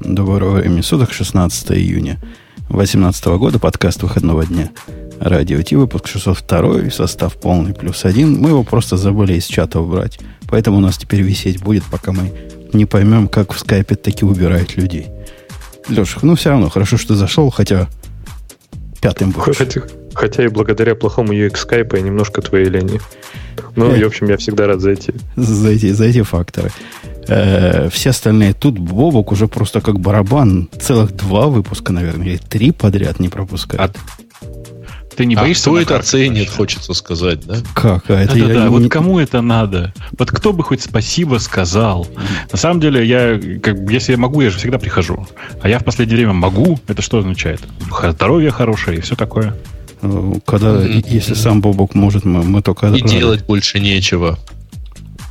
Доброго времени суток, 16 июня 2018 года, подкаст выходного дня. Радио Ти, выпуск 602, состав полный плюс один. Мы его просто забыли из чата убрать. Поэтому у нас теперь висеть будет, пока мы не поймем, как в скайпе таки убирают людей. Леша, ну все равно, хорошо, что зашел, хотя пятым будешь. Хотя, хотя и благодаря плохому UX скайпа и немножко твоей лени. Ну, и, в общем, я всегда рад зайти. Зайти, за эти факторы. Э, все остальные. Тут Бобок уже просто как барабан. Целых два выпуска, наверное, или три подряд не пропускает. А ты не а боишься? кто это оценит, хочется сказать, да? Как? А это да, да, да. Вот кому это надо? Вот кто бы хоть спасибо сказал? На самом деле, я, как, если я могу, я же всегда прихожу. А я в последнее время могу, это что означает? Здоровье хорошее и все такое. Э, когда, mm-hmm. если сам Бобок может, мы, мы только... И рады. делать больше нечего,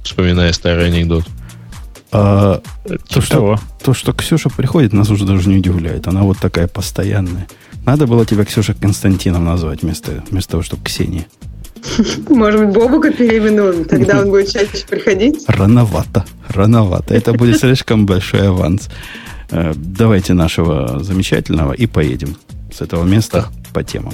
вспоминая старый анекдот. А, то, что, то, что Ксюша приходит, нас уже даже не удивляет. Она вот такая постоянная. Надо было тебя Ксюша Константином назвать вместо, вместо того, чтобы Ксения. Может быть, Бобука переименуем, тогда он будет чаще приходить? Рановато, рановато. Это будет слишком большой аванс. Э, давайте нашего замечательного и поедем с этого места по темам.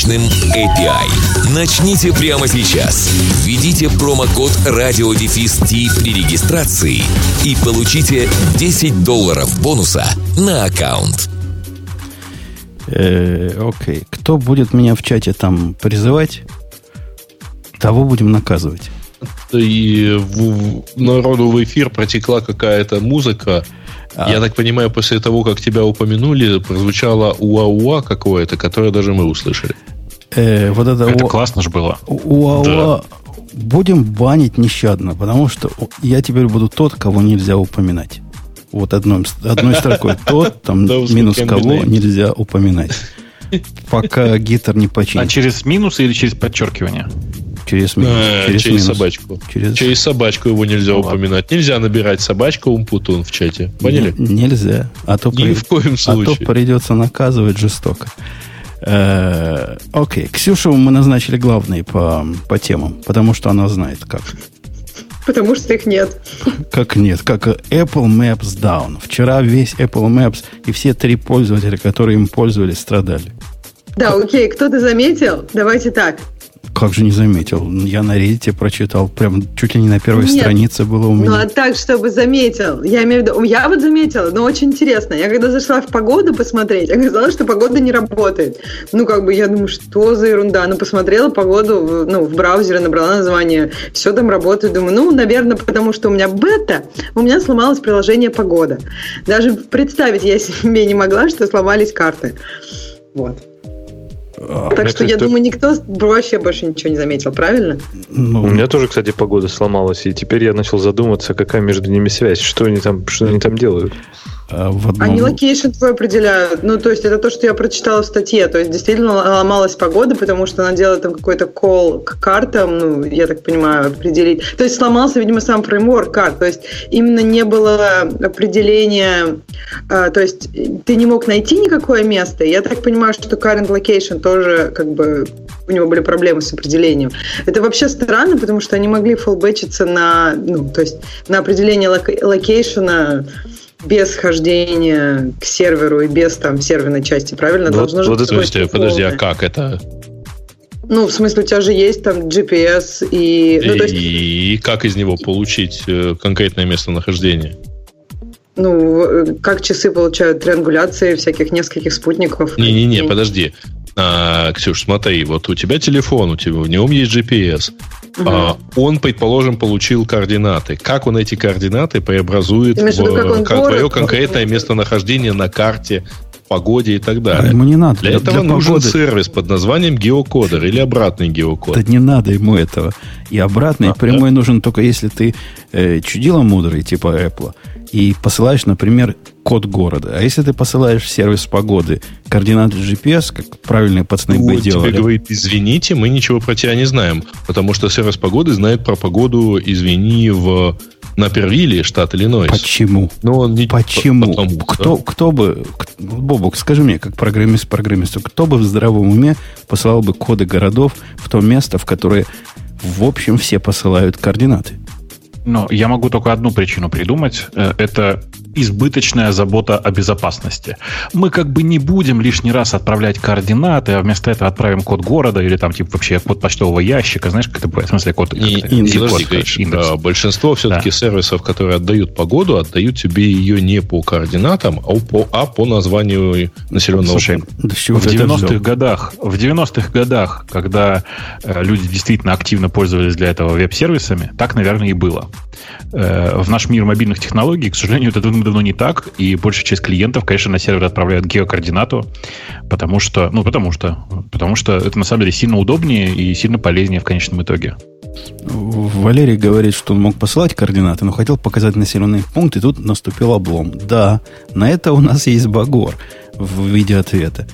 мощным API. Начните прямо сейчас. Введите промокод RadioDefist при регистрации и получите 10 долларов бонуса на аккаунт. Э, окей. Кто будет меня в чате там призывать, того будем наказывать. И в, народу в эфир протекла какая-то музыка. А. Я так понимаю, после того, как тебя упомянули, прозвучало уа-уа какое-то, которое даже мы услышали. Э, вот это это уа, классно же было. Уа-уа да. будем банить нещадно, потому что я теперь буду тот, кого нельзя упоминать. Вот одной, одной строкой. Тот, там минус кого нельзя упоминать. Пока гитар не починит. А через минус или через подчеркивание? Через, минус, а, через, через собачку. Через... через собачку его нельзя ну, упоминать. Ладно. Нельзя набирать собачку Умпутун в чате. Поняли? Н- нельзя. А то, Ни при... в коем случае. а то придется наказывать жестоко. Э, окей, Ксюшу мы назначили главной по, по темам, потому что она знает как. Потому что их нет. Как нет? Как Apple Maps down. Вчера весь Apple Maps и все три пользователя, которые им пользовались, страдали. Да, окей, кто-то заметил? Давайте так. Как же не заметил? Я на Reddit прочитал, прям чуть ли не на первой Нет. странице было у меня. Ну, а так, чтобы заметил. Я имею в виду, я вот заметила, но очень интересно. Я когда зашла в погоду посмотреть, оказалось, что погода не работает. Ну, как бы, я думаю, что за ерунда? Ну, посмотрела погоду, ну, в браузере, набрала название, все там работает. Думаю, ну, наверное, потому что у меня бета, у меня сломалось приложение «Погода». Даже представить я себе не могла, что сломались карты. Вот. А, так что, я думаю, никто вообще больше ничего не заметил, правильно? Ну, у меня тоже, кстати, погода сломалась, и теперь я начал задуматься, какая между ними связь, что они там, что они там делают. А в одном... Они location твой определяют. Ну, то есть, это то, что я прочитала в статье. То есть, действительно ломалась погода, потому что она делает там какой-то call к картам, ну, я так понимаю, определить. То есть, сломался, видимо, сам framework карт. То есть, именно не было определения... А, то есть, ты не мог найти никакое место. Я так понимаю, что current location тоже как бы у него были проблемы с определением. Это вообще странно, потому что они могли fallback'иться на, ну, то есть на определение location 'а без хождения к серверу и без там серверной части, правильно? Ну, Должно вот, вот, быть подожди, а как это? Ну, в смысле, у тебя же есть там GPS и... Ну, и, есть... и как из него получить э, конкретное местонахождение? Ну, э, как часы получают триангуляции всяких нескольких спутников? Не-не-не, подожди. А, Ксюш, смотри, вот у тебя телефон, у тебя, в нем есть GPS. Угу. А, он, предположим, получил координаты. Как он эти координаты преобразует в, в твое конкретное местонахождение на карте погоде и так А далее. ему не надо. Для этого нужен погоды. сервис под названием геокодер или обратный геокод. Да не надо ему этого. И обратный, и А, прямой нужен только если ты э, чудило мудрый, типа Apple, и посылаешь, например, код города. А если ты посылаешь сервис погоды координаты GPS, как правильные пацаны бы Он тебе делали, говорит, извините, мы ничего про тебя не знаем, потому что сервис погоды знает про погоду, извини, в Напервилле, штат Иллинойс. почему? Ну, он не- Почему? потому, кто, да. кто бы... к- Бобук, скажи мне, как программист программисту, кто бы в здравом уме посылал бы коды городов в то место, в которое, в общем, все посылают координаты? Но я могу только одну причину придумать. Э, Это избыточная забота о безопасности. Мы как бы не будем лишний раз отправлять координаты, а вместо этого отправим код города или там типа вообще код почтового ящика, знаешь, как это бывает? В смысле, код... И, как это? и Zip-код, подожди, короче, Гриш, индекс. да, большинство все-таки сервисов, которые отдают погоду, отдают тебе ее не по координатам, а по, а по названию населенного Слушай, пункта. Да в ты это 90-х взял? годах, в 90-х годах, когда э, люди действительно активно пользовались для этого веб-сервисами, так, наверное, и было. Э, в наш мир мобильных технологий, к сожалению, это давно не так, и большая часть клиентов, конечно, на сервер отправляют геокоординату, потому что, ну, потому что, потому что это на самом деле сильно удобнее и сильно полезнее в конечном итоге. Валерий говорит, что он мог посылать координаты, но хотел показать населенный пункт, и тут наступил облом. Да, на это у нас есть багор в виде ответа.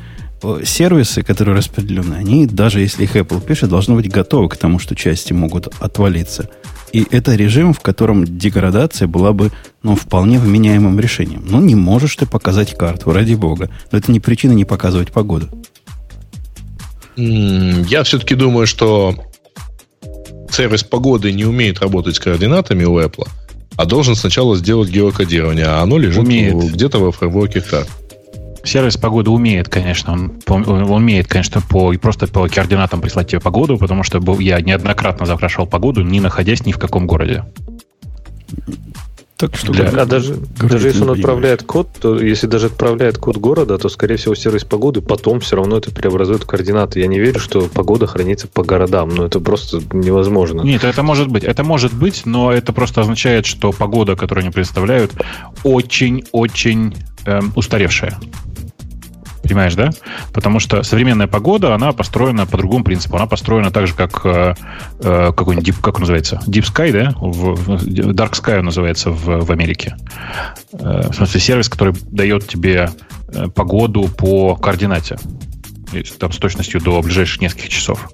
Сервисы, которые распределены, они, даже если их Apple пишет, должны быть готовы к тому, что части могут отвалиться. И это режим, в котором деградация была бы ну, вполне вменяемым решением. Ну, не можешь ты показать карту, ради бога. Но это не причина не показывать погоду. Я все-таки думаю, что сервис погоды не умеет работать с координатами у Apple, а должен сначала сделать геокодирование, а оно лежит Умеет. где-то во фреймворке карт. Сервис погоды умеет, конечно, он, он умеет, конечно, по, и просто по координатам прислать тебе погоду, потому что я неоднократно запрашивал погоду, не находясь ни в каком городе. Так что... Для- А даже, даже если он отправляет код, то если даже отправляет код города, то, скорее всего, сервис погоды потом все равно это преобразует в координаты. Я не верю, что погода хранится по городам. Ну, это просто невозможно. Нет, это может быть. Это может быть, но это просто означает, что погода, которую они представляют, очень-очень эм, устаревшая. Понимаешь, да? Потому что современная погода, она построена по другому принципу. Она построена так же, как э, э, какой-нибудь Deep, как он называется? Deep Sky, да? В, в- Dark Sky называется в, в Америке. Э, в смысле, сервис, который дает тебе э, погоду по координате. Там с точностью до ближайших нескольких часов.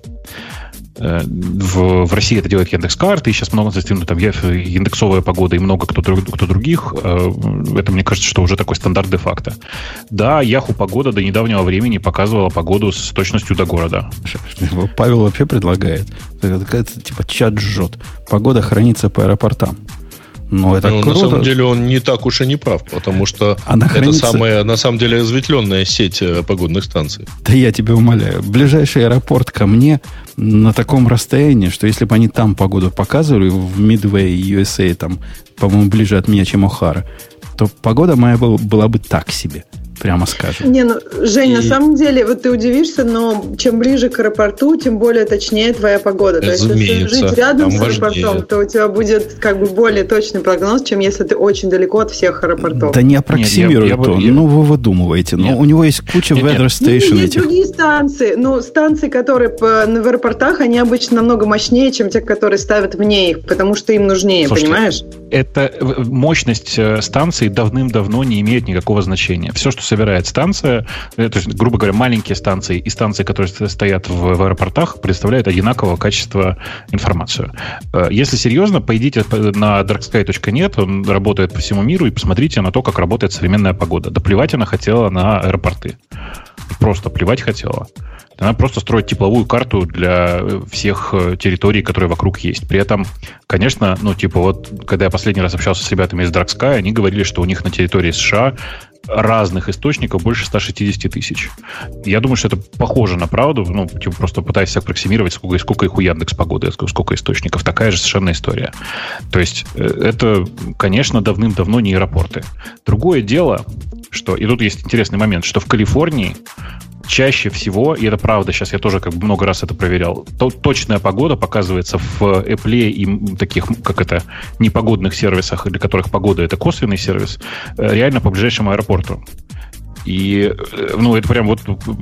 Э, В, в России это делает Яндекс.Карты, и сейчас много застегнуто там индексовая погода и много кто, кто других. Э, Это, мне кажется, что уже такой стандарт де-факто. Да, Яху Погода до недавнего времени показывала погоду с точностью до города. Павел вообще предлагает. Это типа чат жжет. Погода хранится по аэропортам. Ну, это Ну, на круто. самом деле он не так уж и не прав, потому что Она это хранится- самая, на самом деле, разветвленная сеть э, погодных станций. Да я тебя умоляю. Ближайший аэропорт ко мне на таком расстоянии, что если бы они там погоду показывали, в Midway, USA, там, по-моему, ближе от меня, чем Охара, то погода моя был- была бы так себе, прямо скажем. Не, ну, Жень, И- на самом деле, вот ты удивишься, но чем ближе к аэропорту, тем более точнее твоя погода. То есть, если Разумеется, жить рядом с аэропортом, важнее. то у тебя будет как бы более точный прогноз, чем если ты очень далеко от всех аэропортов. Да не я бы- он. я- Ну, вы выдумываете. Но Нет. у него есть куча Нет, нет. weather Ну, station есть этих. другие станции, но станции, которые по- в аэропортах, они обычно намного мощнее, чем те, которые ставят вне их, потому что им нужнее, Слушайте, понимаешь? Это э, мощность э, станции давным-давно не имеет никакого значения. Все, что собирает станция, э, то есть, грубо говоря, маленькие станции и станции, которые сто- стоят в, в аэропортах, представляют одинакового качества информацию. Э, Если серьезно, пойдите по- на darksky.net, он работает по всему миру, и посмотрите на то, как работает современная погода. Да плевать она хотела на аэропорты. Просто плевать хотела. Она просто строит тепловую карту для э, всех э, территорий, которые вокруг есть. При этом, конечно, ну, типа, вот, когда я последний раз общался с ребятами из Dark они говорили, что у них на территории США разных источников больше 160 тысяч. Я думаю, что это похоже на правду, ну, типа, просто пытаясь себя аппроксимировать, сколько, сколько их у Яндекс погоды, сколько источников. Такая же совершенно история. То есть, э, это, конечно, давным-давно не аэропорты. Другое дело, что, и тут есть интересный момент, что в Калифорнии чаще всего, и это правда, сейчас я тоже как бы много раз это проверял, то, точная погода показывается в Apple и таких, как это, непогодных сервисах, для которых погода это косвенный сервис, э, реально по ближайшему аэропорту. И, э, ну, это прям вот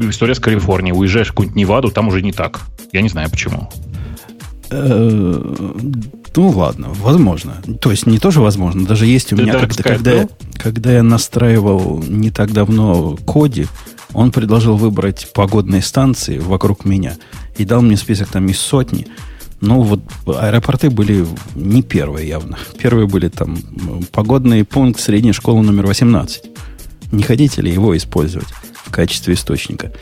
история с Калифорнией. Уезжаешь в какую-нибудь Неваду, там уже не так. Я не знаю почему. Э, ну ладно, возможно. То есть не тоже возможно. Даже есть у меня, когда, когда, когда я настраивал не так давно коди, он предложил выбрать погодные станции вокруг меня и дал мне список там из сотни. Ну, вот аэропорты были не первые явно. Первые были там погодный пункт средней школы номер 18. Не хотите ли его использовать в качестве источника?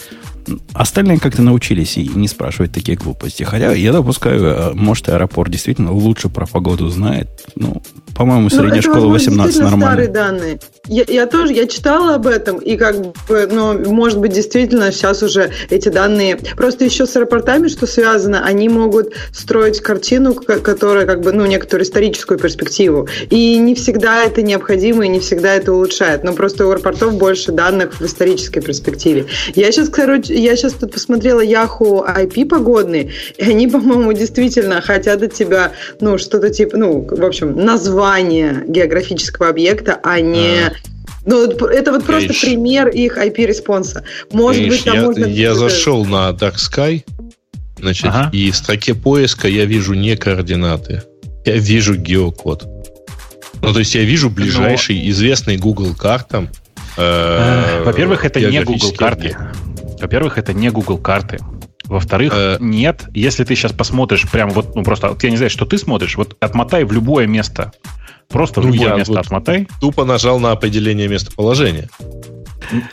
Остальные как-то научились и не спрашивать такие глупости. Хотя я допускаю, э, может, аэропорт действительно лучше про погоду знает. Ну, по-моему, ну, средняя школа 18 нормально. старые данные. Я, я тоже, я читала об этом, и как бы, ну, может быть, действительно сейчас уже эти данные... Просто еще с аэропортами, что связано, они могут строить картину, которая, как бы, ну, некоторую историческую перспективу. И не всегда это необходимо, и не всегда это улучшает. Но просто у аэропортов больше данных в исторической перспективе. Я сейчас, короче, я сейчас тут посмотрела Yahoo IP погодные, и они, по-моему, действительно хотят от тебя, ну, что-то типа, ну, в общем, название географического объекта, а не... А. Ну, это вот просто Ишь. пример их API response 'а. Может Ишь, быть, там я, можно... Я зашел на Dark Sky, значит, ага. и в строке поиска я вижу не координаты, я вижу геокод. Ну, то есть я вижу ближайший Но... известный Google картам. Э, Во-первых, это не Google карты. Во-первых, это не Google карты. Во-вторых, э... нет, если ты сейчас посмотришь прям вот, ну просто, я не знаю, что ты смотришь, вот отмотай в любое место. Просто в ну, любое место вот отмотай. Тупо нажал на определение местоположения.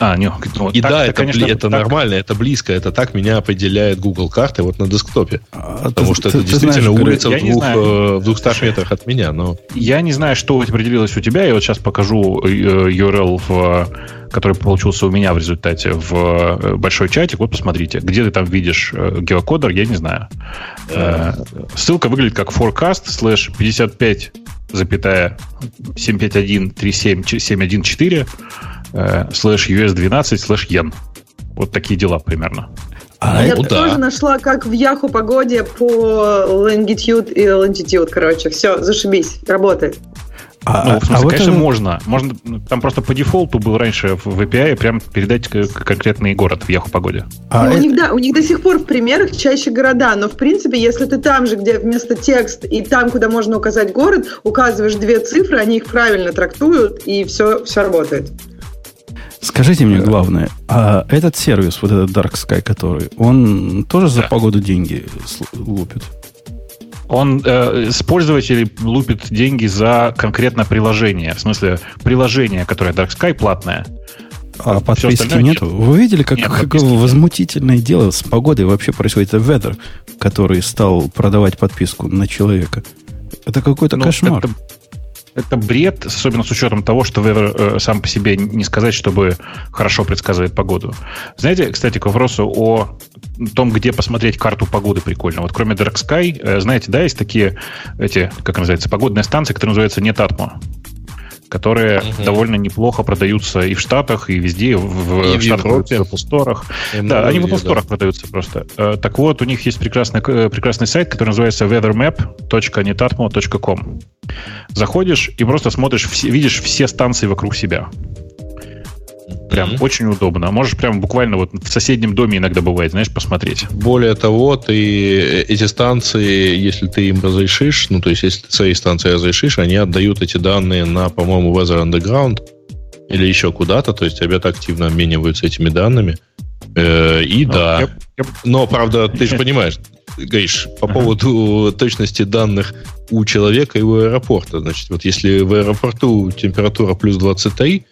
А, не, ну, и так, да, это, конечно, это так... нормально, это близко, это так меня определяет Google карты вот на десктопе. А, потому ты, что ты, это ты действительно знаешь, улица в, двух, э, в 200 метрах от меня. Но... Я не знаю, что определилось у тебя, я вот сейчас покажу э, URL, в, который получился у меня в результате в э, большой чатик. Вот посмотрите, где ты там видишь геокодер, я не знаю. Ссылка выглядит как forecast slash 55 запятая 751 37 714 слэш US12 слэш yen. Вот такие дела примерно. А Я ну, тоже да. нашла, как в Яху погоде по longitude и longitude, короче. Все, зашибись, работает. А, ну, в смысле, а вот конечно, это... можно. Можно. Там просто по дефолту был раньше в API прям передать конкретный город в Яху погоде. А ну, это... у, них, да, у них до сих пор в примерах чаще города, но в принципе, если ты там же, где вместо текст и там, куда можно указать город, указываешь две цифры, они их правильно трактуют, и все, все работает. Скажите мне главное, а этот сервис, вот этот Dark Sky, который, он тоже за погоду деньги лупит? Он э, пользователей лупит деньги за конкретно приложение. В смысле, приложение, которое Dark Sky платное. А подписки нету? Вы видели, как, нет, как возмутительное дело с погодой вообще происходит? Это Weather, который стал продавать подписку на человека. Это какой-то ну, кошмар. Это, это бред, особенно с учетом того, что Weather э, сам по себе не сказать, чтобы хорошо предсказывает погоду. Знаете, кстати, к вопросу о том, где посмотреть карту погоды прикольно. Вот кроме Dark Sky, э, знаете, да, есть такие, эти, как называется, погодные станции, которые называются Netatmo которые угу. довольно неплохо продаются и в Штатах, и везде, в, и в, Штатах, в Store. Да, они в Store да. продаются просто. Э, так вот, у них есть прекрасный, э, прекрасный сайт, который называется weathermap.netatmo.com. Заходишь и просто смотришь, все, видишь все станции вокруг себя. Прям mm-hmm. очень удобно. Можешь прям буквально вот в соседнем доме иногда бывает, знаешь, посмотреть. Более того, ты эти станции, если ты им разрешишь, ну, то есть, если ты своей станции разрешишь, они отдают эти данные на, по-моему, Weather Underground или еще куда-то, то есть, ребята активно обмениваются этими данными. Э, и ну, да. Я, я... Но, правда, ты же понимаешь, Гриш, по поводу точности данных у человека и у аэропорта. Значит, вот если в аэропорту температура плюс 23,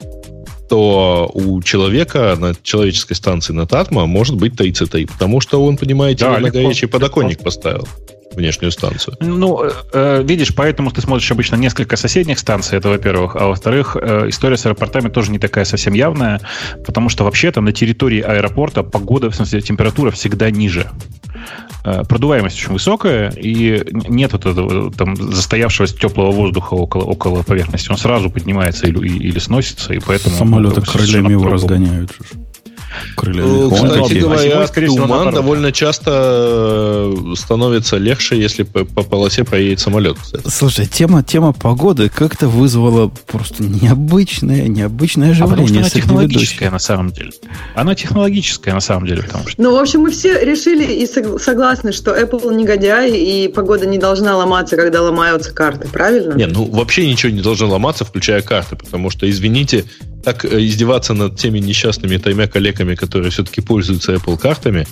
то у человека на человеческой станции на Татма может быть 33, потому что он, понимаете, да, на горячий подоконник поставил внешнюю станцию. Ну, э, э, видишь, поэтому ты смотришь обычно несколько соседних станций, это во-первых. А во-вторых, э, история с аэропортами тоже не такая совсем явная, потому что вообще-то на территории аэропорта погода, в смысле температура всегда ниже. Э, продуваемость очень высокая, и нет вот этого там застоявшегося теплого воздуха около, около поверхности. Он сразу поднимается или, или сносится, и поэтому... Самолеты крыльями его разгоняют. Крылья. Кстати говоря, туман довольно часто э, становится легче, если по, по полосе проедет самолет. Кстати. Слушай, тема, тема погоды как-то вызвала просто необычное, необычное оживление. А она технологическая на самом деле. Она технологическая на самом деле. Потому что... Ну, в общем, мы все решили и согласны, что Apple негодяй, и погода не должна ломаться, когда ломаются карты, правильно? Не, ну вообще ничего не должно ломаться, включая карты, потому что, извините, так э, издеваться над теми несчастными тремя коллегами, которые все-таки пользуются Apple картами,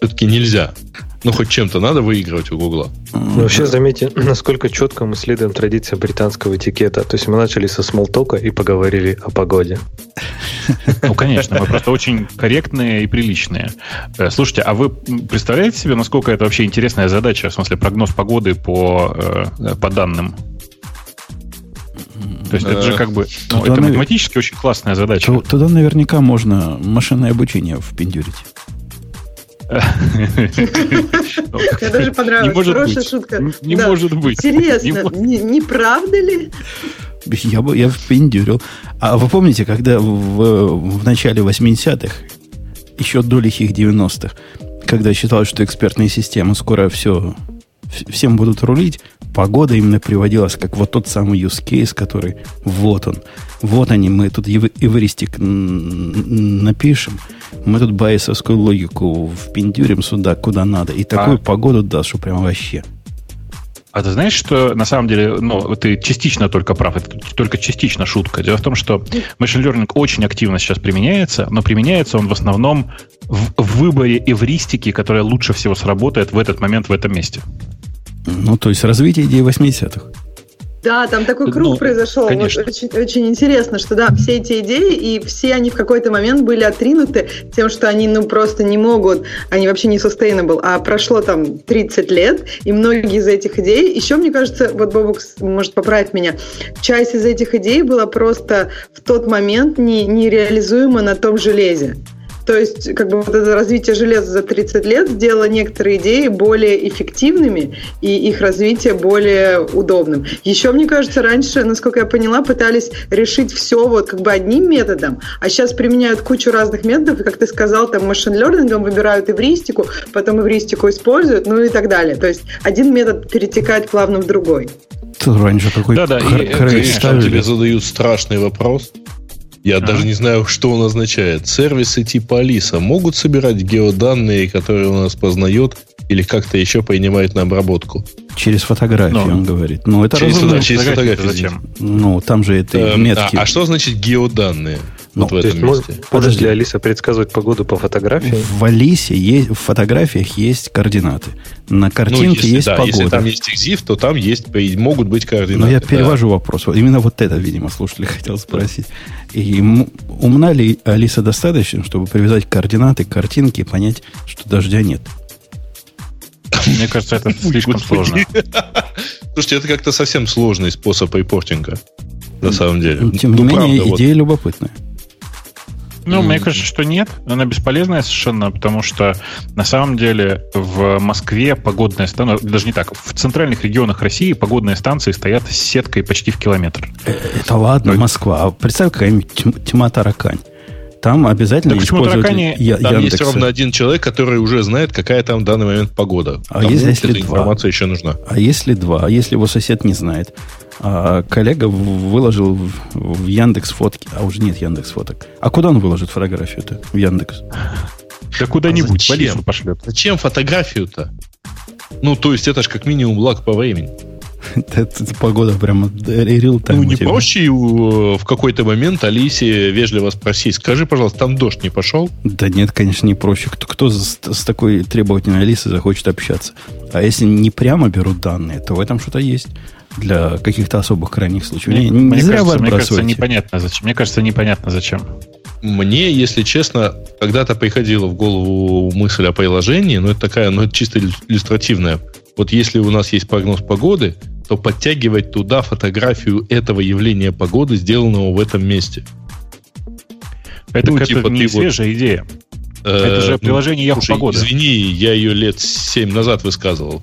все-таки нельзя. Ну, хоть чем-то надо выигрывать у Гугла. Ну, вообще, заметьте, насколько четко мы следуем традиции британского этикета. То есть мы начали со смолтока и поговорили о погоде. Ну, конечно, мы просто очень корректные и приличные. Э, слушайте, а вы представляете себе, насколько это вообще интересная задача, в смысле прогноз погоды по, э, по данным? То есть это же как бы ну, это математически очень классная задача. Туда наверняка можно машинное обучение впендюрить. Мне даже понравилась. Хорошая шутка. Не может быть. Интересно, не правда ли? Я бы я впендюрил. А вы помните, когда в, в начале 80-х, еще до лихих 90-х, когда считалось, что экспертные системы скоро все всем будут рулить, погода именно приводилась как вот тот самый use case, который вот он. Вот они, мы тут эвристик напишем, мы тут байесовскую логику впендюрим сюда, куда надо, и такую а... погоду даст, что прям вообще. А ты знаешь, что на самом деле, ну, ты частично только прав, это только частично шутка. Дело в том, что machine learning очень активно сейчас применяется, но применяется он в основном в выборе эвристики, которая лучше всего сработает в этот момент в этом месте. Ну, то есть развитие идеи 80-х. Да, там такой круг ну, произошел. Вот очень, очень интересно, что да, все эти идеи, и все они в какой-то момент были отринуты тем, что они ну просто не могут, они вообще не sustainable. А прошло там 30 лет, и многие из этих идей, еще мне кажется, вот Бобук может поправить меня, часть из этих идей была просто в тот момент не, нереализуема на том железе. То есть, как бы вот это развитие железа за 30 лет сделало некоторые идеи более эффективными и их развитие более удобным. Еще, мне кажется, раньше, насколько я поняла, пытались решить все вот как бы одним методом, а сейчас применяют кучу разных методов, и, как ты сказал, там машин learning выбирают эвристику, потом эвристику используют, ну и так далее. То есть один метод перетекает плавно в другой. Раньше такой да, да, и, и, тебе задают страшный вопрос. Я ага. даже не знаю, что он означает. Сервисы типа Алиса могут собирать геоданные, которые он распознает, или как-то еще принимает на обработку? Через фотографию, Но. он говорит. Ну, это через, разумно. Через фотографию. Зачем? Ну, там же это эм, метки. А, а что значит геоданные? Ну, вот в этом есть, месте. Подожди, ли Алиса предсказывать погоду по фотографии? В Алисе есть, в фотографиях есть координаты. На картинке ну, если, есть да, погода. Если там есть экзив, то там есть, могут быть координаты. Но я перевожу да. вопрос. Именно вот это, видимо, слушатель хотел спросить. И умна ли Алиса достаточно, чтобы привязать координаты к картинке и понять, что дождя нет? Мне кажется, это слишком сложно. Слушайте, это как-то совсем сложный способ репортинга. На самом деле. Тем не ну, менее, идея любопытная. Ну, мне кажется, что нет. Она бесполезная совершенно, потому что на самом деле в Москве погодная станция, ну, даже не так, в центральных регионах России погодные станции стоят с сеткой почти в километр. Э, это ладно, Москва. А представь, какая-нибудь тьма таракань. Там обязательно так использовать... Таракане, я, там Яндекса. есть ровно один человек, который уже знает, какая там в данный момент погода. А там если, если эта два? информация еще нужна. А если два? А если его сосед не знает? А коллега выложил в, в Яндекс фотки, а уже нет Яндекс фоток. А куда он выложит фотографию-то в Яндекс? Да куда-нибудь, а зачем? пошлет. Зачем фотографию-то? Ну, то есть это же как минимум благ по времени. Это погода прямо real Ну, не проще в какой-то момент Алисе вежливо спросить, скажи, пожалуйста, там дождь не пошел? Да нет, конечно, не проще. Кто, кто с, с такой требовательной Алисой захочет общаться? А если не прямо берут данные, то в этом что-то есть для каких-то особых крайних случаев. Мне, не, мне, зря кажется, мне кажется, непонятно зачем. Мне кажется, непонятно зачем. Мне, если честно, когда-то приходила в голову мысль о приложении, но это такая, ну, это чисто иллюстративная. Вот если у нас есть прогноз погоды, то подтягивать туда фотографию этого явления погоды, сделанного в этом месте. Это ну, типа, не свежая вот, идея. Э, это же приложение ну, Yahoo Погода. Извини, я ее лет 7 назад высказывал.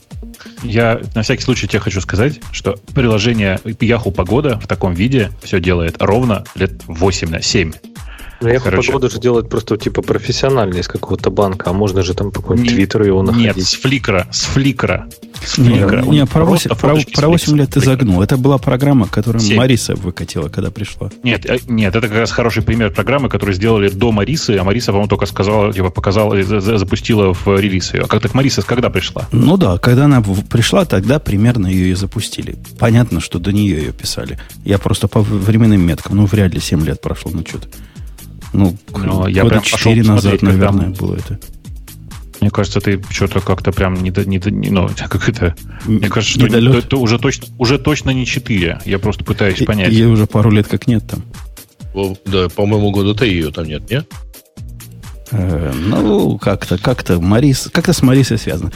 Я на всякий случай тебе хочу сказать, что приложение Yahoo Погода в таком виде все делает ровно лет 8 на 7. Ну, Эхо Короче. погоды же делать просто типа профессионально из какого-то банка, а можно же там по какому-нибудь Не- твиттеру его находить. Нет, с фликра. С фликра. С Не, фликра. не, про, Просто 8, про, про 8 лет ты загнул. Это была программа, которую Семь. Мариса выкатила, когда пришла. Нет, э, нет, это как раз хороший пример программы, которую сделали до Марисы, а Мариса, по-моему, только сказала, типа, показала, за- за- запустила в релиз ее. А как так Мариса когда пришла? Ну да, когда она пришла, тогда примерно ее и запустили. Понятно, что до нее ее писали. Я просто по временным меткам, ну, вряд ли 7 лет прошло, ну, что-то. Ну, Ну, я года прям пошел 4 назад, наверное, было это. Мне кажется, ты что-то как-то прям не, до- не, до- не- ну, как это? Мне кажется, что не- это уже точно, уже точно не 4. Я просто пытаюсь И- понять. Ей уже пару лет как нет там. О, Да, по-моему, года три ее там нет, нет? Э, ну, как-то, как-то Марис, как-то с Марисой связано.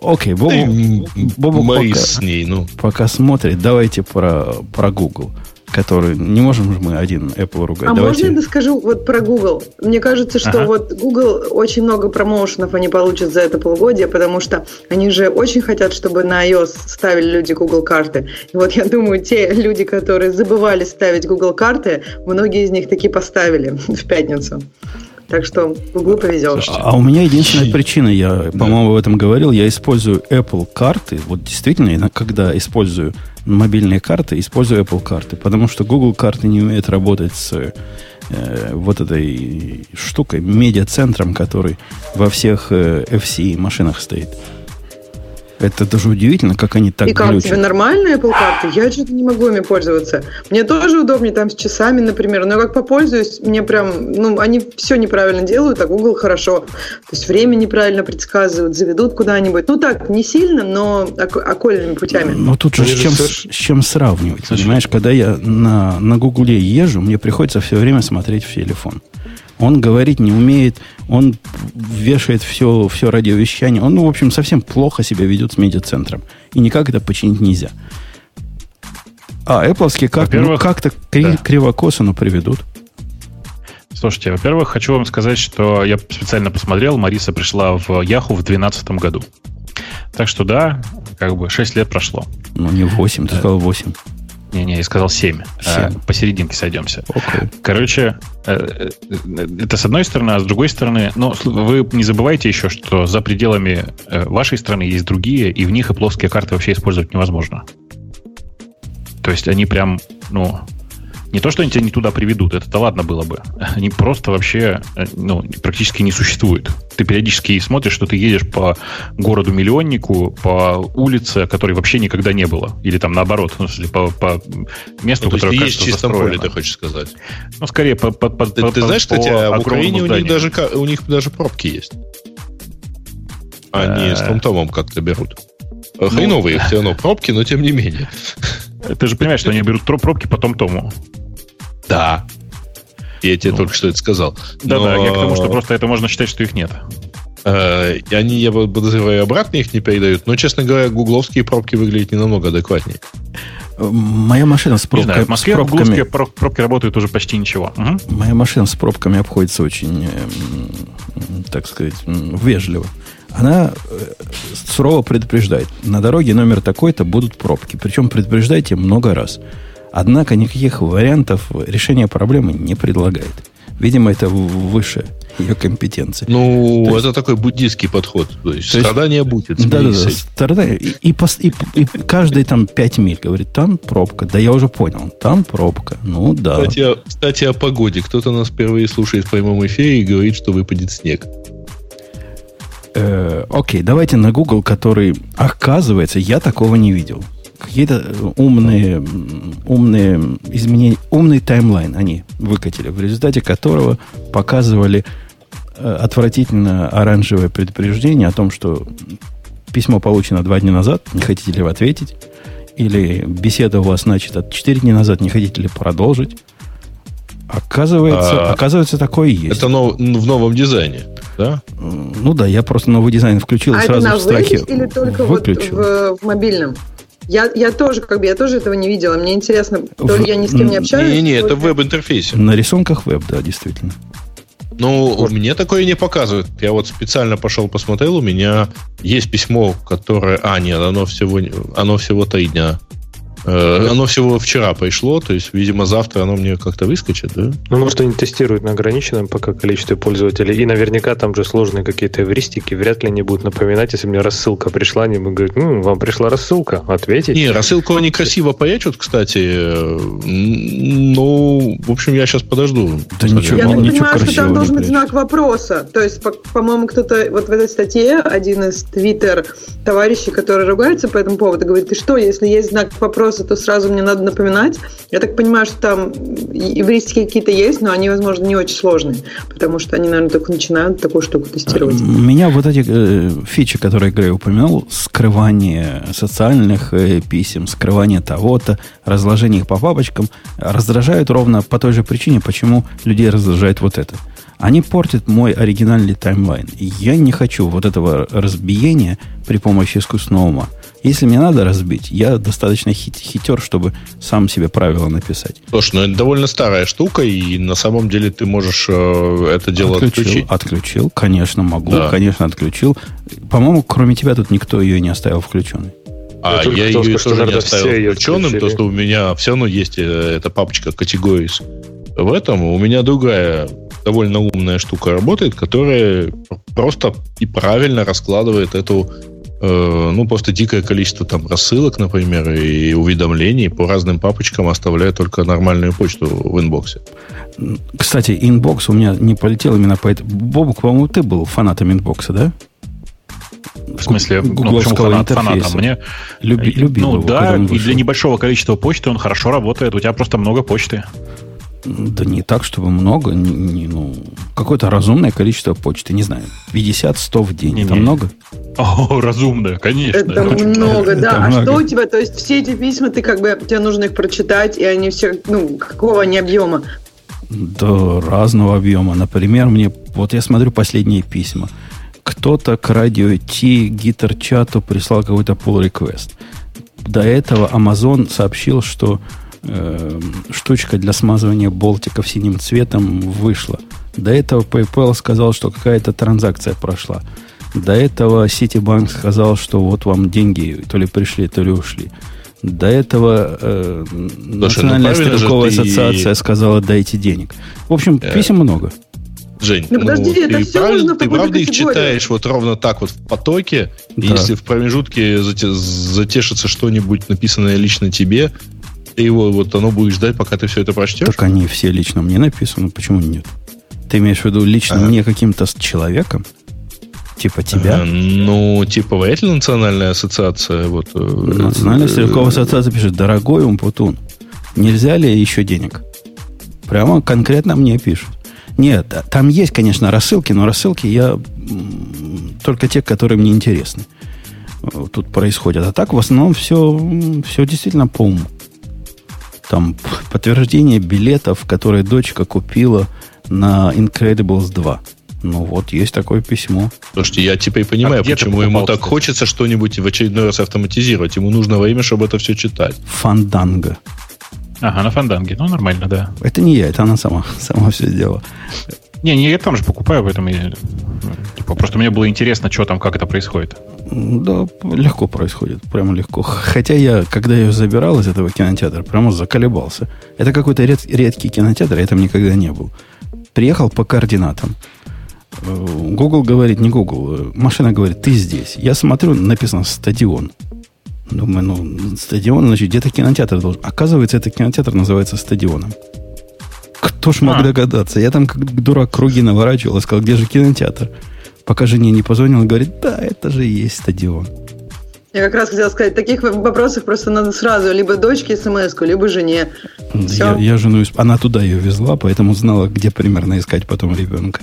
Окей, Бобу, Бобу Марис пока- с ней, ну. пока смотрит, давайте про, про Google, который... Не можем же мы один Apple ругать. А давайте... можно я доскажу вот про Google? Мне кажется, что Ага. вот Google очень много промоушенов они получат за это полугодие, потому что они же очень хотят, чтобы на iOS ставили люди Google карты. И вот я думаю, те люди, которые забывали ставить Google карты, многие из них таки поставили в пятницу. Так что Google повезет. А у меня единственная причина, я, по-моему, об этом говорил, я использую Apple карты, вот действительно, я когда использую мобильные карты, использую Apple карты, потому что Google карты не умеют работать с э, вот этой штукой, медиацентром, который во всех э, FC машинах стоит. Это даже удивительно, как они так И как глючат. тебе нормальные Apple карты? Я что-то не могу ими пользоваться. Мне тоже удобнее там с часами, например. Но я как попользуюсь, мне прям, ну, они все неправильно делают, а Google хорошо. То есть время неправильно предсказывают, заведут куда-нибудь. Ну так, не сильно, но ок- окольными путями. Но тут же с чем, с чем сравнивать? Слушай. Понимаешь, когда я на, на Гугле езжу, мне приходится все время смотреть в телефон. Он говорить не умеет, он вешает все, все радиовещание. Он, ну, в общем, совсем плохо себя ведет с медиацентром. И никак это починить нельзя. А, Apple карты, ну, как-то кри- да. криво-косо, но приведут. Слушайте, во-первых, хочу вам сказать, что я специально посмотрел, Мариса пришла в Яху в 2012 году. Так что да, как бы 6 лет прошло. Ну, не 8, ты сказал 8. Не-не, я сказал 7. Семь. посерединке сойдемся. Окей. Короче, э, э, это с одной стороны, а с другой стороны, ну, сл- вы не забывайте еще, что за пределами э, вашей страны есть другие, и в них и плоские карты вообще использовать невозможно. То есть они прям, ну, не то, что они тебя не туда приведут, это-то ладно было бы. Они просто вообще, э, ну, практически не существуют. Ты периодически смотришь, что ты едешь по городу-миллионнику, по улице, которой вообще никогда не было. Или там наоборот, ну, по, по месту, Ну, то которое есть кажется чистом застроено. поле, ты хочешь сказать. Ну, скорее, по, по, по- Ты, по- ты знаешь, по кстати, а в Украине у них, даже, у них даже пробки есть. Они с Э. том-томом как-то берут. Ну, Хреновые все равно пробки, но тем не менее. Ты же понимаешь, что они берут пробки по том-тому. Да. Я тебе Ну. только что это сказал. Да-да, Но, я к тому, что просто это можно считать, что их нет. э, и они, я подозреваю, обратно их не передают. Но, честно говоря, гугловские пробки выглядят не намного адекватнее. Э, Моя машина с, Не пробкой, знаю, в Москве с пробками... пробки работают уже почти ничего. Мгм. Моя машина с пробками обходится очень, э, так сказать, вежливо. Она сурово предупреждает. На дороге номер такой-то будут пробки. Причем предупреждайте много раз. Однако никаких вариантов решения проблемы не предлагает. Видимо, это выше ее компетенции. Ну, То есть- это такой буддийский подход. То есть, То есть- страдания будет. Да, да, да. Страдаю. И, и, и- и каждые там 5 миль говорит, там пробка. Да я уже понял, там пробка. Ну да. Кстати, о- кстати, о погоде. Кто-то нас впервые слушает в прямом эфире и говорит, что выпадет снег. Э, окей, давайте на Google, который, оказывается, я такого не видел. Какие-то э, умные, умные изменения, умный таймлайн они выкатили, в результате которого показывали э, отвратительно оранжевое предупреждение о том, что письмо получено два дня назад, не хотите ли вы ответить, или беседа у вас, значит, от 4 дня назад, не хотите ли продолжить. Оказывается, А, оказывается, такое есть. Это нов- в новом дизайне, да? Ну да, я просто новый дизайн включил и а это сразу на в страхе или только вот выключил. в, в мобильном? Я, я тоже, как бы, я тоже этого не видела. Мне интересно, то ли я ни с кем не общаюсь. Не-не, то это в веб-интерфейсе. На рисунках веб, да, действительно. Ну, мне такое не показывают. Я вот специально пошел посмотрел, у меня есть письмо, которое... А, нет, оно всего, оно всего три дня оно всего вчера пришло, то есть, видимо, завтра оно мне как-то выскочит, да? Ну, может, они тестируют на ограниченном пока количестве пользователей, и наверняка там же сложные какие-то эвристики, вряд ли они будут напоминать, если мне рассылка пришла, они будут говорить, ну, вам пришла рассылка, ответить. Не, рассылку они красиво поячут, кстати, ну, в общем, я сейчас подожду. Да ничего, я так понимаю, что там должен быть знак вопроса, то есть, по-моему, кто-то вот в этой статье, один из твиттер товарищей, который ругается по этому поводу, говорит, ты что, если есть знак вопроса, то сразу мне надо напоминать. Я так понимаю, что там еврейские какие-то есть, но они, возможно, не очень сложные, потому что они, наверное, только начинают такую штуку тестировать. Меня вот эти э, фичи, которые Грей упомянул, скрывание социальных э, писем, скрывание того-то, разложение их по папочкам, раздражают ровно по той же причине, почему людей раздражает вот это – они портят мой оригинальный таймлайн. Я не хочу вот этого разбиения при помощи искусственного ума. Если мне надо разбить, я достаточно хит, хитер, чтобы сам себе правила написать. Слушай, ну это довольно старая штука, и на самом деле ты можешь э, это дело отключил, отключить. Отключил, конечно, могу, да. конечно, отключил. По-моему, кроме тебя тут никто ее не оставил включенной. А я, я ее тоже не оставил включенным, то что у меня все равно есть э, эта папочка categories. В этом у меня другая довольно умная штука работает, которая просто и правильно раскладывает эту ну, просто дикое количество там рассылок, например, и уведомлений по разным папочкам, оставляя только нормальную почту в инбоксе. Кстати, инбокс у меня не полетел именно по этому. Бобук, по-моему, ты был фанатом инбокса, да? В смысле, ну, почему фанат, фанатом? Мне Люби, любил Ну его, да, и для небольшого количества почты он хорошо работает. У тебя просто много почты. Да не так, чтобы много. Не, не, ну, какое-то разумное количество почты. Не знаю, 50-100 в день. Не, это не. много? О, разумное, конечно. Это, это много, да. Это а много. что у тебя? То есть все эти письма, ты как бы, тебе нужно их прочитать, и они все, ну, какого они объема? Да, разного объема. Например, мне, вот я смотрю последние письма. Кто-то к радио T, гитар чату прислал какой-то pull request. До этого Amazon сообщил, что э, штучка для смазывания болтиков синим цветом вышла. До этого PayPal сказал, что какая-то транзакция прошла. До этого Citibank сказал, что вот вам деньги то ли пришли, то ли ушли. До этого э, Слушай, ну Национальная ну, стрелковая ассоциация сказала, дайте денег. В общем, э, писем много. Жень, ну, подожди, ну, это ты, все правда, ты правда их читаешь вот ровно так вот в потоке, да. если в промежутке затешится что-нибудь, написанное лично тебе, ты его, вот оно будет ждать, пока ты все это прочтешь? Так они все лично мне написаны, почему нет? Ты имеешь в виду лично ага. мне каким-то человеком? Типа тебя? А, ну, типа вряд ли национальная ассоциация. Вот, э, национальная стрелковая ассоциация пишет, дорогой Умпутун, нельзя ли еще денег? Прямо конкретно мне пишут. Нет, там есть, конечно, рассылки, но рассылки я только те, которые мне интересны. Тут происходят. А так в основном все, все действительно по уму там подтверждение билетов, которые дочка купила на Incredibles 2. Ну вот, есть такое письмо. Слушайте, я теперь понимаю, а почему ему так хочется что-нибудь в очередной раз автоматизировать. Ему нужно время, чтобы это все читать. Фанданга. Ага, на фанданге. Ну, нормально, да. Это не я, это она сама, сама все сделала. Не, не, я там же покупаю, поэтому я, типа, просто мне было интересно, что там, как это происходит. Да, легко происходит, прямо легко. Хотя я, когда я забирал из этого кинотеатра, прямо заколебался. Это какой-то ред, редкий кинотеатр, я там никогда не был. Приехал по координатам. Э, Google говорит, не Google, э, машина говорит, ты здесь. Я смотрю, написано стадион. Думаю, ну, стадион, значит, где-то кинотеатр должен. Оказывается, этот кинотеатр называется стадионом. Кто ж мог а. догадаться? Я там как дурак круги наворачивал и сказал, где же кинотеатр? Пока жене не позвонил, он говорит, да, это же и есть стадион. Я как раз хотела сказать, таких вопросов просто надо сразу либо дочке смс либо жене. Я, я жену, она туда ее везла, поэтому знала, где примерно искать потом ребенка.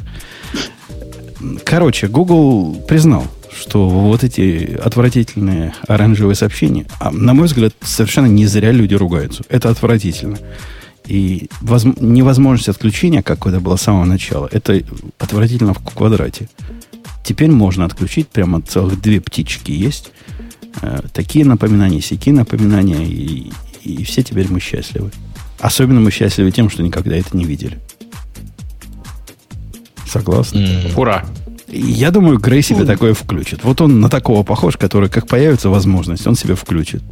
Короче, Google признал, что вот эти отвратительные оранжевые сообщения, а, на мой взгляд, совершенно не зря люди ругаются. Это отвратительно. И воз... невозможность отключения, как это было с самого начала, это отвратительно в квадрате. Теперь можно отключить, прямо целых две птички есть. Э, такие напоминания, сякие напоминания, и, и все теперь мы счастливы. Особенно мы счастливы тем, что никогда это не видели. Согласны? Mm. Ура! Я думаю, Грей себе mm. такое включит. Вот он на такого похож, который, как появится возможность, он себе включит.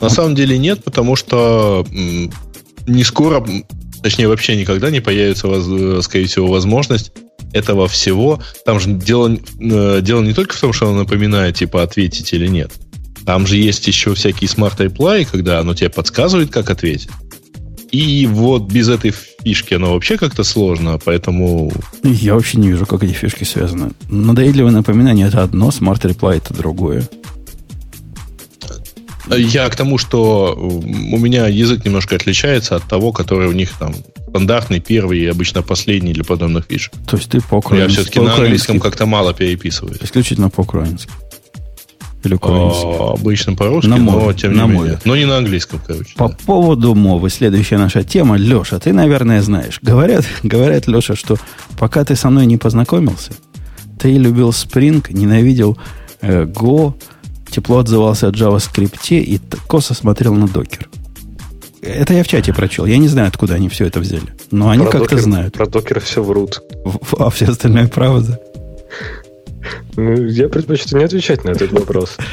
На самом деле нет, потому что не скоро, точнее вообще никогда не появится, э, скорее всего, возможность этого всего. Там же дело, э, дело не только в том, что оно напоминает, типа, ответить или нет. Там же есть еще всякие smart reply, когда оно тебе подсказывает, как ответить. И вот без этой фишки оно вообще как-то сложно, поэтому Я вообще не вижу, как эти фишки связаны. Надоедливое напоминание это одно, Reply это другое. Я к тому, что у меня язык немножко отличается от того, который у них там стандартный, первый и обычно последний для подобных фишек. То есть ты Я по-украински. все-таки на английском как-то мало переписываюсь. Исключительно по-украински. Или украински. А, Обычно по-русски, На но мове, тем на не мове. менее. Но не на английском, короче. По да. поводу мовы, следующая наша тема. Леша, ты, наверное, знаешь. Говорят, говорят, Леша, что пока ты со мной не познакомился, ты любил Spring, ненавидел э, Go, тепло отзывался о JavaScript и косо смотрел на докер. Это я в чате прочел. Я не знаю, откуда они все это взяли. Но они как-то знают. Про докер все врут. А все остальное правда. Ну, я предпочитаю не отвечать на этот вопрос.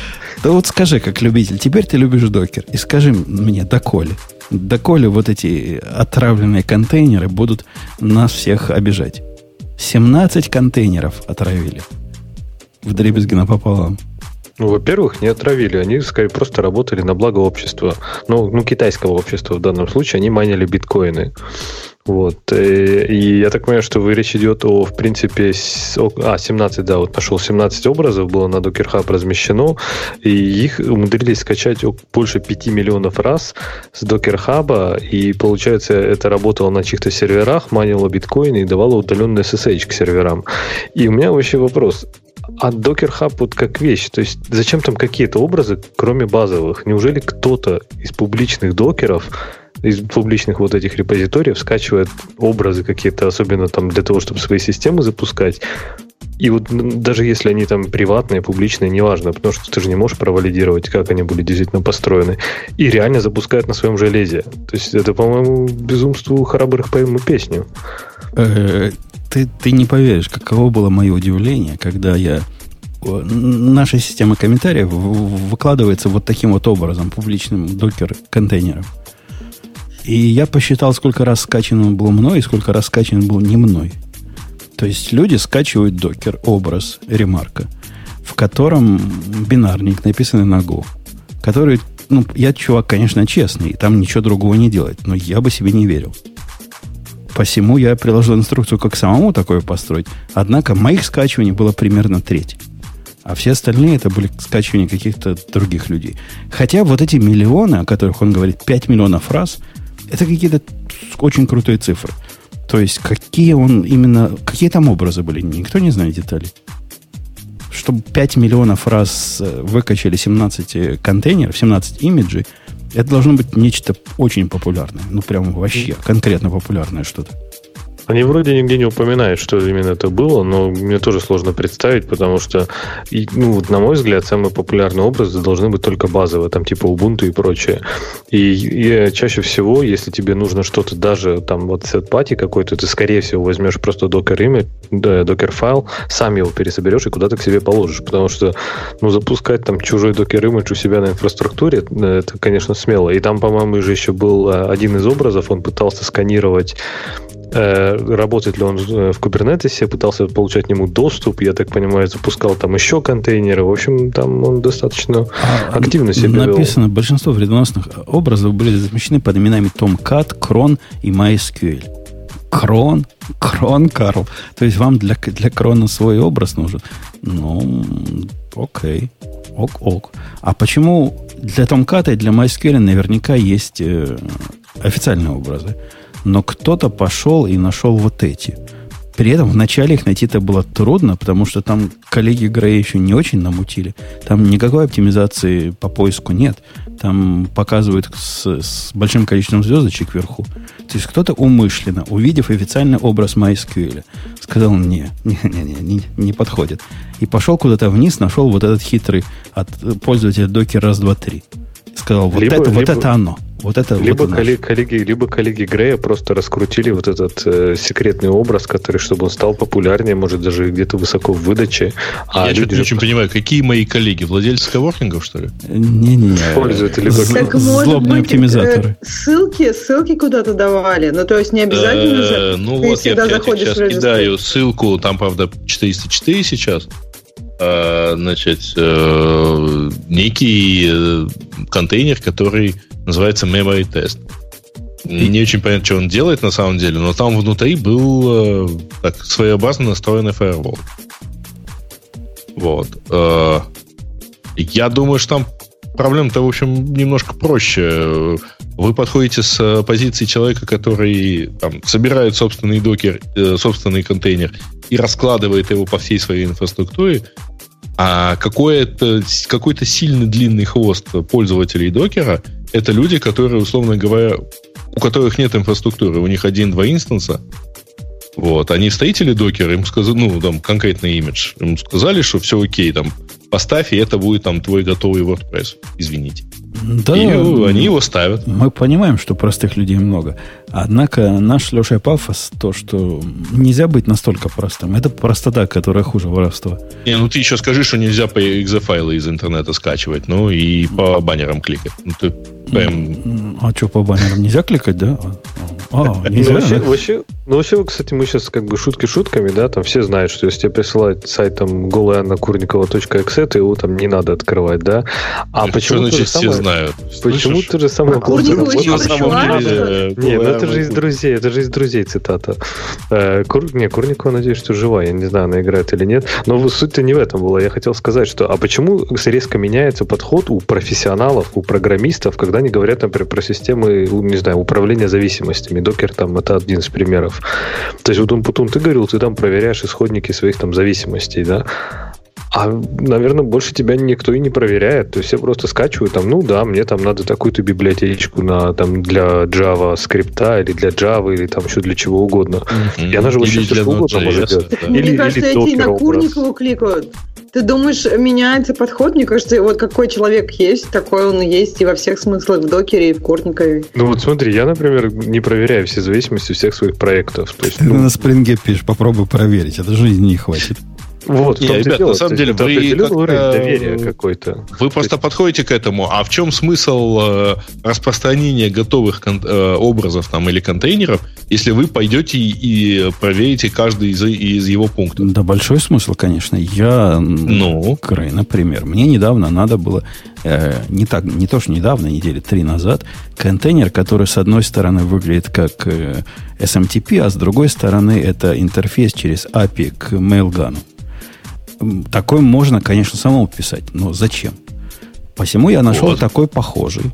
Да вот скажи, как любитель, теперь ты любишь докер. И скажи мне, доколе? Доколе вот эти отравленные контейнеры будут нас всех обижать? 17 контейнеров отравили. В дребезги напополам. Ну, во-первых, не отравили, они скорее просто работали на благо общества. Ну, ну, китайского общества в данном случае, они майнили биткоины. Вот. э, И я так понимаю, что вы- речь идет о, в принципе, с- о- а, 17, да, вот нашел 17 образов, было на Docker Hub размещено, и их умудрились скачать больше 5 миллионов раз с Docker Hub, и, получается, это работало на чьих-то серверах, майнило биткоины и давало удаленный SSH к серверам. И у меня вообще вопрос, а Docker Hub вот как вещь, то есть зачем там какие-то образы, кроме базовых? Неужели кто-то из публичных докеров, из публичных вот этих репозиториев скачивает образы какие-то, особенно там для того, чтобы свои системы запускать? И вот даже если они там приватные, публичные, неважно, потому что ты же не можешь провалидировать, как они были действительно построены, и реально запускают на своем железе. То есть это, по-моему, безумству храбрых по ему песню. Ты, ты не поверишь, каково было мое удивление, когда я наша система комментариев выкладывается вот таким вот образом, публичным докер контейнером. И я посчитал, сколько раз скачан он был мной и сколько раз скачан был не мной. То есть люди скачивают докер, образ, ремарка, в котором бинарник, написанный на Go, который, ну, я чувак, конечно, честный, там ничего другого не делает, но я бы себе не верил. Посему я приложил инструкцию, как самому такое построить. Однако моих скачиваний было примерно треть. А все остальные это были скачивания каких-то других людей. Хотя вот эти миллионы, о которых он говорит, 5 миллионов раз, это какие-то очень крутые цифры. То есть какие он именно, какие там образы были, никто не знает деталей. Чтобы 5 миллионов раз э, выкачали 17 контейнеров, 17 имиджей, это должно быть нечто очень популярное. Ну, прям вообще конкретно популярное что-то. Они вроде нигде не упоминают, что именно это было, но мне тоже сложно представить, потому что, ну, вот, на мой взгляд, самые популярные образы должны быть только базовые, там типа Ubuntu и прочее. И, и чаще всего, если тебе нужно что-то даже там вот сет-пати какой-то, ты скорее всего возьмешь просто Docker да, Docker файл, сам его пересоберешь и куда-то к себе положишь, потому что, ну, запускать там чужой Docker image у себя на инфраструктуре, э, это, конечно, смело. И там, по-моему, же еще был э, один из образов, он пытался сканировать э, работает ли он э, в Kubernetes, пытался получать к нему доступ, я так понимаю, запускал там еще контейнеры. В общем, там он достаточно А, активно себя вел. Написано, большинство вредоносных образов были замещены под именами Tomcat, Cron и MySQL. Крон, Крон, Карл. То есть вам для, для Крона свой образ нужен? Ну, окей. Ок, ок. А почему для Tomcat и для MySQL наверняка есть э, официальные образы? Но кто-то пошел и нашел вот эти. При этом вначале их найти-то было трудно, потому что там коллеги Грея еще не очень намутили. Там никакой оптимизации по поиску нет. Там показывают с, с большим количеством звездочек вверху. То есть кто-то умышленно, увидев официальный образ MySQL, сказал, не, не, не, не, не, не подходит. И пошел куда-то вниз, нашел вот этот хитрый от пользователя Docker раз, два, три. Сказал, вот, Либо- это, вот либо- это оно. Вот это Либо, вот оно. коллеги, коллеги, либо коллеги Грея просто раскрутили вот этот э, секретный образ, который, чтобы он стал популярнее, может, даже где-то высоко в выдаче. А Я что-то не очень понимаю, какие мои коллеги? Владельцы коворкингов, что ли? З- только- Так, может Злобные быть, оптимизаторы. э, ссылки, ссылки куда-то давали. Ну, то есть не обязательно Э, же. Ну ты вот я всегда заходишь сейчас в кидаю ссылку, там, правда, 404 сейчас. А, Значит, э, некий э, контейнер, который называется Memory Test. Не очень понятно, что он делает на самом деле, но там внутри был э, так своеобразно настроенный фаервол. Вот. Э, Я думаю, что там проблема-то, в общем, немножко проще. Вы подходите с э, позиции человека, который там, собирает собственный докер, э, собственный контейнер и раскладывает его по всей своей инфраструктуре, а какой-то, какой-то сильный длинный хвост пользователей докера это люди, которые, условно говоря, у которых нет инфраструктуры, у них один-два инстанса, вот, они встретили докер, им сказали, ну, там, конкретный имидж, им сказали, что все окей, там, поставь, и это будет там твой готовый WordPress, извините. Да, и они его ставят. Мы понимаем, что простых людей много. Однако наш Леша пафос, то, что нельзя быть настолько простым. Это простота, которая хуже воровства. Не, ну ты еще скажи, что нельзя по exe файлы из интернета скачивать, ну и по баннерам кликать. Ну ты прям... М, А что, по баннерам нельзя кликать, да? А, Ну, нельзя, вообще, да? вообще, ну, вообще, вот, кстати, мы сейчас как бы шутки шутками, да, там все знают, что если тебе присылают сайт там голояннакурникова.exe, то его там не надо открывать, да. А что почему то же значит все самое? знают? Почему Слышишь? то же самое? Курникова Вот на самом деле- э, Не, ну это Голояна же из друзей, это же из друзей цитата. Э, Кур... Не, Курникова, надеюсь, что жива. Я не знаю, она играет или нет. Но суть-то не в этом была. Я хотел сказать, что а почему резко меняется подход у профессионалов, у программистов, когда они говорят, например, про системы, не знаю, управления зависимостями. Докер там это один из примеров. То есть вот он потом ты говорил, ты там проверяешь исходники своих там зависимостей, да? А, наверное, больше тебя никто и не проверяет. То есть все просто скачивают там, ну да, мне там надо такую-то библиотечку на, там, для Java скрипта или для Java или там еще для чего угодно. Мгм. И она же вообще для что угодно может делать. да. Мне Или- кажется, или эти на. Курникову кликают. Ты думаешь, меняется подход? Мне кажется, вот какой человек есть, такой он и есть и во всех смыслах в докере и в Курникове. Ну вот смотри, я, например, не проверяю все зависимости всех своих проектов. То есть, Ты ну, на спринге пишешь, попробуй проверить. Это жизни не хватит. Вот, и ребят, дело. на самом деле, вы уровень доверия какой-то. Вы просто подходите к этому, а в чем смысл э, распространения готовых кон- э, образов там, или контейнеров, если вы пойдете и, и проверите каждый из, из его пунктов? Да, большой смысл, конечно. Я, Ну? Край, например, мне недавно надо было, э, не так, не то, что недавно, недели три назад, контейнер, который с одной стороны выглядит как э, SMTP, а с другой стороны это интерфейс через API к Mailgun. М, Такой можно, конечно, самому писать, но зачем? Посему я нашел Вот. такой похожий.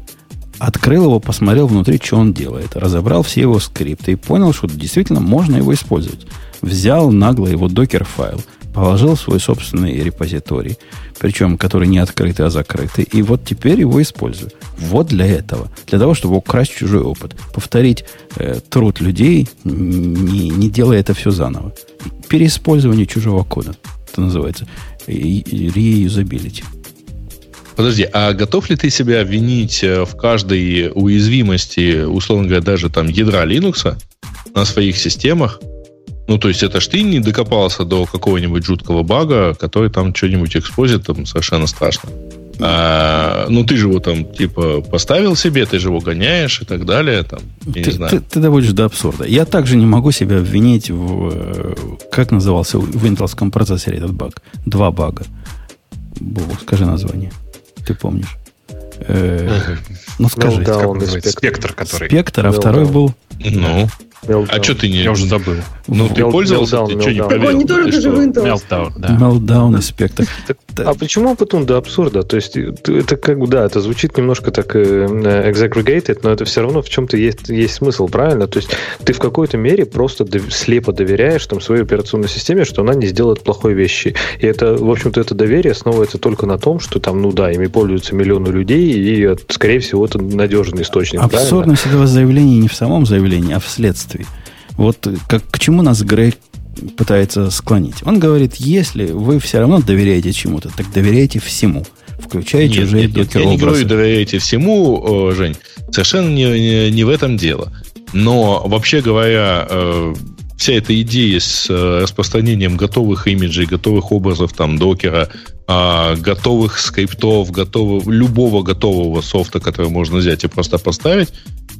Открыл его, посмотрел внутри, что он делает. Разобрал все его скрипты и понял, что действительно можно его использовать. Взял нагло его докер-файл, положил в свой собственный репозиторий, причем который не открытый, а закрытый, и вот теперь его использую. Вот для этого. Для того, чтобы украсть чужой опыт. Повторить э, труд людей, не, не делая это все заново. Переиспользование чужого кода. Это называется. И- и Reusability. Подожди, а готов ли ты себя обвинить э, в каждой уязвимости, условно говоря, даже там ядра Linux на своих системах? Ну, то есть это ж ты не докопался до какого-нибудь жуткого бага, который там что-нибудь экспозит, там совершенно страшно. А, ну, ты же его там, типа, поставил себе, ты же его гоняешь и так далее, там, я не Ты, знаю. ты- ты доводишь до абсурда. Я также не могу себя обвинить в... э, Как назывался в интелском процессоре этот баг? Два бага. Бобок, скажи название. Ты помнишь? Э, ну, скажи. Называется? из спектра. Спектр, который. Спектр, а второй был... Ну, Meltdown. а что ты не... Я уже забыл. Ну, ты Mel- пользовался, Meltdown, ты что не Meltdown. Так он проверил? не только Ты же в Intel. Meltdown, да. Meltdown Да. А почему потом до абсурда? То есть ты- это как бы, да, это звучит немножко так э, э, exaggregated, но это все равно в чем-то есть, есть смысл, правильно? То есть ты в какой-то мере просто слепо доверяешь там, своей операционной системе, что она не сделает плохой вещи. И это, в общем-то, это доверие основывается только на том, что там, ну да, ими пользуются миллионы людей, и, э, скорее всего, это надежный источник. правильно? Абсурдность этого заявления не в самом заявлении, а в следствии. Вот э, как, к чему нас Грей пытается склонить. Он говорит, если вы все равно доверяете чему-то, так доверяйте всему. включая Нет, чужие нет, нет, я не говорю образы. доверяйте всему, э, Жень. Совершенно не, не- не в этом дело. Но, вообще говоря, э, вся эта идея с э, распространением готовых имиджей, готовых образов, там, докера, а, готовых скриптов, готового, любого готового софта, который можно взять и просто поставить,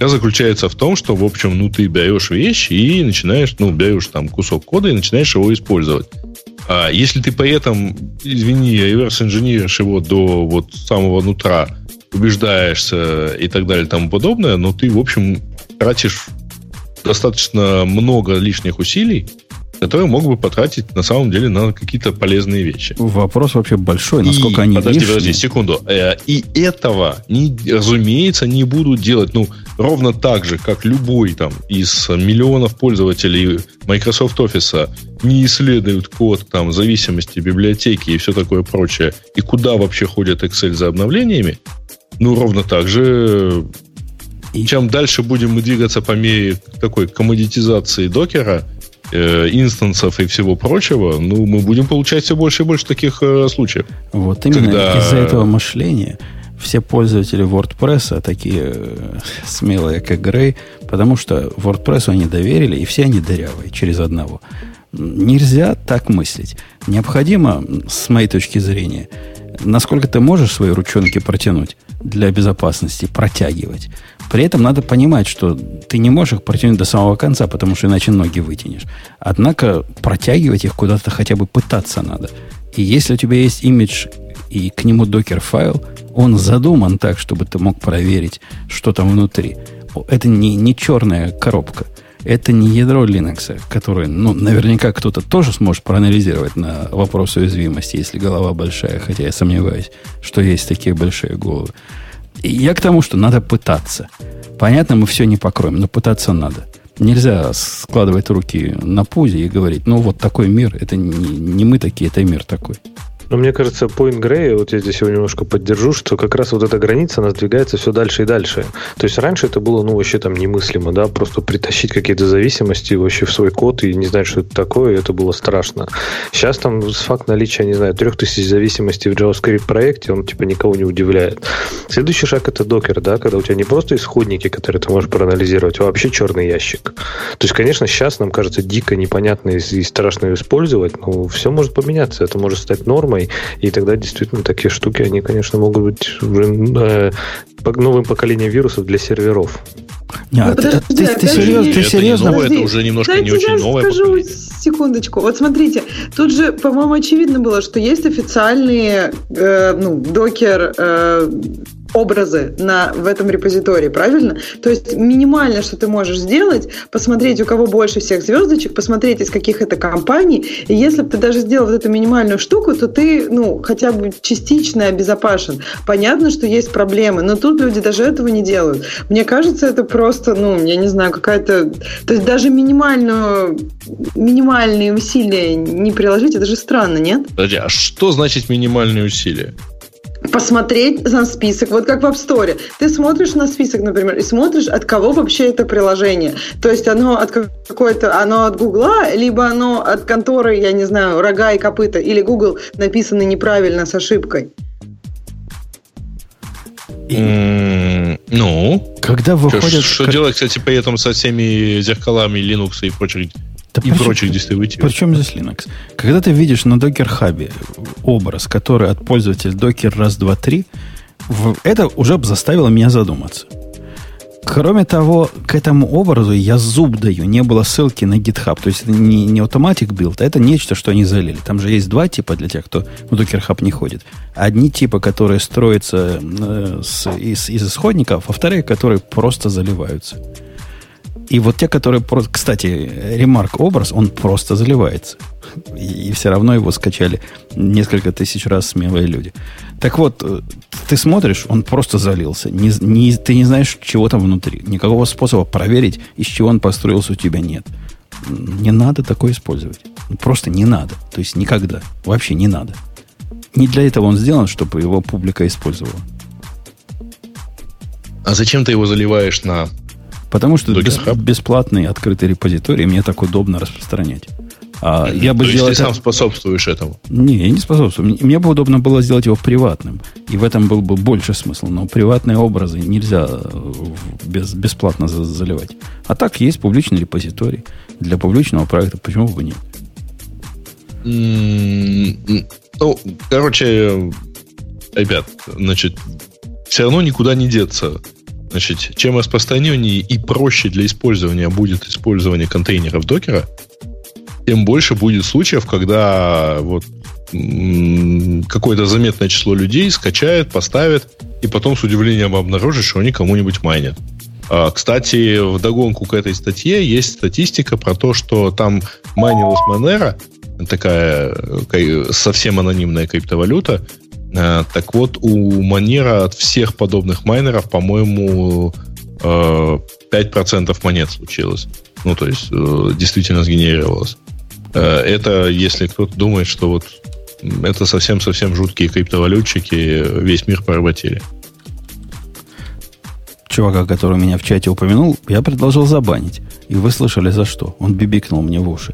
раз заключается в том, что, в общем, ну, ты берешь вещь и начинаешь, ну, берешь там кусок кода и начинаешь его использовать. А если ты при этом, извини, реверс-инженеришь его до вот самого нутра, убеждаешься и так далее и тому подобное, но ты, в общем, тратишь достаточно много лишних усилий, которые мог бы потратить на самом деле на какие-то полезные вещи. Вопрос вообще большой, насколько И- они подожди, лишние. подожди, секунду. Э, И этого, не, разумеется, не будут делать. Ну, ровно так же, как любой там из миллионов пользователей Microsoft Office не исследуют код там зависимости библиотеки и все такое прочее, и куда вообще ходит Excel за обновлениями, ну, ровно так же И- чем дальше будем мы двигаться по мере такой коммодитизации докера, э, инстансов и всего прочего, ну, мы будем получать все больше и больше таких э, случаев. Вот именно Когда- из-за этого мышления все пользователи WordPress такие э, смелые, как Грей, потому что WordPress они доверили, и все они дырявые через одного. Нельзя так мыслить. Необходимо, с моей точки зрения, насколько ты можешь свои ручонки протянуть для безопасности, протягивать. При этом надо понимать, что ты не можешь их протянуть до самого конца, потому что иначе ноги вытянешь. Однако протягивать их куда-то хотя бы пытаться надо. И если у тебя есть имидж и к нему докер-файл, он задуман так, чтобы ты мог проверить, что там внутри. Это не, не черная коробка. Это не ядро Linux, которое, ну, наверняка кто-то тоже сможет проанализировать на вопрос уязвимости, если голова большая, хотя я сомневаюсь, что есть такие большие головы. Я к тому, что надо пытаться. Понятно, мы все не покроем, но пытаться надо. Нельзя складывать руки на пузе и говорить, ну вот такой мир, это не, не мы такие, это мир такой. Но мне кажется, Point Grey, вот я здесь его немножко поддержу, что как раз вот эта граница, она сдвигается все дальше и дальше. То есть раньше это было, ну, вообще там немыслимо, да, просто притащить какие-то зависимости вообще в свой код и не знать, что это такое, это было страшно. Сейчас там факт наличия, не знаю, трех тысяч зависимостей в JavaScript проекте, он типа никого не удивляет. Следующий шаг это докер, да, когда у тебя не просто исходники, которые ты можешь проанализировать, а вообще черный ящик. То есть, конечно, сейчас нам кажется дико непонятно и, и страшно использовать, но все может поменяться, это может стать нормой, и тогда действительно такие штуки, они, конечно, могут быть уже э, новым поколением вирусов для серверов. Не, а Ну, ты, подожди, ты- ты опять же, серьезно, ты это не серьезно новое, это Подожди, уже немножко Дайте не очень я новое скажу поколение. секундочку. Вот смотрите, тут же, по-моему, очевидно было, что есть официальные э, ну, докер э, образы на, в этом репозитории, правильно? То есть минимально, что ты можешь сделать, посмотреть, у кого больше всех звездочек, посмотреть, из каких это компаний, и если бы ты даже сделал вот эту минимальную штуку, то ты, ну, хотя бы частично обезопасен. Понятно, что есть проблемы, но тут люди даже этого не делают. Мне кажется, это просто, ну, я не знаю, какая-то... То есть даже минимальную, минимальные усилия не приложить, это же странно, нет? Подожди, а что значит минимальные усилия? Посмотреть на список, вот как в App Store. Ты смотришь на список, например, и смотришь, от кого вообще это приложение. То есть оно от какой-то, оно от Гугла, либо оно от конторы, я не знаю, рога и копыта, или Google написано неправильно с ошибкой. М, Ну, Когда что, выходят... что как- делать, кстати, при этом со всеми зеркалами Linux и прочих, Да и при чём- прочих дистрибутивов? Причем здесь Linux? Когда ты видишь на Docker Hub образ, который от пользователя Docker раз, два, три, это уже заставило меня задуматься. Кроме того, к этому образу я зуб даю. Не было ссылки на GitHub. То есть это не, не automatic build, а это нечто, что они залили. Там же есть два типа для тех, кто в Docker Hub не ходит. Одни типы, которые строятся э, с- из, из исходников, а вторые, которые просто заливаются. И вот те, которые просто... Кстати, ремарк образ, он просто заливается. И, и все равно его скачали несколько тысяч раз смелые люди. Так вот, э, ты смотришь, он просто залился. Не, не- ты не знаешь, чего там внутри. Никакого способа проверить, из чего он построился, у тебя нет. Не надо такое использовать. Ну, Просто не надо. То есть никогда. Вообще не надо. Не для этого он сделан, чтобы его публика использовала. А зачем ты его заливаешь на... Потому что бес- бесплатный открытый репозиторий, мне так удобно распространять. А я бы То есть сделал ты это- сам способствуешь этому. Не, я не способствую. Мне- Мне бы удобно было сделать его приватным. И в этом был бы больше смысл. Но приватные образы нельзя э, без, бесплатно за- заливать. А так есть публичный репозиторий. Для публичного проекта почему бы нет? М, Ну, короче, ребят, значит, все равно никуда не деться. Значит, чем распространеннее и проще для использования будет использование контейнеров докера, тем больше будет случаев, когда вот какое-то заметное число людей скачает, поставит, и потом с удивлением обнаружит, что они кому-нибудь майнят. А, Кстати, в догонку к этой статье есть статистика про то, что там майнилась Monero, такая э, совсем анонимная криптовалюта. Э, Так вот, у Monero от всех подобных майнеров, по-моему, э, 5% монет случилось. Ну, то есть, э, действительно сгенерировалось. Э, Это, если кто-то думает, что вот это совсем-совсем жуткие криптовалютчики, э, весь мир поработили. Чувака, который меня в чате упомянул, я предложил забанить. И вы слышали за что? Он бибикнул мне в уши.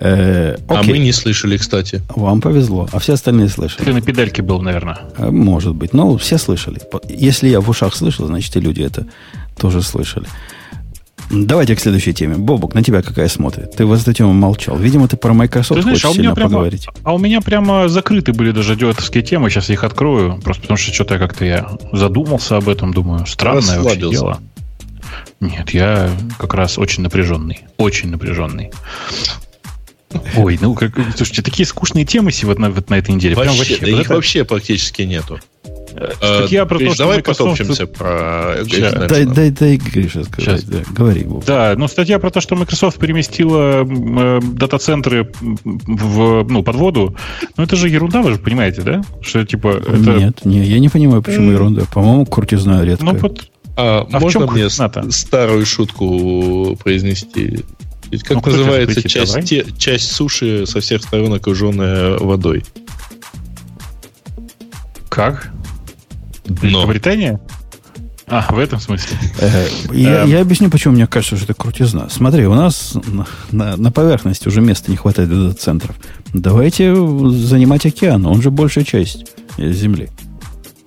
Э, А мы не слышали, кстати. вам повезло, а все остальные слышали. Ты на педальке был, наверное. Э, Может быть. Но все слышали. Если я в ушах слышал, значит и люди это тоже слышали. Давайте к следующей теме. Бобок, на тебя какая смотрит? Ты в эту тему молчал. Видимо, ты про Microsoft Ты знаешь, хочешь а у, меня сильно прямо, поговорить. а у меня прямо закрыты были даже диотовские темы. Сейчас я их открою. Просто потому что что-то как-то я задумался об этом. Думаю, странное вообще дело. Нет, я как раз очень напряженный. Очень напряженный. Ой, ну, как, слушайте, такие скучные темы сегодня вот на этой неделе. Прям Вообще, вообще. да Вот их это- вообще практически нету. Статья Э, про то, Гриш, что давай Microsoft- потопчемся про. Дай, дай, дай Гриша сказать. Сейчас. Да. Говори, Боб. Да, ну статья про то, что Microsoft переместила э, дата-центры в, ну, под воду, ну это же ерунда, вы же понимаете, да? Что типа это... Нет, не, я не понимаю, почему ерунда. По-моему, крутизна редкая. Ну, под- А, А в можно чем мне старую шутку произнести? Ведь как Ну, называется часть, Давай. те- часть суши со всех сторон окруженная водой? Как? Дно. Великобритания? А, в этом смысле. Э, Я, я объясню, почему мне кажется, что это крутизна. Смотри, у нас на, на- на поверхности уже места не хватает для центров. Давайте занимать океан, он же большая часть э, Земли.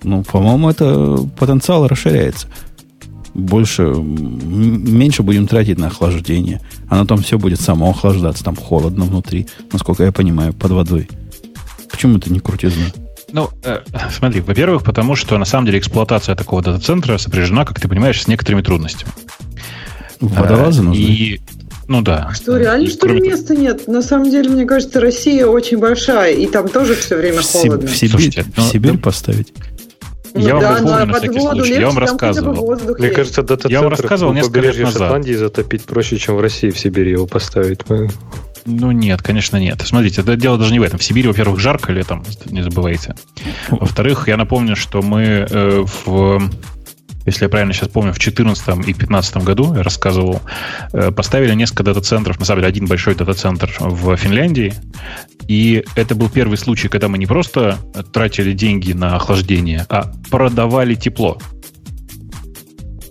Ну, по-моему, это потенциал расширяется. Больше, меньше будем тратить на охлаждение. А на том все будет само охлаждаться. Там холодно внутри, насколько я понимаю, под водой. Почему это не крутизна? Ну, э, смотри, во-первых, потому что на самом деле эксплуатация такого дата-центра сопряжена, как ты понимаешь, с некоторыми трудностями. Водолазы Э, нужны? И, ну да. Что, реально, И что ли, места нет? На самом деле, мне кажется, Россия очень большая, и там тоже все время в, Сиб- холодно. в Сибирь, Слушайте, в ну, Сибирь ну, поставить? Я Ну вам да, на всякий воду случай. Я вам рассказывал. Мне есть. кажется, Я вам дата-центр рассказывал лет назад. Шотландии затопить проще, чем в России в Сибири его поставить. Ну нет, конечно нет. Смотрите, это дело даже не в этом. В Сибири, во-первых, жарко летом, не забывайте. Во-вторых, я напомню, что мы э, в если я правильно сейчас помню, в 2014 и 2015 году, я рассказывал, э, поставили несколько дата-центров, на самом деле один большой дата-центр в Финляндии, и это был первый случай, когда мы не просто тратили деньги на охлаждение, а продавали тепло.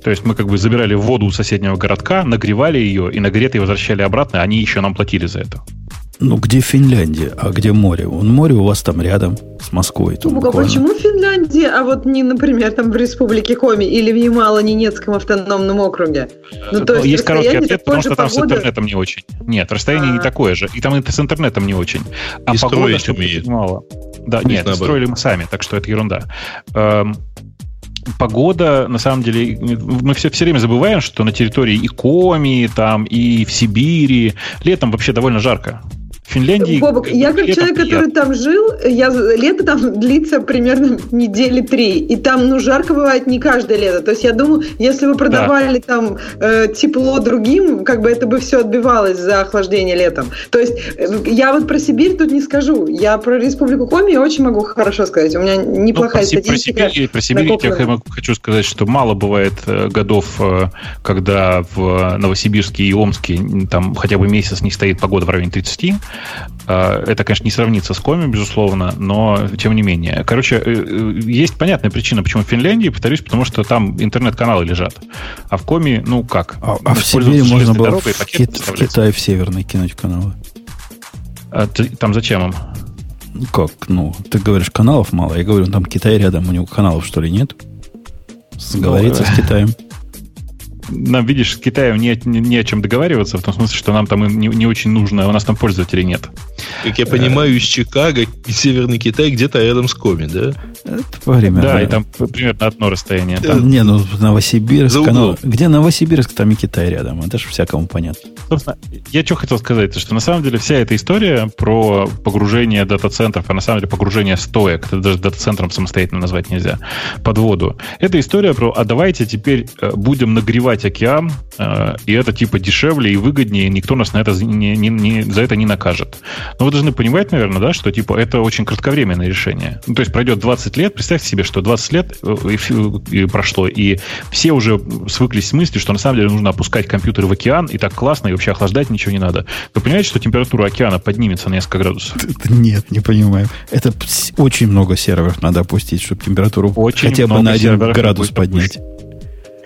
То есть мы как бы забирали воду у соседнего городка, нагревали ее и нагретые возвращали обратно, они еще нам платили за это. Ну, где Финляндия, а где море? Он море у вас там рядом с Москвой. там Бог, а буквально. почему Финляндия, а вот не, например, там в Республике Коми или в Ямало-Ненецком автономном округе? Ну, то Ну, есть, короткий ответ, потому что там с погода. интернетом не очень. Нет, расстояние не А. такое же. И там это с интернетом не очень. А И погода, строить умеет. понимала. Да, Здесь нет, наоборот. строили мы сами, так что это ерунда. Эм, Погода, на самом деле, мы все, все время забываем, что на территории и Коми, там, и в Сибири летом вообще довольно жарко. В Финляндии... Бобок, я как человек, который приятно. там жил, я, лето там длится примерно недели три. И там, ну, жарко бывает не каждое лето. То есть я думаю, если вы продавали там э, тепло другим, как бы это бы все отбивалось за охлаждение летом. То есть э, я вот про Сибирь тут не скажу. Я про Республику Коми очень могу хорошо сказать. У меня Ну, неплохая про, Си- про статистика. Сибирь, про Сибирь я хочу сказать, что мало бывает э, годов, э, когда в Новосибирске и Омске там хотя бы месяц не стоит погода в районе 30. Э, Это, конечно, не сравнится с Коми, безусловно, но тем не менее. Короче, э, э, есть понятная причина, почему в Финляндии, повторюсь, потому что там интернет-каналы лежат. А в Коми, ну как? А, а в Сибири можно было в, Кит- в. Китай в северный кинуть каналы. А ты, там зачем им? Ну, Как? Ну, ты говоришь, каналов мало. Я говорю, там Китай рядом, у него каналов, что ли, нет? Сговориться Ну, с Китаем. Нам, видишь, с Китаем не, не, не о чем договариваться, в том смысле, что нам там не, не очень нужно, у нас там пользователей нет. Как я понимаю, из Чикаго и Северный Китай где-то рядом с Коми, да? Это во время. Да, и там примерно одно расстояние. Там, Там, не, ну, Новосибирск, канал- где Новосибирск, там и Китай рядом. Это же всякому понятно. собственно, я что хотел сказать, что на самом деле вся эта история про погружение дата-центров, а на самом деле погружение стоек, это даже дата-центром самостоятельно назвать нельзя, под воду. Это история про, а давайте теперь э, будем нагревать океан, э, и это типа дешевле и выгоднее, и никто нас на это за- не, не- не- за это не накажет. Но вы должны понимать, наверное, да, что типа это очень кратковременное решение. Ну, то есть пройдет 20 лет, представьте себе, что 20 лет э, и фи- и прошло, и все уже свыклись с мыслью, что на самом деле нужно опускать компьютеры в океан, и так классно, и вообще охлаждать ничего не надо. Вы понимаете, что температура океана поднимется на несколько градусов? Нет, не понимаю. Это очень много серверов надо опустить, чтобы температуру Очень хотя бы на один градус поднять.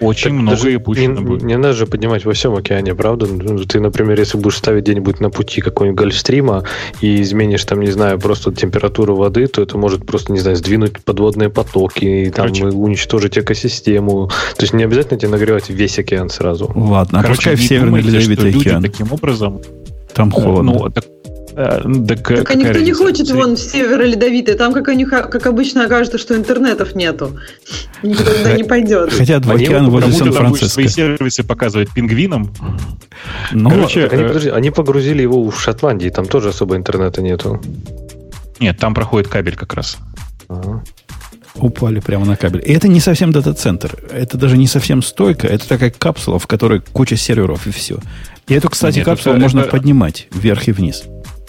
Очень Так много даже и пущено не, будет. не надо же поднимать во всем океане, правда? Ну, Ты, например, если будешь ставить где-нибудь на пути какой-нибудь гольфстрима и изменишь там, не знаю, просто температуру воды, то это может просто, не знаю, сдвинуть подводные потоки и там Короче. уничтожить экосистему. То есть не обязательно тебе нагревать весь океан сразу. Ладно, Короче, опускай в Северный Ледовитый океан. таким образом... Там э, холодно. Ну, так, э, так, э, Так а никто не разница? хочет вон в северо-ледовитый. Там, как, они, как обычно, окажется, что интернетов нету. Никто туда не пойдет. Хотят в океан возле будешь свои Сан-Франциско. сервисы показывать пингвинам. Ну, Короче, Так они, подожди, они погрузили его в Шотландии, там тоже особо интернета нету. Нет, там проходит кабель как раз. Ага. упали прямо на кабель. И это не совсем дата-центр. Это даже не совсем стойка. Это такая капсула, в которой куча серверов и все. И эту, кстати, Нет, капсулу это- можно это- поднимать вверх и вниз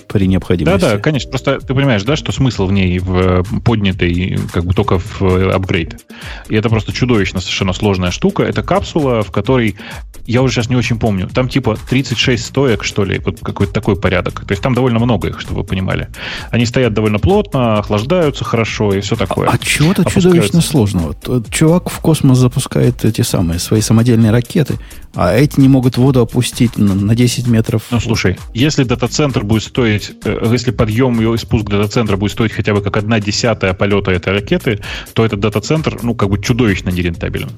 при необходимости. Да, да, конечно. Просто ты понимаешь, да, что смысл в ней в э, поднятой как бы только в э, апгрейд. И это просто чудовищно совершенно сложная штука. Это капсула, в которой я уже сейчас не очень помню. Там типа 36 стоек, что ли, вот какой-то такой порядок. То есть там довольно много их, чтобы вы понимали. Они стоят довольно плотно, охлаждаются хорошо и все такое. А чего-то Опускаются. чудовищно сложного. Тот Чувак в космос запускает эти самые свои самодельные ракеты, а эти не могут воду опустить на, на 10 метров. Ну, слушай, если дата-центр будет стоить, э, если подъем и спуск дата-центра будет стоить хотя бы как одна десятая полета этой ракеты, то этот дата-центр, ну, как бы чудовищно нерентабелен.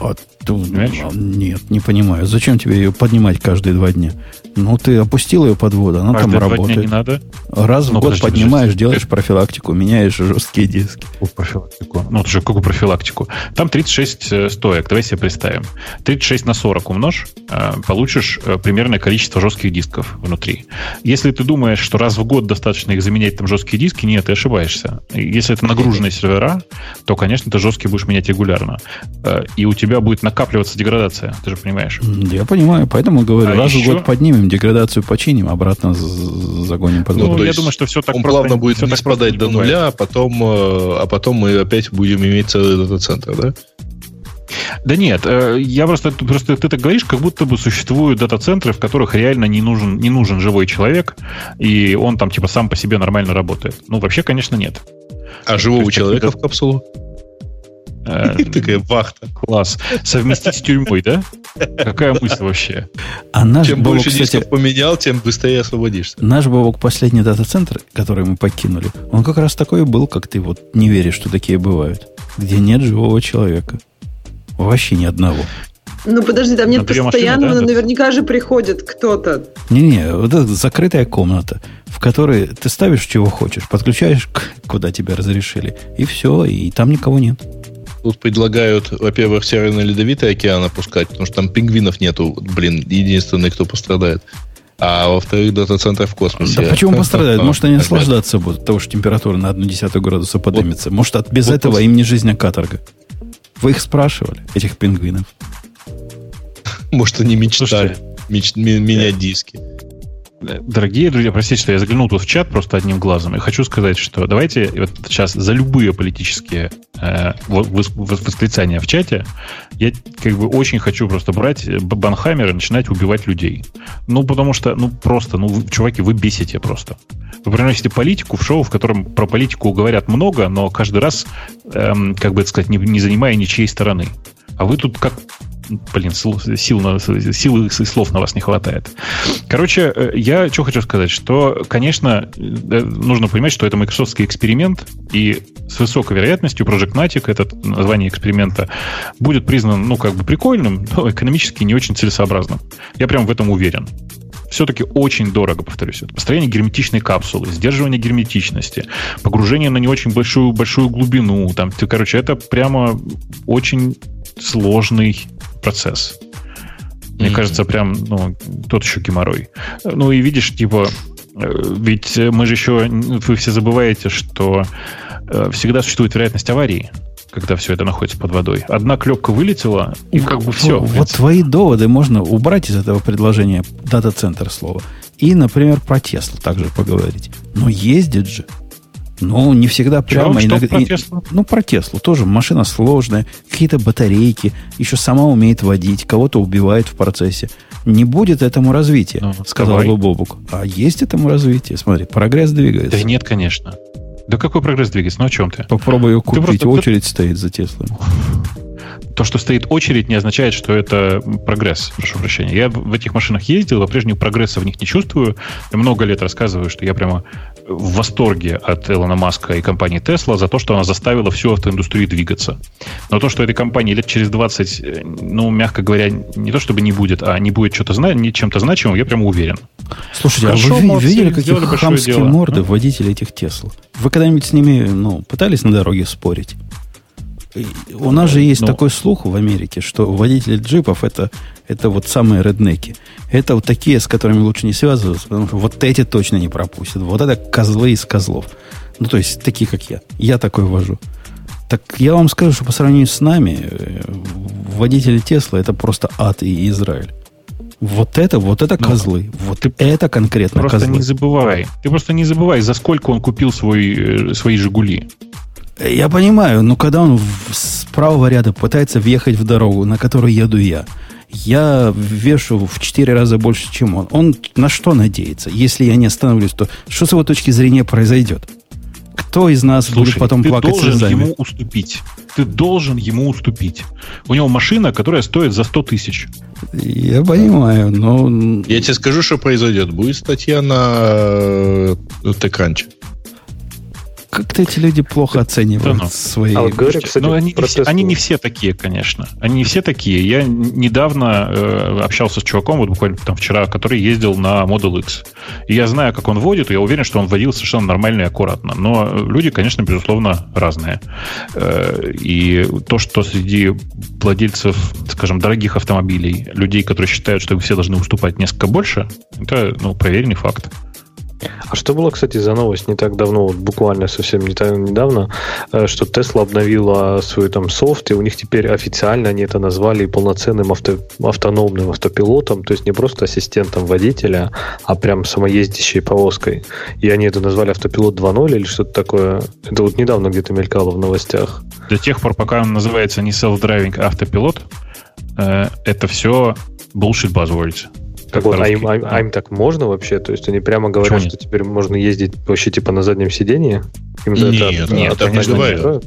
А ты- Понимаешь? а, нет, не понимаю. Зачем тебе ее поднимать каждые два дня? Ну, ты опустил ее под воду, она Каждые там работает. не надо. Раз в Ну, год подожди, поднимаешь, подожди. делаешь профилактику, меняешь жесткие диски. Какую профилактику? Ну, это же какую профилактику? Там 36 э, стоек, давай себе представим. 36 на 40 умножь, э, получишь э, примерное количество жестких дисков внутри. Если ты думаешь, что раз в год достаточно их заменять там жесткие диски, нет, ты ошибаешься. Если это нагруженные сервера, то, конечно, ты жесткие будешь менять регулярно. И у тебя будет накапливаться деградация, ты же понимаешь. Я понимаю, поэтому говорю, А раз еще- в год поднимем, деградацию починим, обратно загоним под Ну, воду. то я думаю, что все так Он просто- плавно будет вниз не до нуля, а потом, э, а потом мы опять будем иметь целый дата-центр, да? Да нет, э, я просто, просто ты так говоришь, как будто бы существуют дата-центры, в которых реально не нужен, не нужен живой человек, и он там типа сам по себе нормально работает. Ну, вообще, конечно, нет. А живого есть человека в капсулу? Э, Такая вахта. Класс. Совместить с тюрьмой, да? Какая мысль вообще? А наш Чем Бобок, больше кстати, дисков поменял, тем быстрее освободишься. наш Бобок последний дата-центр, который мы покинули, он как раз такой и был, как ты вот не веришь, что такие бывают. Где нет живого человека. Вообще ни одного. Ну подожди, там нет Например, постоянного, машина, да, но наверняка же приходит кто-то. Не-не, вот это закрытая комната, в которой ты ставишь чего хочешь, подключаешь, к- куда тебя разрешили, и все, и там никого нет. Тут предлагают, во-первых, Северный Ледовитый океан опускать, потому что там пингвинов нету, блин, единственный, кто пострадает. А во-вторых, дата-центр в космосе. Да почему пострадают? Может, они наслаждаться будут от того, что температура на одну десятую градуса поднимется. Может, от, без вот этого им не жизнь, а каторга. Вы их спрашивали, этих пингвинов? Может, они мечтали Слушайте. менять диски. Дорогие друзья, простите, что я заглянул тут в чат просто одним глазом. И хочу сказать, что давайте вот сейчас за любые политические э, во- вос- вос- восклицания в чате я как бы очень хочу просто брать э, банхаммер и начинать убивать людей. Ну, потому что, ну, просто, ну, чуваки, вы бесите просто. Вы приносите политику в шоу, в котором про политику говорят много, но каждый раз, эм, как бы это сказать, не, не занимая ничьей стороны. А вы тут как блин, сил, сил, сил и слов на вас не хватает. Короче, э, я что хочу сказать, что, конечно, э, нужно понимать, что это майкрософтский эксперимент, и с высокой вероятностью Project Natic, это название эксперимента, будет признан, ну, как бы прикольным, но экономически не очень целесообразным. Я прям в этом уверен все-таки очень дорого, повторюсь. Это построение герметичной капсулы, сдерживание герметичности, погружение на не очень большую, большую глубину. Там, короче, это прямо очень сложный процесс. Мне mm-hmm. кажется, прям, ну, тот еще геморрой. Ну и видишь, типа, э, ведь мы же еще, вы все забываете, что э, всегда существует вероятность аварии когда все это находится под водой. Одна клепка вылетела, и как бы все. Вот твои доводы можно убрать из этого предложения дата-центр слова. И, например, про Теслу также поговорить. Но ездит же. Ну, не всегда прямо. Что, иногда, Теслу? Ну, про Теслу тоже. Машина сложная, какие-то батарейки, еще сама умеет водить, кого-то убивает в процессе. Не будет этому развития, ну, сказал бы Бобук. А есть этому развитие. Смотри, прогресс двигается. Да нет, конечно. Да какой прогресс двигается? Ну о чем ты? Попробуй ее купить. Просто... Очередь стоит за Теслой то, что стоит очередь, не означает, что это прогресс. Прошу прощения. Я в этих машинах ездил, по-прежнему прогресса в них не чувствую. Я много лет рассказываю, что я прямо в восторге от Элона Маска и компании Tesla за то, что она заставила всю автоиндустрию двигаться. Но то, что этой компании лет через 20, э, ну, мягко говоря, не то чтобы не будет, а не будет что-то зна- чем-то значимым, я прямо уверен. Слушайте, Хорошо, а вы молодцы, видели, какие хамские дело. морды а? водителей этих Тесл? Вы когда-нибудь с ними ну, пытались на дороге спорить? У нас же есть Но... Ну. такой слух в Америке, что водители джипов это, это вот самые реднеки. Это вот такие, с которыми лучше не связываться, потому что вот эти точно не пропустят. Вот это козлы из козлов. Ну, то есть, такие, как я. Я такой вожу. Так я вам скажу, что по сравнению с нами, э, водители Тесла это просто ад и Израиль. Вот это, вот это Но ну, козлы. Вот ты это конкретно просто козлы. не забывай. Ты просто не забывай, за сколько он купил свой, э, свои Жигули. Я понимаю, но когда он с правого ряда пытается въехать в дорогу, на которую еду я, я вешу в четыре раза больше, чем он. Он на что надеется? Если я не остановлюсь, то что с его точки зрения произойдет? Кто из нас Слушай, будет потом ты плакать должен слезами? ему уступить. Ты должен ему уступить. У него машина, которая стоит за 100 тысяч. Я понимаю, но... Я тебе скажу, что произойдет. Будет статья на э, TechCrunch. Как-то эти люди плохо оценивают да, ну. свои... А вот говорю, кстати, ну, они, не все, они не все такие, конечно. Они не все такие. Я недавно э, общался с чуваком, вот буквально там вчера, который ездил на Model X. И я знаю, как он водит, и я уверен, что он водил совершенно нормально и аккуратно. Но люди, конечно, безусловно, разные. Э, и то, что среди владельцев, скажем, дорогих автомобилей, людей, которые считают, что все должны уступать несколько больше, это ну, проверенный факт. А что было, кстати, за новость не так давно, вот буквально совсем не так недавно, э, что Tesla обновила свой там софт, и у них теперь официально они это назвали полноценным авто, автономным автопилотом, то есть не просто ассистентом водителя, а прям самоездящей повозкой. И они это назвали автопилот 2.0 или что-то такое. Это вот недавно где-то мелькало в новостях. До тех пор, пока он называется не self-driving, а автопилот, э, это все bullshit buzzwords. Как вот, а, им, а, а им так можно вообще? То есть они прямо говорят, Почему что нет? теперь можно ездить вообще типа на заднем сидении? Им нет, это, нет, это, не говорят.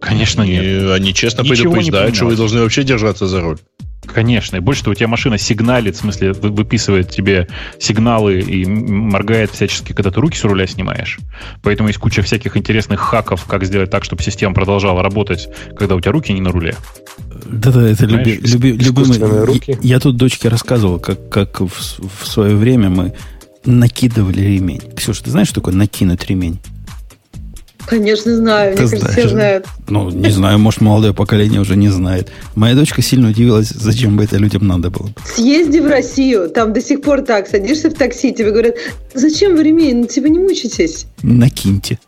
Конечно, нет. Они честно Ничего предупреждают, что вы должны вообще держаться за руль. Конечно. И больше того, у тебя машина сигналит, в смысле, выписывает тебе сигналы и моргает всячески, когда ты руки с руля снимаешь. Поэтому есть куча всяких интересных хаков, как сделать так, чтобы система продолжала работать, когда у тебя руки не на руле. Да-да, это люби, люби, любимые руки. Я, я тут дочке рассказывал, как, как в, в свое время мы накидывали ремень. Ксюша, ты знаешь, что такое накинуть ремень? Конечно, знаю. Ты Мне кажется, все знают. Ну, не знаю, может, молодое поколение уже не знает. Моя дочка сильно удивилась, зачем бы это людям надо было. Съезди в Россию, там до сих пор так. Садишься в такси, тебе говорят, зачем вы ремень? Ну, типа не мучитесь. Накиньте.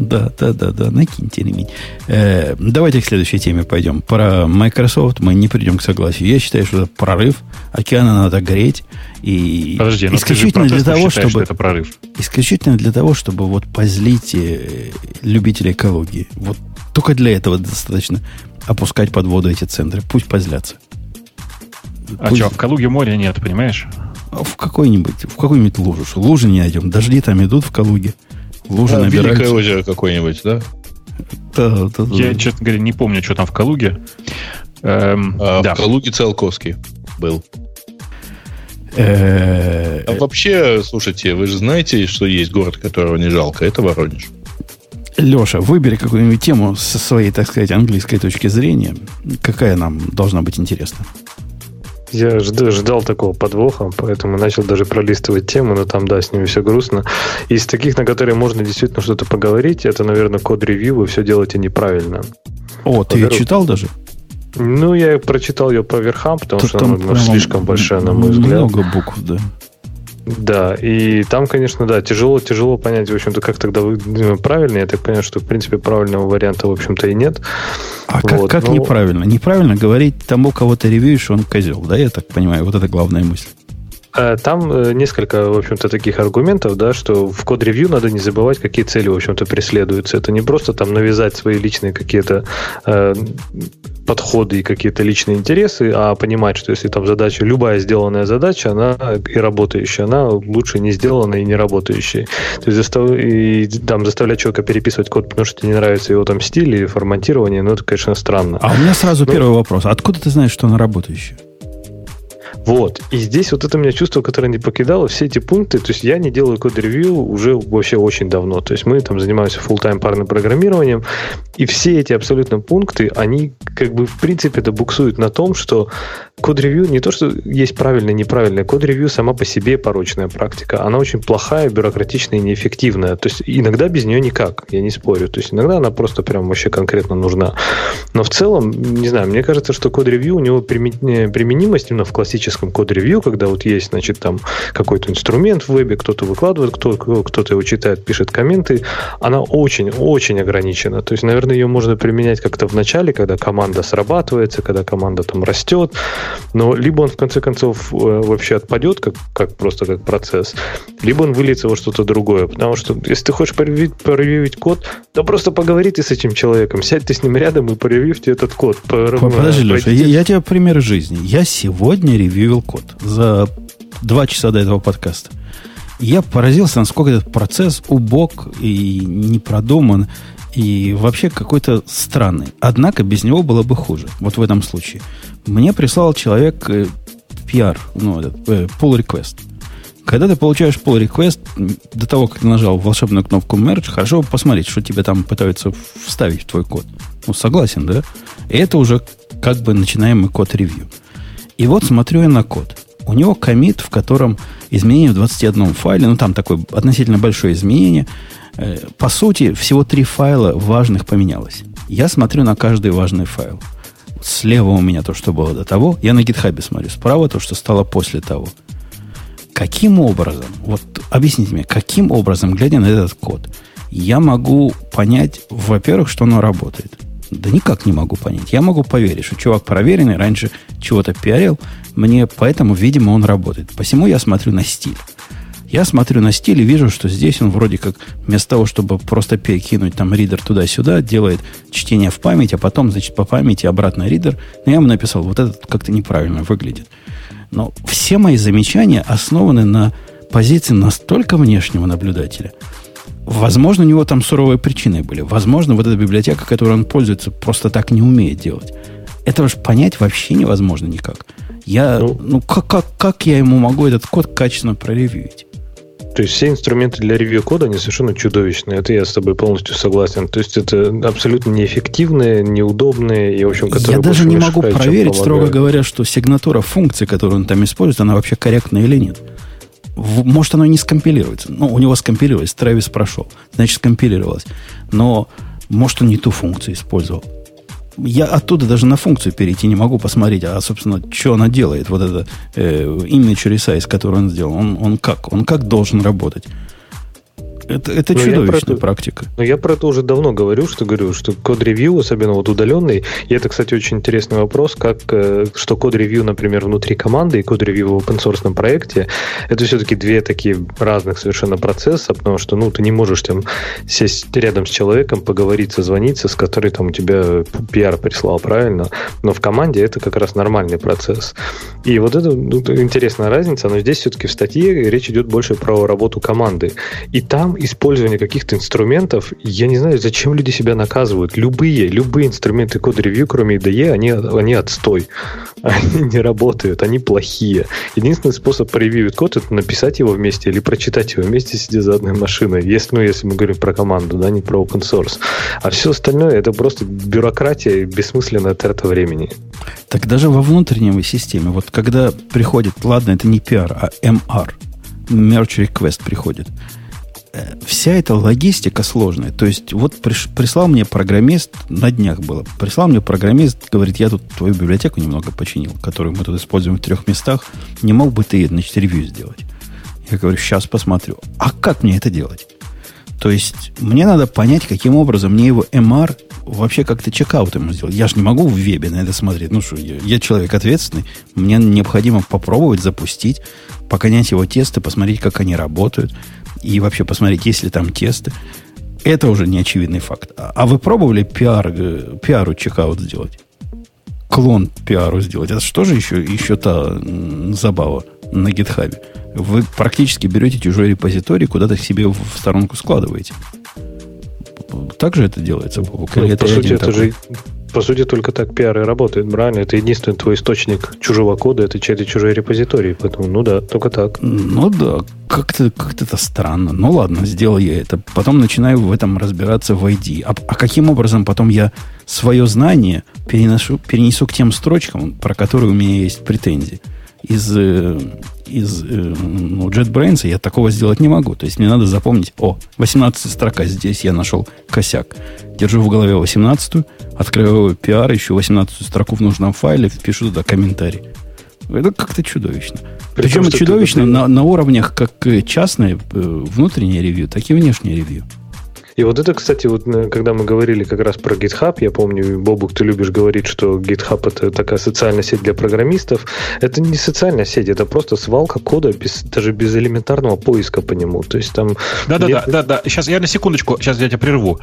Да, да, да, да, накиньте ремень. Э, давайте к следующей теме пойдем. Про Microsoft мы не придем к согласию. Я считаю, что это прорыв. Океана надо греть. И Подожди, но исключительно для того, считаешь, чтобы это прорыв. Исключительно для того, чтобы вот позлить э, любителей экологии. Вот только для этого достаточно опускать под воду эти центры. Пусть позлятся. А Пусть... что, в Калуге моря нет, понимаешь? В какой-нибудь, в какую-нибудь лужу. Лужи не найдем. Дожди там идут в Калуге. Лужи а, набираются. озеро какое-нибудь, да? Да, да, да. Я, честно говоря, не помню, что там в Калуге. Эм, а да. В Калуге Циолковский был. А вообще, слушайте, вы же знаете, что есть город, которого не жалко. Это Воронеж. Леша, выбери какую-нибудь тему со своей, так сказать, английской точки зрения. Какая нам должна быть интересна? Я ждал, ждал такого подвоха, поэтому начал даже пролистывать тему, но там, да, с ними все грустно. Из таких, на которые можно действительно что-то поговорить, это, наверное, код-ревью, вы все делаете неправильно. О, ты ее читал даже? Ну, я прочитал ее по верхам, потому Тут что она ну, слишком большая, на мой взгляд. Много букв, да. Да, и там, конечно, да, тяжело, тяжело понять, в общем-то, как тогда вы, ну, правильно. Я так понимаю, что, в принципе, правильного варианта, в общем-то, и нет. А вот, как, как но... неправильно? Неправильно говорить тому, кого ты ревьюешь, он козел, да, я так понимаю? Вот это главная мысль. Э, там э, несколько, в общем-то, таких аргументов, да, что в код-ревью надо не забывать, какие цели, в общем-то, преследуются. Это не просто там навязать свои личные какие-то э, подходы и какие-то личные интересы, а понимать, что если там задача, любая сделанная задача, она и работающая, она лучше не сделанная и не работающая. То есть застав... и, там, заставлять человека переписывать код, потому что тебе не нравится его там стиль и форматирование, ну, это, конечно, странно. А у меня сразу ну, первый вопрос. Откуда ты знаешь, что она работающая? Вот. И здесь вот это у меня чувство, которое не покидало, все эти пункты, то есть я не делаю код-ревью уже вообще очень давно. То есть мы там занимаемся full-time парным программированием, и все эти абсолютно пункты, они как бы в принципе это буксуют на том, что код-ревью не то, что есть правильное, неправильное, код-ревью сама по себе порочная практика. Она очень плохая, бюрократичная и неэффективная. То есть иногда без нее никак, я не спорю. То есть иногда она просто прям вообще конкретно нужна. Но в целом, не знаю, мне кажется, что код-ревью у него применимость именно в классическом код-ревью, когда вот есть, значит, там какой-то инструмент в вебе, кто-то выкладывает, кто-то, кто-то его читает, пишет комменты, она очень-очень ограничена. То есть, наверное, ее можно применять как-то в начале, когда команда срабатывается, когда команда там растет, но либо он в конце концов э, вообще отпадет, как, как просто как процесс, либо он выльется во что-то другое. Потому что если ты хочешь поревить, поревить код, то просто поговори ты с этим человеком, сядь ты с ним рядом и поревивьте этот код. Подожди, Леша, я, я тебе пример жизни. Я сегодня ревьюил код за два часа до этого подкаста. Я поразился, насколько этот процесс убог и не продуман, и вообще какой-то странный. Однако без него было бы хуже. Вот в этом случае. Мне прислал человек э, PR, ну, этот, э, pull request. Когда ты получаешь pull request, до того, как ты нажал волшебную кнопку merge, хорошо посмотреть, что тебе там пытаются вставить в твой код. Ну, согласен, да? И это уже как бы начинаемый код ревью. И вот смотрю я на код. У него комит, в котором изменение в 21 файле, ну там такое относительно большое изменение. Э, по сути, всего три файла важных поменялось. Я смотрю на каждый важный файл. Слева у меня то, что было до того. Я на гитхабе смотрю. Справа то, что стало после того. Каким образом, вот объясните мне, каким образом, глядя на этот код, я могу понять, во-первых, что оно работает. Да никак не могу понять. Я могу поверить, что чувак проверенный, раньше чего-то пиарил, мне поэтому, видимо, он работает. Посему я смотрю на стиль. Я смотрю на стиль и вижу, что здесь он вроде как вместо того, чтобы просто перекинуть там ридер туда-сюда, делает чтение в память, а потом, значит, по памяти обратно ридер. Но я ему написал, вот это как-то неправильно выглядит. Но все мои замечания основаны на позиции настолько внешнего наблюдателя. Возможно, у него там суровые причины были. Возможно, вот эта библиотека, которой он пользуется, просто так не умеет делать. Этого же понять вообще невозможно никак. Я, ну, ну как, как, как я ему могу этот код качественно проревьюить? То есть все инструменты для ревью кода, они совершенно чудовищные. Это я с тобой полностью согласен. То есть это абсолютно неэффективные, неудобные и, в общем, которые Я даже не могу проверить, строго говоря, что сигнатура функции, которую он там использует, она вообще корректная или нет. Может, оно и не скомпилируется. Ну, у него скомпилировалось, Трэвис прошел. Значит, скомпилировалось. Но, может, он не ту функцию использовал я оттуда даже на функцию перейти не могу посмотреть, а, собственно, что она делает, вот это э, image resize, который он сделал, он, он как, он как должен работать. Это, это ну, чудовищная это, практика. Но я про это уже давно говорю, что говорю, что код-ревью, особенно вот удаленный, и это, кстати, очень интересный вопрос, как, э, что код-ревью, например, внутри команды и код-ревью в open source проекте, это все-таки две такие разных совершенно процесса, потому что, ну, ты не можешь там сесть рядом с человеком, поговорить, созвониться, с которой там у тебя пиар прислал, правильно? Но в команде это как раз нормальный процесс. И вот это ну, интересная разница, но здесь все-таки в статье речь идет больше про работу команды. И там, использования каких-то инструментов, я не знаю, зачем люди себя наказывают. Любые, любые инструменты код-ревью, кроме IDE, они, они отстой. Они не работают, они плохие. Единственный способ превьюить код это написать его вместе или прочитать его вместе, сидя за одной машиной. Если, ну, если мы говорим про команду, да, не про open source. А все остальное это просто бюрократия и бессмысленная трата времени. Так даже во внутренней системе, вот когда приходит, ладно, это не PR, а MR, Merge Request приходит, вся эта логистика сложная. То есть, вот приш, прислал мне программист, на днях было, прислал мне программист, говорит, я тут твою библиотеку немного починил, которую мы тут используем в трех местах, не мог бы ты, значит, ревью сделать? Я говорю, сейчас посмотрю. А как мне это делать? То есть, мне надо понять, каким образом мне его MR вообще как-то чекаут ему сделать. Я же не могу в вебе на это смотреть. Ну что, я, я человек ответственный. Мне необходимо попробовать запустить, поконять его тесты, посмотреть, как они работают. И вообще посмотреть, есть ли там тесты. Это уже не очевидный факт. А, а вы пробовали пиар, э, пиару чекаут сделать? Клон пиару сделать? Это что же еще, еще та забава на гитхабе? Вы практически берете чужой репозиторий, куда-то к себе в сторонку складываете. Так же это делается, Бобук? Ну, по сути, это же по сути, только так пиар и работает, правильно? Это единственный твой источник чужого кода, это чей-то чужой репозиторий. Поэтому, ну да, только так. Ну да, как-то как это странно. Ну ладно, сделал я это. Потом начинаю в этом разбираться в ID. А, а каким образом потом я свое знание переношу, перенесу к тем строчкам, про которые у меня есть претензии? Из, э, из э, ну, JetBrains я такого сделать не могу. То есть мне надо запомнить, о, 18 строка здесь я нашел косяк. Держу в голове 18 открываю PR, ищу 18 строку в нужном файле, впишу туда комментарий. Это как-то чудовищно. Причем, Причем чудовищно на, на уровнях как частное э, внутреннее ревью, так и внешнее ревью. И вот это, кстати, вот э, когда мы говорили как раз про GitHub, я помню, Бобук, ты любишь говорить, что GitHub это такая социальная сеть для программистов. Это не социальная сеть, это просто свалка кода без, даже без элементарного поиска по нему. То есть там... Да-да-да, да, да. сейчас я на секундочку, сейчас я тебя прерву.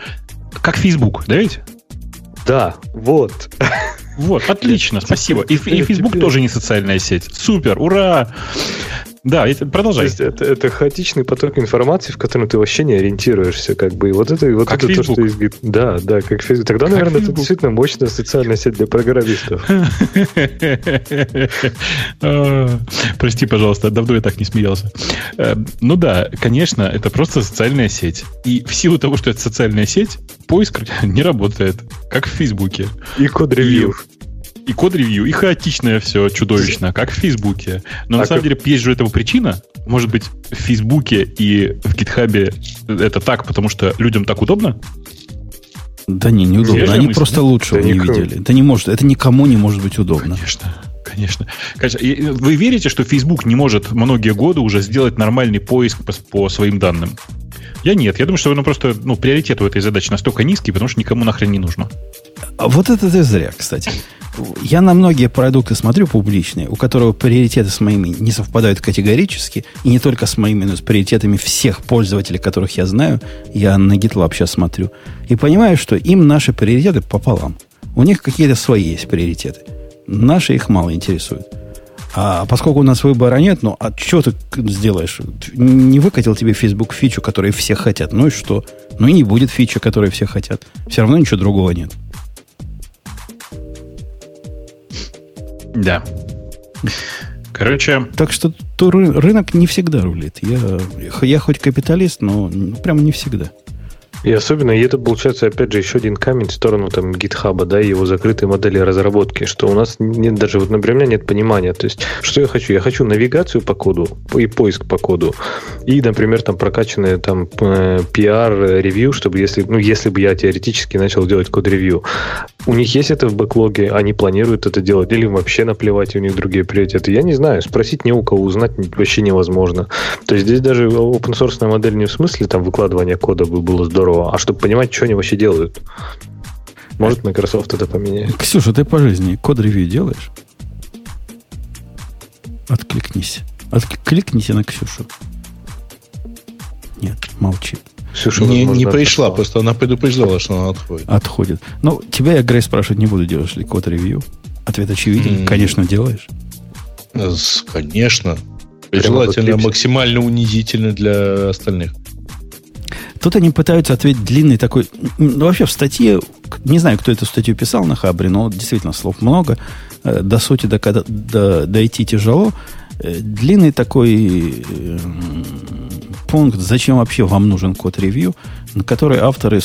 Как Facebook, да ведь? Да, вот. Вот, отлично, спасибо. И, и Facebook тоже не социальная сеть. Супер, ура! Да, продолжай. То есть это, это хаотичный поток информации, в котором ты вообще не ориентируешься, как бы. И вот это, вот как это то, что из Да, да, как Facebook. Тогда, как наверное, Facebook. это действительно мощная социальная сеть для программистов. А, прости, пожалуйста, давно я так не смеялся. Э, ну да, конечно, это просто социальная сеть. И в силу того, что это социальная сеть, поиск не работает, как в Фейсбуке. И код-ревью и код-ревью, и хаотичное все чудовищно, как в Фейсбуке. Но а на самом деле есть же этому причина. Может быть, в Фейсбуке и в Гитхабе это так, потому что людям так удобно? Да не, неудобно. Они мысль, просто лучше да не никому. видели. Это не может, это никому не может быть удобно. Конечно. Конечно. Конечно. Вы верите, что Facebook не может многие годы уже сделать нормальный поиск по, по своим данным? Я нет. Я думаю, что ну, просто ну, приоритет у этой задачи настолько низкий, потому что никому нахрен не нужно. А вот это ты зря, кстати. Я на многие продукты смотрю публичные, у которого приоритеты с моими не совпадают категорически, и не только с моими, но с приоритетами всех пользователей, которых я знаю. Я на GitLab сейчас смотрю. И понимаю, что им наши приоритеты пополам. У них какие-то свои есть приоритеты. Наши их мало интересуют. А поскольку у нас выбора нет, ну, а что ты сделаешь? Не выкатил тебе Facebook фичу, которую все хотят. Ну и что? Ну и не будет фичи, которую все хотят. Все равно ничего другого нет. Да. Короче... Так что то рынок не всегда рулит. Я, я хоть капиталист, но прямо не всегда. И особенно, и это получается, опять же, еще один камень в сторону там гитхаба, да, его закрытой модели разработки, что у нас нет даже, вот, например, нет понимания. То есть, что я хочу? Я хочу навигацию по коду и поиск по коду. И, например, там прокачанные там PR-ревью, чтобы если, ну, если бы я теоретически начал делать код-ревью. У них есть это в бэклоге, они планируют это делать, или вообще наплевать, у них другие приоритеты. Я не знаю, спросить не у кого, узнать вообще невозможно. То есть здесь даже open source модель не в смысле там выкладывания кода бы было здорово, здорово. А чтобы понимать, что они вообще делают. Может, Microsoft это поменяет. Ксюша, ты по жизни код-ревью делаешь? Откликнись. Откликните на Ксюшу. Нет, молчит. Ксюша, не, не пришла, просто она предупреждала, что она отходит. Отходит. Ну, тебя я, Грей, спрашивать не буду, делаешь ли код-ревью. Ответ очевиден. Mm. Конечно, делаешь. Конечно. Желательно максимально унизительно для остальных. Тут они пытаются ответить длинный такой... Ну, вообще в статье, не знаю, кто эту статью писал на Хабре, но действительно слов много. Э, до сути до, до, дойти тяжело. Э, длинный такой э, пункт, зачем вообще вам нужен код-ревью, на который авторы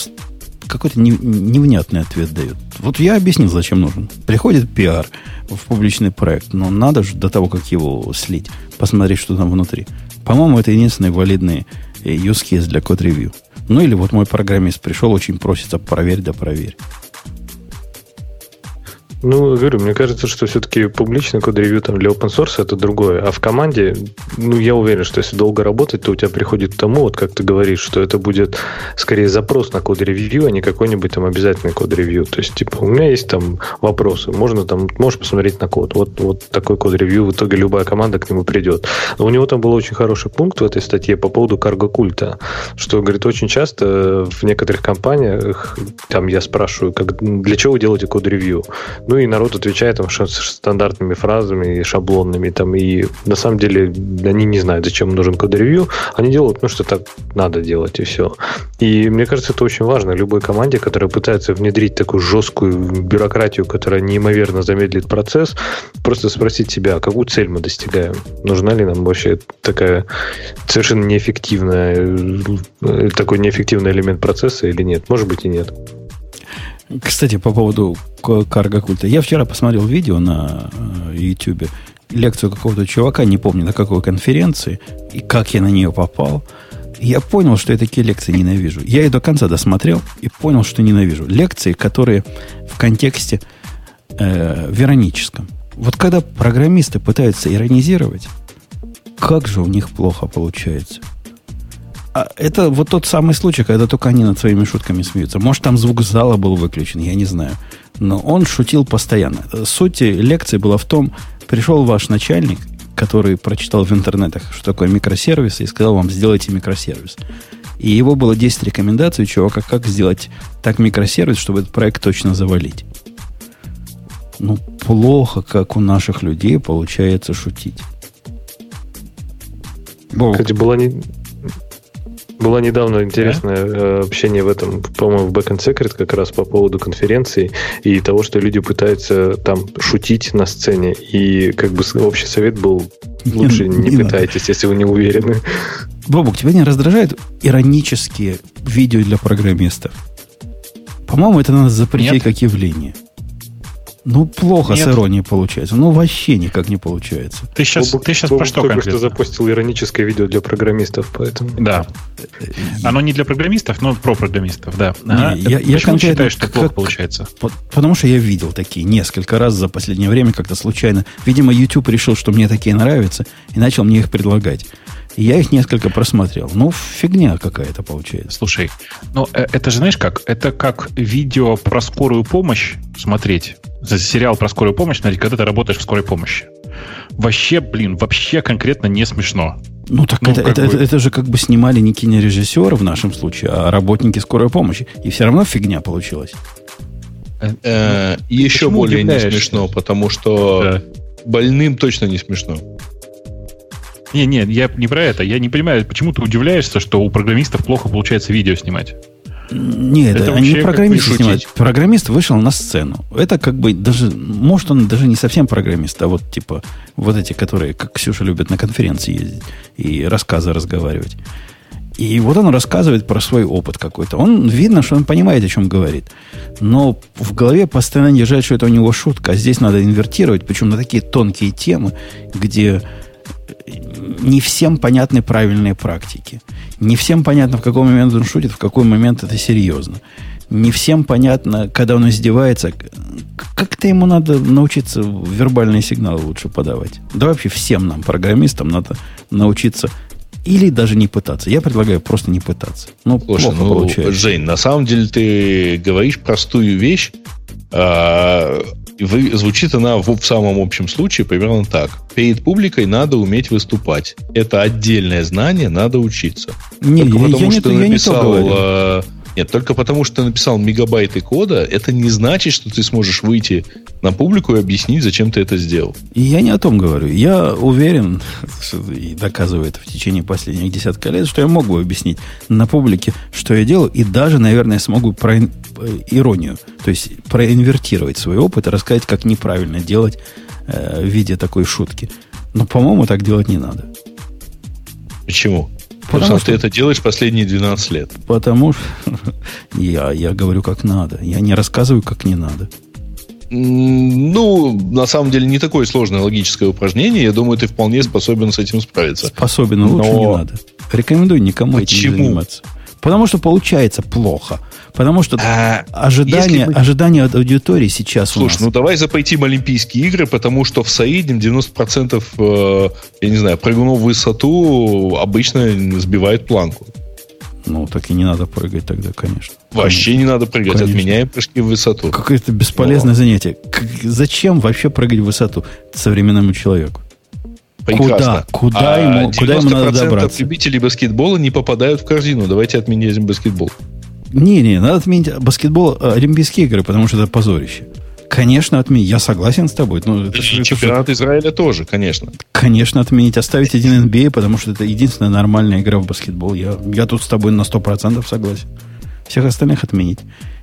какой-то невнятный ответ дают. Вот я объяснил, зачем нужен. Приходит пиар в публичный проект, но надо же до того, как его слить, посмотреть, что там внутри. По-моему, это единственный валидный use case для код-ревью. Ну или вот мой программист пришел, очень просится, проверь да проверь. Ну, говорю, мне кажется, что все-таки публичный код-ревью там для open source это другое. А в команде, ну, я уверен, что если долго работать, то у тебя приходит к тому, вот как ты говоришь, что это будет скорее запрос на код-ревью, а не какой-нибудь там обязательный код-ревью. То есть, типа, у меня есть там вопросы, можно там, можешь посмотреть на код. Вот, вот такой код-ревью, в итоге любая команда к нему придет. Но у него там был очень хороший пункт в этой статье по поводу карго-культа, что, говорит, очень часто в некоторых компаниях, там я спрашиваю, как, для чего вы делаете код-ревью? Ну и народ отвечает там стандартными фразами и шаблонными. Там, и на самом деле они не знают, зачем нужен код-ревью. Они делают, ну, что так надо делать, и все. И мне кажется, это очень важно. Любой команде, которая пытается внедрить такую жесткую бюрократию, которая неимоверно замедлит процесс, просто спросить себя, какую цель мы достигаем? Нужна ли нам вообще такая совершенно неэффективная, э, такой неэффективный элемент процесса или нет? Может быть и нет. Кстати, по поводу карго-культа. Я вчера посмотрел видео на э, YouTube, лекцию какого-то чувака, не помню на какой конференции, и как я на нее попал. Я понял, что я такие лекции ненавижу. Я ее до конца досмотрел и понял, что ненавижу. Лекции, которые в контексте э, вероническом. Вот когда программисты пытаются иронизировать, как же у них плохо получается. А это вот тот самый случай, когда только они над своими шутками смеются. Может, там звук зала был выключен, я не знаю. Но он шутил постоянно. Суть лекции была в том, пришел ваш начальник, который прочитал в интернетах, что такое микросервис, и сказал вам, сделайте микросервис. И его было 10 рекомендаций у чувака, как сделать так микросервис, чтобы этот проект точно завалить. Ну, плохо, как у наших людей получается шутить. Кстати, была не, было недавно интересное да? общение в этом, по-моему, в Backend Secret как раз по поводу конференции и того, что люди пытаются там шутить на сцене. И как бы общий совет был лучше не, не пытайтесь, если вы не уверены. Бобук, тебя не раздражают иронические видео для программистов? По-моему, это надо запретить Нет. как явление. Ну, плохо Нет. с иронией получается. Ну, вообще никак не получается. Ты сейчас, Бобук, ты сейчас Бобук про что только конкретно? что запустил ироническое видео для программистов, поэтому... Да. Оно не для программистов, но про программистов, да. Не, ага. я, я конкретно считаешь, что как, плохо получается? Потому что я видел такие несколько раз за последнее время, как-то случайно. Видимо, YouTube решил, что мне такие нравятся, и начал мне их предлагать. Я их несколько просмотрел. Ну, фигня какая-то получается. Слушай, ну э, это же знаешь как? Это как видео про скорую помощь смотреть. За сериал про скорую помощь смотреть, когда ты работаешь в скорой помощи. Вообще, блин, вообще конкретно не смешно. Ну, так ну, это, это, бы... это, это же как бы снимали не кинорежиссеры в нашем случае, а работники скорой помощи. И все равно фигня получилась. Э, еще более не смешно, потому что больным точно не смешно. Не, не, я не про это. Я не понимаю, почему ты удивляешься, что у программистов плохо получается видео снимать. Нет, это они программисты снимают. Программист вышел на сцену. Это как бы даже, может, он даже не совсем программист, а вот типа вот эти, которые, как Ксюша любит на конференции ездить и рассказы разговаривать. И вот он рассказывает про свой опыт какой-то. Он видно, что он понимает, о чем говорит. Но в голове постоянно держать, что это у него шутка. А здесь надо инвертировать, причем на такие тонкие темы, где не всем понятны правильные практики. Не всем понятно, в какой момент он шутит, в какой момент это серьезно. Не всем понятно, когда он издевается, как-то ему надо научиться вербальные сигналы лучше подавать. Да вообще всем нам, программистам, надо научиться или даже не пытаться. Я предлагаю просто не пытаться. Ну, Слушай, плохо ну, получается. Жень, на самом деле ты говоришь простую вещь, а, вы, звучит она в, в самом общем случае примерно так. Перед публикой надо уметь выступать. Это отдельное знание, надо учиться. Не, Только я, потому, я что не, ты написал, я не Нет, только потому, что ты написал мегабайты кода, это не значит, что ты сможешь выйти на публику и объяснить, зачем ты это сделал. И я не о том говорю. Я уверен, и доказываю это в течение последних десятка лет, что я мог бы объяснить на публике, что я делаю, и даже, наверное, смогу про иронию, то есть проинвертировать свой опыт и рассказать, как неправильно делать э, в виде такой шутки. Но, по-моему, так делать не надо. Почему? Потому, Потому что, ты это делаешь последние 12 лет. Потому что я, я говорю, как надо. Я не рассказываю, как не надо. Ну, на самом деле, не такое сложное логическое упражнение. Я думаю, ты вполне способен с этим справиться. Способен, но лучше не надо. Рекомендую никому Почему? этим заниматься. Потому что получается плохо. Потому что а, ожидания, мы... ожидания от аудитории сейчас Слушай, у нас... ну давай запойтим Олимпийские игры, потому что в среднем 90% э, я не знаю, прыгунов в высоту обычно сбивает планку. Ну, так и не надо прыгать тогда, конечно. Вообще конечно. не надо прыгать, конечно. отменяем прыжки в высоту. Какое-то бесполезное Но. занятие. Как, зачем вообще прыгать в высоту современному человеку? Прекрасно. Куда? Куда, а ему, куда ему надо добраться? любителей баскетбола не попадают в корзину. Давайте отменим баскетбол. Не-не, надо отменить баскетбол, э, Олимпийские игры, потому что это позорище. Конечно, отменить. Я согласен с тобой. Ну, это, И чемпионат это, Израиля тоже, конечно. Конечно, отменить. Оставить один NBA, потому что это единственная нормальная игра в баскетбол. Я, я тут с тобой на 100% согласен. Всех остальных отменить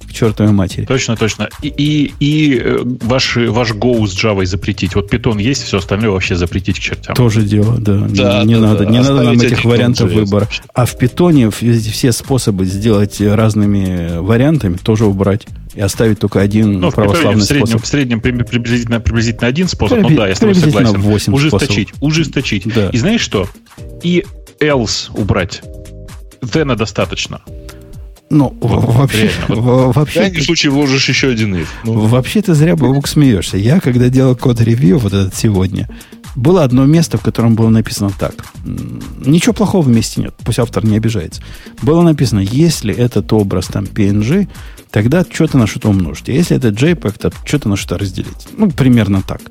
к чертовой матери. Точно, точно. И, и, и э, ваш, ваш Go с Java запретить. Вот Python есть, все остальное вообще запретить к чертям. Тоже дело, да. да не да, надо, да. не надо нам этих вариантов выбора. А в Python все способы сделать разными вариантами тоже убрать и оставить только один ну, православный в среднем, способ. В среднем приблизительно, приблизительно один способ. Приби, ну да, я с тобой согласен. 8 ужесточить, способов. ужесточить. Да. И знаешь что? И else убрать. Then достаточно. Ну, вообще, вот. вообще... В крайнем случае вложишь еще один if. Ну. Вообще ты зря, Бабук, смеешься. Я, когда делал код-ревью вот этот сегодня, было одно место, в котором было написано так. Ничего плохого вместе нет, пусть автор не обижается. Было написано, если этот образ там PNG, тогда что-то на что-то умножить. А если это JPEG, то что-то на что-то разделить. Ну, примерно так.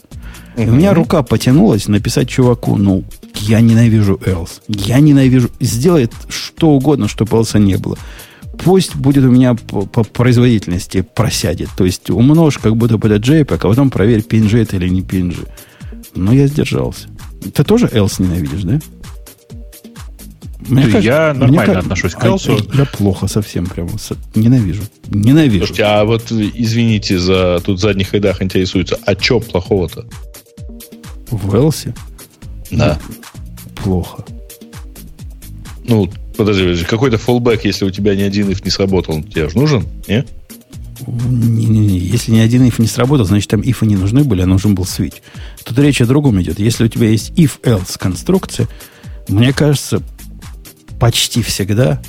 И у меня рука потянулась написать чуваку, ну, я ненавижу else. Я ненавижу. Сделает что угодно, чтобы else не было пусть будет у меня по, по производительности просядет. То есть умножь как будто бы это JPEG, а потом проверь, PNG это или не PNG. Но я сдержался. Ты тоже else ненавидишь, да? Мне кажется, я нормально мне, отношусь к Элсу. А, я плохо совсем прямо. Ненавижу. Ненавижу. Слушайте, а вот извините за тут в задних рядах интересуется, а что плохого-то? В Элсе? Да. Плохо. Ну, Подожди, какой-то fallback, если у тебя ни один if не сработал, тебе же нужен, не? Не-не-не, если ни один if не сработал, значит там if не нужны были, а нужен был switch. Тут речь о другом идет. Если у тебя есть if-else конструкция, мне кажется, почти всегда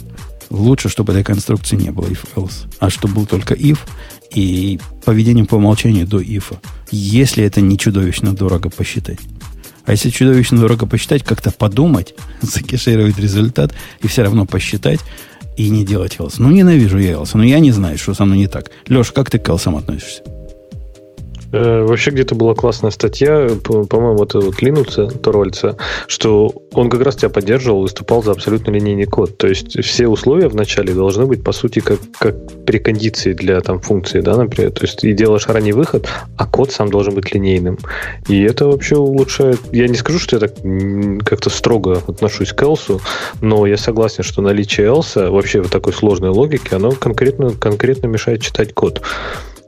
лучше, чтобы этой конструкции не было if-else, а чтобы был только if и поведением по умолчанию до if. Если это не чудовищно дорого посчитать. А если чудовищно дорого посчитать, как-то подумать, закешировать результат и все равно посчитать и не делать else. Ну, ненавижу я else, но я не знаю, что со мной не так. Леш, как ты к else относишься? Э, вообще где-то была классная статья, по-моему, это вот Линуса Торвальца, что он как раз тебя поддерживал, выступал за абсолютно линейный код. То есть все условия в начале должны быть, по сути, как, как прекондиции для там, функции, да, например. То есть и делаешь ранний выход, а код сам должен быть линейным. И это вообще улучшает... Я не скажу, что я так как-то строго отношусь к Элсу, но я согласен, что наличие Элса вообще в такой сложной логике, оно конкретно, конкретно мешает читать код.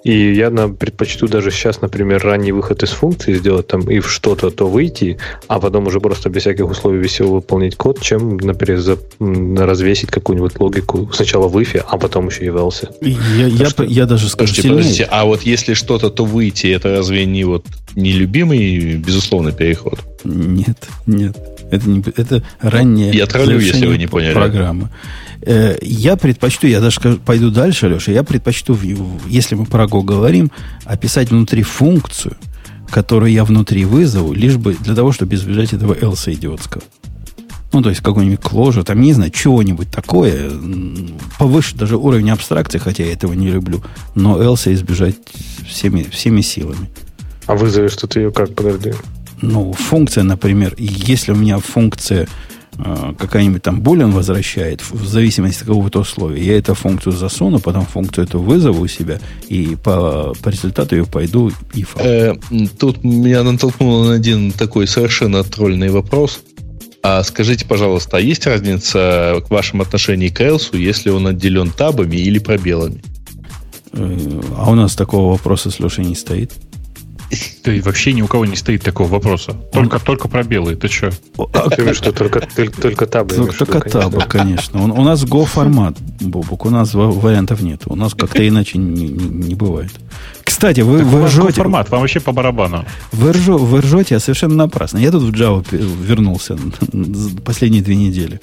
И я на, предпочту даже сейчас, например, ранний выход из функции сделать там и в что-то, то выйти, а потом уже просто без всяких условий весело выполнить код, чем, например, за, развесить какую-нибудь логику сначала в if, а потом еще и в else. Я, я, что, я даже скажу подождите, подождите, а вот если что-то, то выйти, это разве не вот нелюбимый, безусловно, переход? Нет, нет. Это, не, это раннее Я троллю, если вы не поняли. Программы. Я предпочту, я даже пойду дальше, Леша, я предпочту, если мы про Go говорим, описать внутри функцию, которую я внутри вызову, лишь бы для того, чтобы избежать этого else идиотского. Ну, то есть какой-нибудь closure, там, не знаю, чего-нибудь такое, повыше даже уровень абстракции, хотя я этого не люблю, но else избежать всеми, всеми силами. А вызовешь ты ее как, подожди? Ну, функция, например, если у меня функция э, какая-нибудь там булин возвращает в зависимости от какого-то условия. Я эту функцию засуну, потом функцию эту вызову у себя, и по, по результату ее пойду if. Э, тут меня натолкнуло на один такой совершенно тролльный вопрос. А скажите, пожалуйста, а есть разница в вашем отношении к Элсу, если он отделен табами или пробелами? Э, а у нас такого вопроса с Лешей не стоит. Да и вообще ни у кого не стоит такого вопроса. Только, Он... только пробелы. Ты что? Ты что, только, только, только табы? Только, только табы, конечно. У, у нас Go формат, Бобук. У нас вариантов нет. У нас как-то иначе не, не, не бывает. Кстати, вы, вы ржете... формат, вам вообще по барабану. Вы, ржо, вы ржете, а совершенно напрасно. Я тут в Java вернулся последние две недели.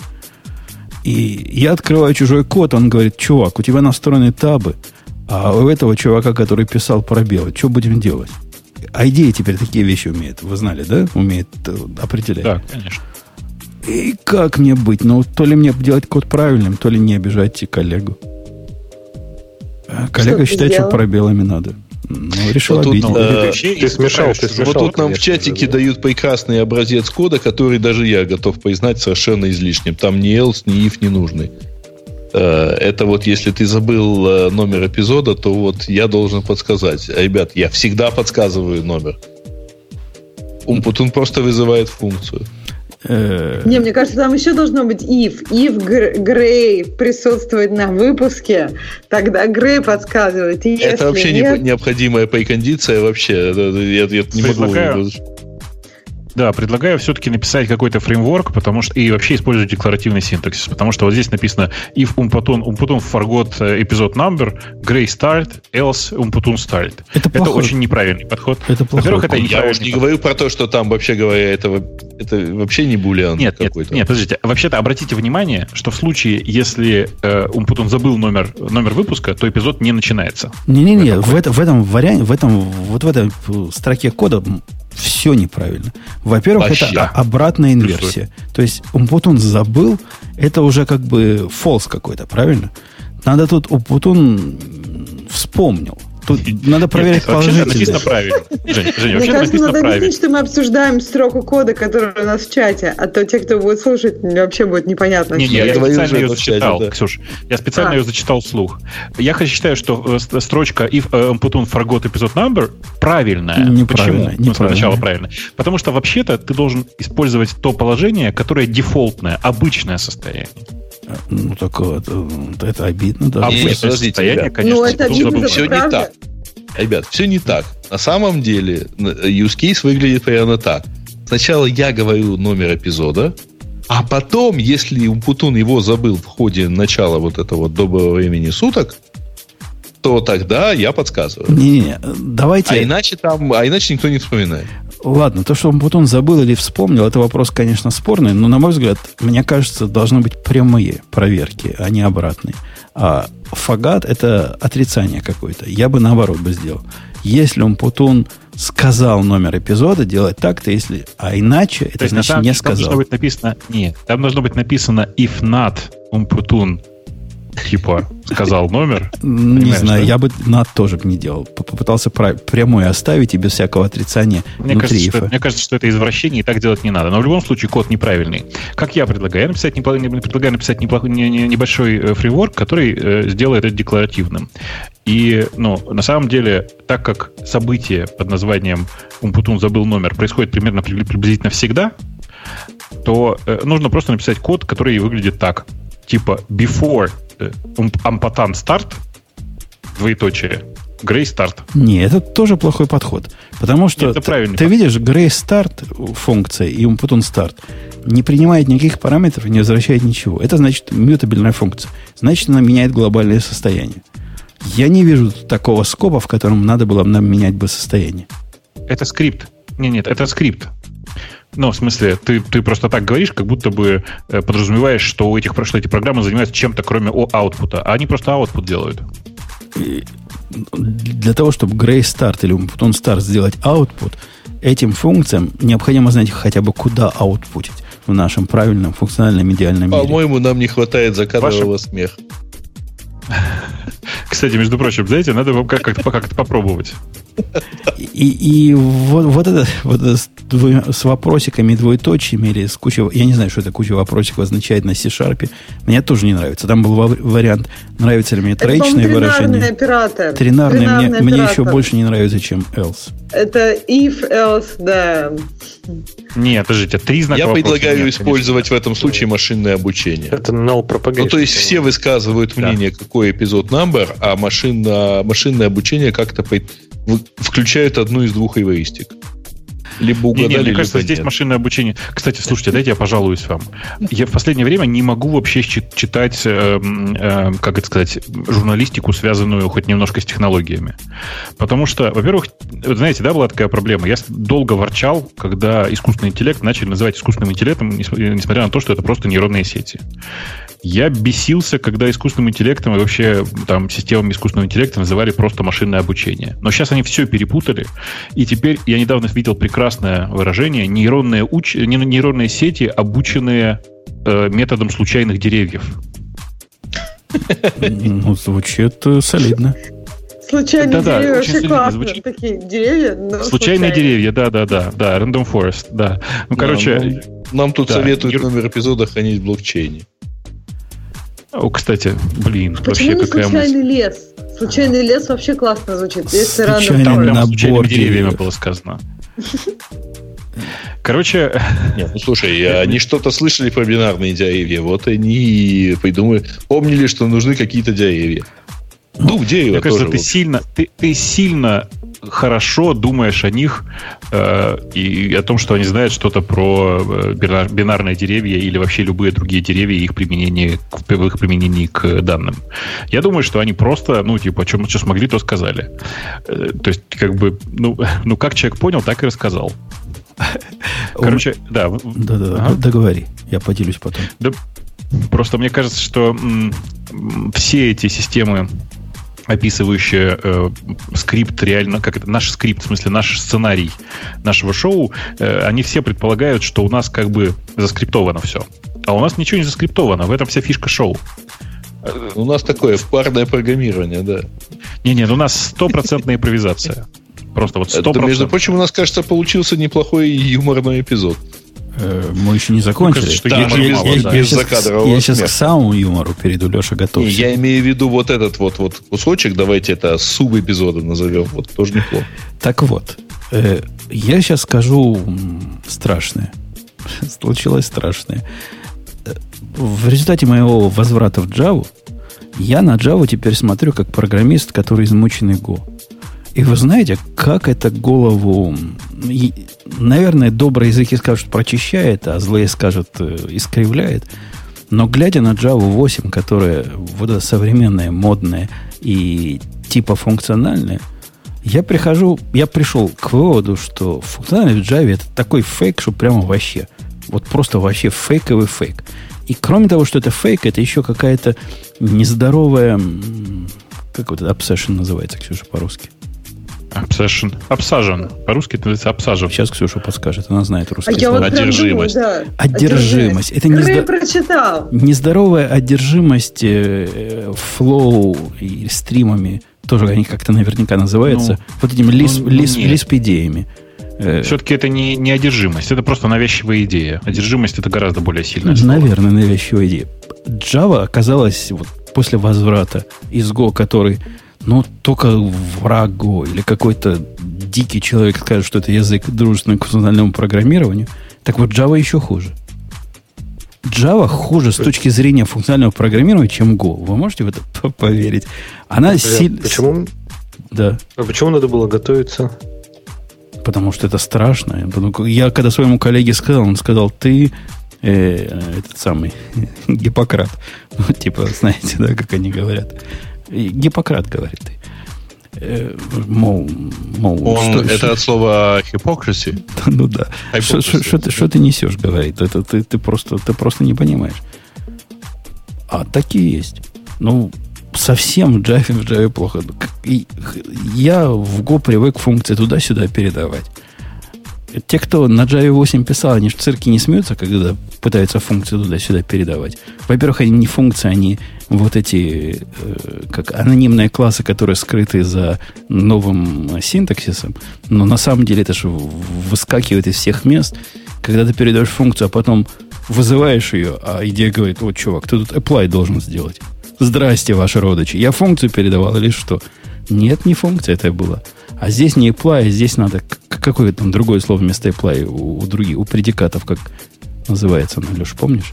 И я открываю чужой код, он говорит, чувак, у тебя настроены табы, а у этого чувака, который писал пробелы, что будем делать? IDEA теперь такие вещи умеет. Вы знали, да? Умеет э, определять. Да, конечно. И как мне быть? Ну, то ли мне делать код правильным, то ли не обижать коллегу. А коллега что считает, что пробелами надо. Ну, решил вот обидеть. Тут, э, ты смешал, ты смешал. Вот тут нам в чатике дают прекрасный образец кода, который даже я готов признать совершенно излишним. Там ни else, ни if не нужны. Э, это вот если ты забыл э, номер эпизода, то вот я должен подсказать. Ребят, я всегда подсказываю номер. Умпутун просто вызывает функцию. Э, не, мне кажется, там еще должно быть if. If Грей присутствует на выпуске, тогда Грей подсказывает. Это вообще нет... необходимая прекондиция вообще. Я, я не могу... Да, предлагаю все-таки написать какой-то фреймворк, потому что и вообще использовать декларативный синтаксис, потому что вот здесь написано if umputun, umputun forgot э, episode number, gray start, else umputun start. Это, это очень неправильный подход. Это Во-первых, это Я уж не подход. говорю про то, что там, вообще говоря, это, это вообще не булиан нет, какой-то. Нет, нет, подождите. Вообще-то обратите внимание, что в случае, если э, Умпутун забыл номер, номер выпуска, то эпизод не начинается. Не-не-не, в, это, в этом варианте, в этом, вот в этой строке кода все неправильно. Во-первых, Вообще. это обратная инверсия. То есть, вот он забыл, это уже как бы фолс какой-то, правильно? Надо тут Умпутун вспомнил. Тут надо проверять Нет, положительно. написано правильно. Женя, Женя Мне кажется, надо правильно. объяснить, что мы обсуждаем строку кода, который у нас в чате, а то те, кто будет слушать, вообще будет непонятно. Не, не, я, я специально ее зачитал, да. Ксюш. Я специально а. ее зачитал вслух. Я считаю, что э, строчка if Amputun э, forgot episode number правильная. Неправильно. Почему? Ну, сначала правильно. Потому что вообще-то ты должен использовать то положение, которое дефолтное, обычное состояние. Ну, так это, это обидно. Да. Обычное состояние, конечно. Ну, это обидно, все не так. Ребят, все не так. На самом деле, use case выглядит примерно так. Сначала я говорю номер эпизода, а потом, если Умпутун его забыл в ходе начала вот этого доброго времени суток, то тогда я подсказываю. Не-не, давайте... А иначе там, а иначе никто не вспоминает. Ладно, то, что он потом забыл или вспомнил, это вопрос, конечно, спорный, но, на мой взгляд, мне кажется, должны быть прямые проверки, а не обратные. А фагат – это отрицание какое-то. Я бы наоборот бы сделал. Если он Путун сказал номер эпизода, делать так-то, если... А иначе, это есть, значит не сказал. Там должно быть написано... Нет, там должно быть написано if not Умпутун типа сказал номер. Не знаю, я бы над тоже не делал. Попытался прямой оставить и без всякого отрицания мне кажется, что, мне кажется, что это извращение, и так делать не надо. Но в любом случае код неправильный. Как я предлагаю? Я написать, предлагаю написать неплохой, небольшой э, фрейворк, который э, сделает это декларативным. И, ну, на самом деле, так как событие под названием Умпутун забыл номер происходит примерно приблизительно всегда, то э, нужно просто написать код, который выглядит так. Типа before Ампатан старт, двоеточие, Грей старт. Не, это тоже плохой подход. Потому что это ты, ты видишь, Грей старт функция и Умпутун старт не принимает никаких параметров, не возвращает ничего. Это значит мютабельная функция. Значит, она меняет глобальное состояние. Я не вижу такого скопа, в котором надо было нам менять бы состояние. Это скрипт. Не, нет, это скрипт. Ну, в смысле, ты, ты просто так говоришь, как будто бы э, подразумеваешь, что у этих, что эти программы занимаются чем-то, кроме о аутпута. А они просто аутпут делают. И для того, чтобы Gray Start или Umputon Start сделать output, этим функциям необходимо знать хотя бы куда аутпутить в нашем правильном функциональном идеальном мире. По-моему, нам не хватает закадрового Ваша... смеха. Кстати, между прочим, знаете, надо как-то как попробовать. И, и вот, вот это, вот это с, двумя, с вопросиками, двоеточиями или с кучей... Я не знаю, что это куча вопросиков означает на C-Sharp. Мне тоже не нравится. Там был вариант, нравится ли мне Это, троичное по-моему, тринарный выражение. оператор. Тринарный, мне, Тринарный мне еще оператор. больше не нравится, чем else. Это if, else, then. Нет, подождите, три знака Я вопроса. предлагаю Нет, использовать в этом случае машинное обучение. Это null propagation. Ну, то есть все высказывают Да. мнение, какой эпизод number, а машинно, машинное обучение как-то включает одну из двух эвристик. Либо Не, угадали, не, мне либо кажется, здесь нет. машинное обучение. Кстати, слушайте, дайте я пожалуюсь вам. Я в последнее время не могу вообще чи- читать, эм, э, как это сказать, журналистику, связанную хоть немножко с технологиями. Потому что, во-первых, знаете, да, была такая проблема. Я долго ворчал, когда искусственный интеллект начали называть искусственным интеллектом, нес- несмотря на то, что это просто нейронные сети. Я бесился, когда искусственным интеллектом и вообще там системами искусственного интеллекта называли просто машинное обучение. Но сейчас они все перепутали, и теперь я недавно видел прекрасное выражение нейронные, уч... не- нейронные сети, обученные э, методом случайных деревьев. Ну, звучит э, солидно. Случайные Да-да, деревья очень вообще классно. звучит. Такие деревья, но Случайные случайные. деревья, да, да, да, да, Random Forest, да. Ну, Да, короче, ну, нам тут да, советуют нейр- номер эпизода хранить в блокчейне. О, кстати, блин, Почему вообще не какая случайный мысль. лес? Случайный лес вообще классно звучит. Если Случайный random Там набор случайными деревьями было сказано. Короче, Нет, ну слушай, они что-то слышали про бинарные деревья, вот они придумали, помнили, что нужны какие-то деревья. Ну, дерево Мне кажется, тоже. ты сильно, ты, ты сильно хорошо думаешь о них э, и о том, что они знают что-то про э, бинар- бинарные деревья или вообще любые другие деревья и их применение, к- в их применении к данным. Я думаю, что они просто, ну, типа, чем что смогли, то сказали. Э, то есть, как бы, ну, ну, как человек понял, так и рассказал. Короче, да. Да-да, договори. Я поделюсь потом. Да, просто мне кажется, что все эти системы, описывающие э, скрипт реально, как это, наш скрипт, в смысле наш сценарий нашего шоу, э, они все предполагают, что у нас как бы заскриптовано все. А у нас ничего не заскриптовано, в этом вся фишка шоу. У нас такое парное программирование, да. Не-не, у нас стопроцентная импровизация. Просто вот Это, между 100%. прочим, у нас, кажется, получился неплохой юморный эпизод. Э, Мы еще не закончили. кажется, что Я- юмора я- мало, я- да. я закадрового Я сейчас к самому юмору перейду, Леша, Не, готовься. я имею в виду вот этот вот, вот кусочек, давайте это субэпизода назовем, вот тоже неплохо. Так вот, э, я сейчас скажу страшное. Случилось страшное. Э, В результате моего возврата в Java я на Java теперь смотрю как программист, который измученный Go. И вы знаете, как это голову... наверное, добрые языки скажут, что прочищает, а злые скажут, э, искривляет. Но глядя на Java 8, которая вот эта современная, модная и типа функциональная, я прихожу, я пришел к выводу, что функциональность в Java это такой фейк, что прямо вообще. Вот просто вообще фейковый фейк. И кроме того, что это фейк, это еще какая-то нездоровая... Как вот это obsession называется, Ксюша, по-русски? Obsession. Обсажен. По-русски это называется обсажен. Сейчас Ксюша подскажет, она знает А русский я вот прям думаю, Одержимость. да. Одержимость. Это не сда- прочитал. Нездоровая одержимость э, флоу и стримами, тоже они как-то наверняка называются, вот этими лис, ну, лис- нет. лисп-идеями. Э, Все-таки это не, не одержимость, это просто навязчивая идея. Одержимость это гораздо более сильное слово. Наверное, навязчивая идея. Java оказалась вот после возврата из Go, который, ну, только враг Go или какой-то дикий человек скажет, что это язык дружественный к функциональному программированию, так вот Java еще хуже. Java хуже с точки зрения функционального программирования, чем Go. Вы можете в это поверить? Она сильно... Почему, Да. а почему надо было готовиться? Потому что это страшно. Я когда своему коллеге сказал, он сказал, ты э, этот самый Гиппократ. Ну, типа, знаете, да, как они говорят. Гиппократ говорит. Э, мол, мол, Он, что- это что- от слова hypocrisy. ну да. Что, ты, что ты несешь, говорит. Это ты, ты, просто, ты просто не понимаешь. А такие есть. Ну, совсем в Java, в Java плохо. И Я в Go привык функции туда-сюда передавать. Те, кто на Java 8 писал, они в цирке не смеются, когда пытаются функции туда-сюда передавать. Во-первых, они не функции, они вот эти э, как анонимные классы, которые скрыты за новым синтаксисом. Но на самом деле это же выскакивает из всех мест. Когда ты передаешь функцию, а потом вызываешь ее, а идея говорит, вот, чувак, ты тут apply должен сделать. Здрасте, ваши родичи. Я функцию передавал или что? Нет, не функция это была. А здесь не apply, а здесь надо... Какое там другое слово вместо apply у, у других, у предикатов, как называется оно, Леш, помнишь?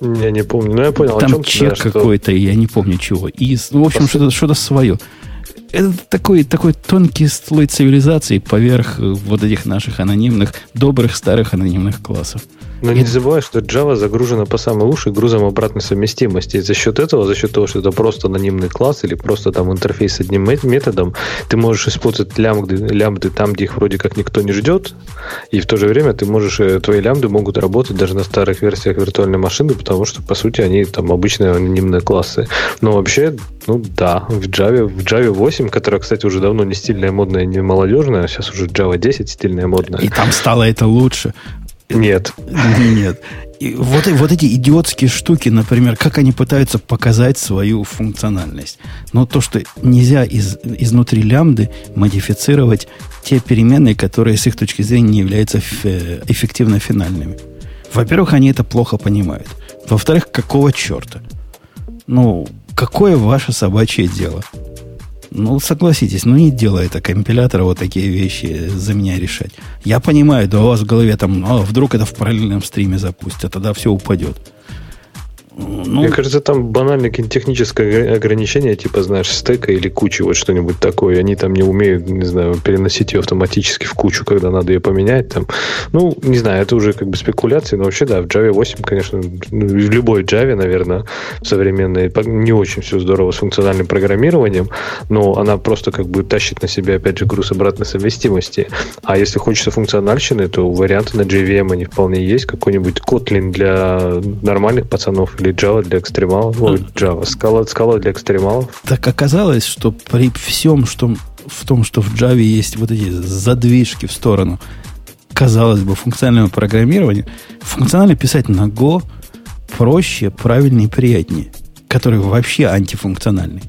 Я не помню, но я понял. Там чек да, какой-то, что... я не помню чего. И, ну, в общем, что-то, что-то свое. Это такой, такой тонкий слой цивилизации поверх вот этих наших анонимных, добрых старых анонимных классов. Но не забывай, что Java загружена по самой уши грузом обратной совместимости. И за счет этого, за счет того, что это просто анонимный класс или просто там интерфейс с одним методом, ты можешь использовать лямбды, лямбды там, где их вроде как никто не ждет, и в то же время ты можешь, э, твои лямбды могут работать даже на старых версиях виртуальной машины, потому что, по сути, они там обычные анонимные классы. Но вообще, ну да, в Java, в Java 8, которая, кстати, уже давно не стильная, модная, не молодежная, а сейчас уже Java 10 стильная, модная. И там стало это лучше. Нет. Нет. И вот, вот эти идиотские штуки, например, как они пытаются показать свою функциональность. Но то, что нельзя из, изнутри лямбды модифицировать те переменные, которые с их точки зрения не являются э, эффективно финальными. Во-первых, они это плохо понимают. Во-вторых, какого черта? Ну, какое ваше собачье дело? Ну, согласитесь, ну не делай это компилятора вот такие вещи за меня решать. Я понимаю, да у вас в голове там, а, вдруг это в параллельном стриме запустят, тогда все упадет. Ну, Мне кажется, там банальное техническое ограничение, типа, знаешь, стека или кучи, вот что-нибудь такое. Они там не умеют, не знаю, переносить ее автоматически в кучу, когда надо ее поменять. Там. Ну, не знаю, это уже как бы спекуляции, но вообще, да, в Java 8, конечно, ну, в любой Java, наверное, современной, не очень все здорово с функциональным программированием, но она просто как бы тащит на себя, опять же, груз обратной совместимости. А если хочется функциональщины, то варианты на JVM они вполне есть. Какой-нибудь Kotlin для нормальных пацанов или Java для экстремалов. Ой, Java, скала, скала для экстремалов. Так оказалось, что при всем, что в том, что в Java есть вот эти задвижки в сторону, казалось бы, функционального программирования, функционально писать на Go проще, правильнее и приятнее, который вообще антифункциональный.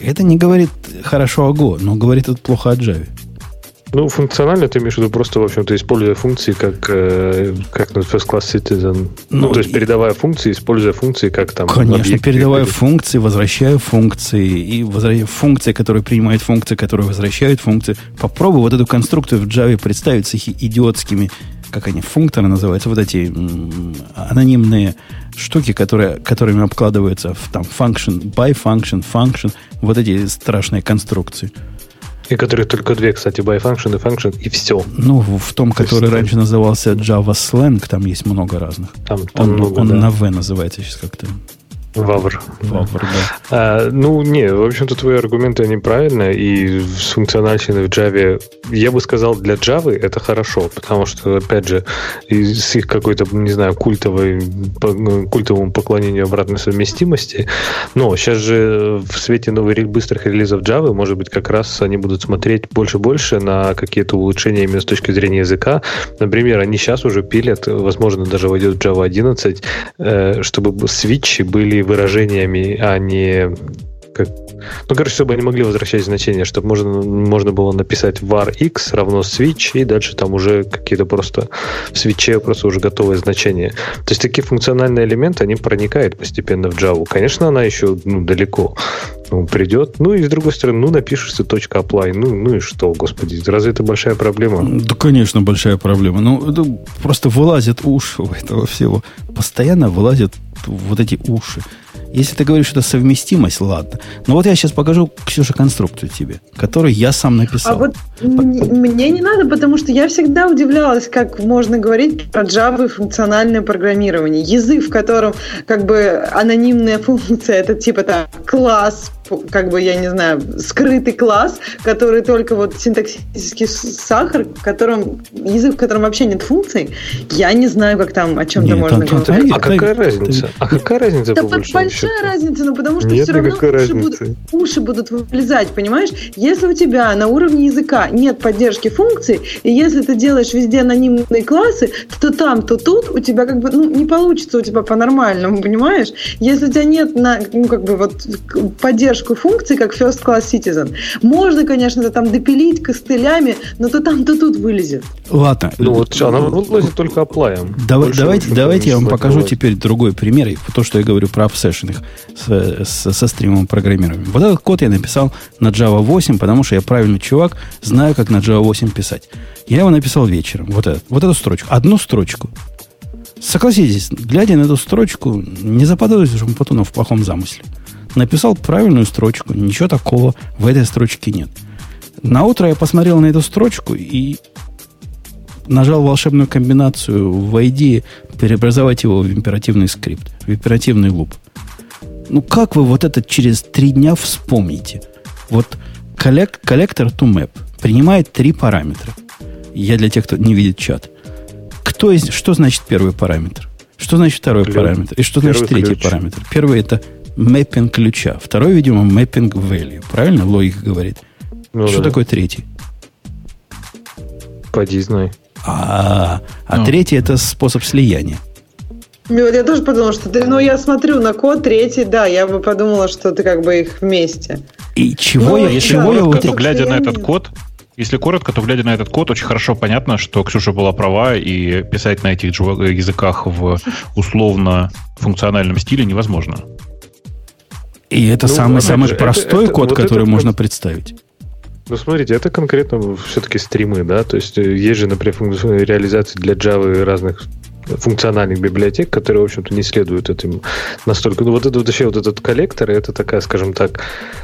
Это не говорит хорошо о Go, но говорит это плохо о Java. Ну, функционально ты имеешь в виду просто, в общем-то, используя функции как, э, как на First Class Citizen. Ну, ну то есть, передавая функции, используя функции как там... Конечно, передавая функции, возвращая функции, и возвращая функции, которые принимают функции, которые возвращают функции. Попробуй вот эту конструкцию в Java представить с их идиотскими как они, функторы называются, вот эти анонимные штуки, которые, которыми обкладываются в там function, by function, function, вот эти страшные конструкции. И которых только две, кстати, by function и function, и все. Ну, в том, который есть, раньше назывался Java Slang, там есть много разных. Там, там он много, он да. на V называется сейчас как-то. Вавр. Вавр, да. А, ну, не, в общем-то, твои аргументы неправильные, и с функциональщиной в Java, я бы сказал, для Java это хорошо, потому что, опять же, с их какой-то, не знаю, культовой, культовому поклонению обратной совместимости, но сейчас же в свете новых быстрых релизов Java, может быть, как раз они будут смотреть больше-больше на какие-то улучшения именно с точки зрения языка. Например, они сейчас уже пилят, возможно, даже войдет Java 11, э, чтобы свитчи были выражениями, а не как... Ну, короче, чтобы они могли возвращать значения, чтобы можно, можно было написать var x равно switch, и дальше там уже какие-то просто в свече просто уже готовые значения. То есть такие функциональные элементы, они проникают постепенно в Java. Конечно, она еще ну, далеко ну, придет. Ну, и с другой стороны, ну, напишешь ты точка apply. Ну, ну и что, господи, разве это большая проблема? Да, конечно, большая проблема. Ну, просто вылазят уши у этого всего. Постоянно вылазят вот эти уши. Если ты говоришь, что это совместимость, ладно. Но вот я сейчас покажу, Ксюша, конструкцию тебе, которую я сам написал. А вот мне не надо, потому что я всегда удивлялась, как можно говорить про Java и функциональное программирование. Язык, в котором как бы анонимная функция, это типа там класс, как бы, я не знаю, скрытый класс, который только вот синтаксический сахар, в котором, язык, в котором вообще нет функций, я не знаю, как там, о чем-то можно там, говорить. А какая разница? А какая разница Да большая счету? разница, но потому что нет все равно уши будут, уши будут вылезать, понимаешь? Если у тебя на уровне языка нет поддержки функций, и если ты делаешь везде анонимные классы, то там, то тут у тебя как бы, ну, не получится у тебя по-нормальному, понимаешь? Если у тебя нет на, ну, как бы вот поддержку функций, как First Class Citizen, можно, конечно, это там допилить костылями, но то там, то тут вылезет. Ладно. Ну вот она вылазит только оплаем. Давай, давайте, давайте я вам покажу бывает. теперь другой пример, то, что я говорю про обсессионных с, с, со стримовым программированием. Вот этот код я написал на Java 8, потому что я правильный чувак, знаю, как на Java 8 писать. Я его написал вечером. Вот, этот, вот эту строчку. Одну строчку. Согласитесь, глядя на эту строчку, не заподозрите, что Патунов в плохом замысле. Написал правильную строчку, ничего такого в этой строчке нет. На утро я посмотрел на эту строчку и нажал волшебную комбинацию в ID, преобразовать его в императивный скрипт, в императивный луп. Ну, как вы вот это через три дня вспомните? Вот коллек, коллектор to map принимает три параметра. Я для тех, кто не видит чат. Кто из, что значит первый параметр? Что значит второй Ключ. параметр? И что Первый значит третий ключ. параметр? Первый это мэппинг ключа. Второй, видимо, мэппинг value. Правильно логика говорит? Ну, что да. такое третий? Поди знай. А, а ну. третий это способ слияния. Ну, я тоже подумала, что ты, ну, я смотрю на код третий, да, я бы подумала, что ты как бы их вместе. И чего ну, я, если чего я вот... глядя на этот код, если коротко, то глядя на этот код, очень хорошо понятно, что Ксюша была права, и писать на этих языках в условно функциональном стиле невозможно. И это ну, самый, самый же, простой это, код, вот который можно кон... представить. Ну, смотрите, это конкретно все-таки стримы, да, то есть э, есть же, например, реализации для Java разных функциональных библиотек, которые, в общем-то, не следуют этим настолько. Ну, вот это вообще вот этот коллектор, это такая, скажем так,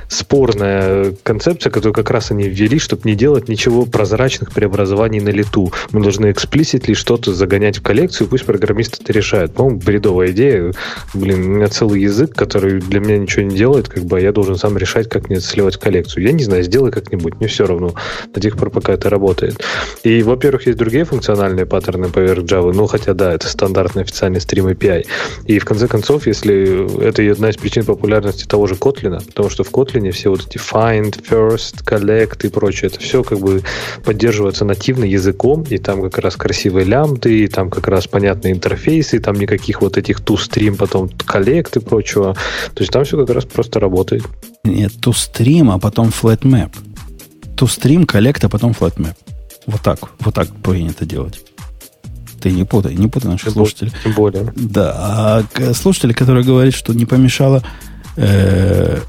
спорная концепция, которую как раз они ввели, чтобы не делать ничего прозрачных преобразований на лету. Мы должны эксплиситли что-то загонять в коллекцию, пусть программисты это решают. По-моему, бредовая идея. Блин, у меня целый язык, который для меня ничего не делает, как бы а я должен сам решать, как мне сливать коллекцию. Я не знаю, сделай как-нибудь, мне все равно, до тех пор, пока это работает. И, во-первых, есть другие функциональные паттерны поверх Java, ну, хотя, да, это стандартный официальный стрим API. И в конце концов, если это одна из причин популярности того же Kotlin, потому что в Kotlin все вот эти find, first, collect и прочее, это все как бы поддерживается нативно языком, и там как раз красивые лямбды, и там как раз понятные интерфейсы, и там никаких вот этих to-stream, потом collect и прочего. То есть там все как раз просто работает. Нет, to-stream, а потом flat map. To-stream, collect, а потом flat map. Вот так, вот так принято делать. Ты не путай, не путай наших слушателей. Тем более. Да, а слушатели, которые говорят, что не помешало, э,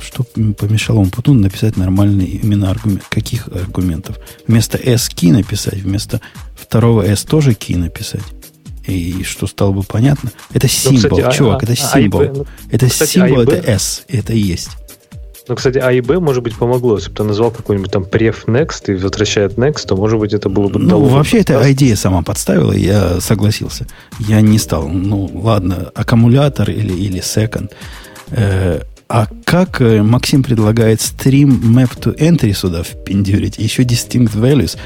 что помешало Умпутун написать нормальные именно аргумент. Каких аргументов? Вместо S key написать, вместо второго S тоже key написать. И что стало бы понятно? Это символ, ну, кстати, чувак, а, это а, символ. А, ну, это кстати, символ, а это S, это есть. Ну, кстати, А и Б, может быть, помогло. Если бы ты назвал какой-нибудь там преф next и возвращает next, то, может быть, это было бы... Ну, вообще, это идея сама подставила, и я согласился. Я не стал. Ну, ладно, аккумулятор или, или second. Э, а как э, Максим предлагает stream map to entry сюда впендюрить, еще distinct values?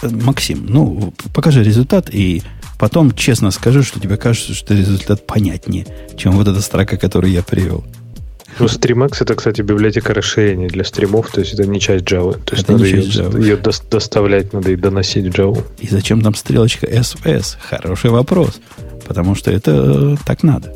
Э, Максим, ну, покажи результат и потом честно скажи, что тебе кажется, что результат понятнее, чем вот эта строка, которую я привел. Ну, StreamX это, кстати, библиотека расширения для стримов, то есть это не часть Java. То есть это надо ее, Java. ее до, доставлять, надо и доносить в Java. И зачем там стрелочка SVS? Хороший вопрос. Потому что это так надо.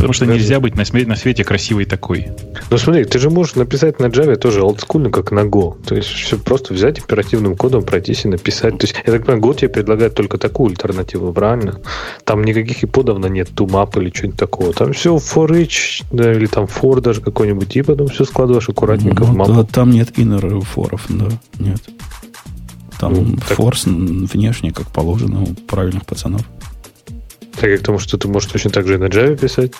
Потому что нельзя быть на, на свете красивой такой. Ну смотри, ты же можешь написать на Java тоже олдскульно, как на Go. То есть все просто взять императивным кодом, пройтись и написать. То есть, я так понимаю, Go тебе предлагает только такую альтернативу, правильно? Там никаких иподов нет, tumap или что-нибудь такого. Там все for each, да, или там for даже какой-нибудь, и потом все складываешь аккуратненько ну, в мапу. Да, там нет inner форов, да, нет. Там ну, форс внешне, как положено у правильных пацанов. Так и к тому, что ты можешь точно так же и на Java писать?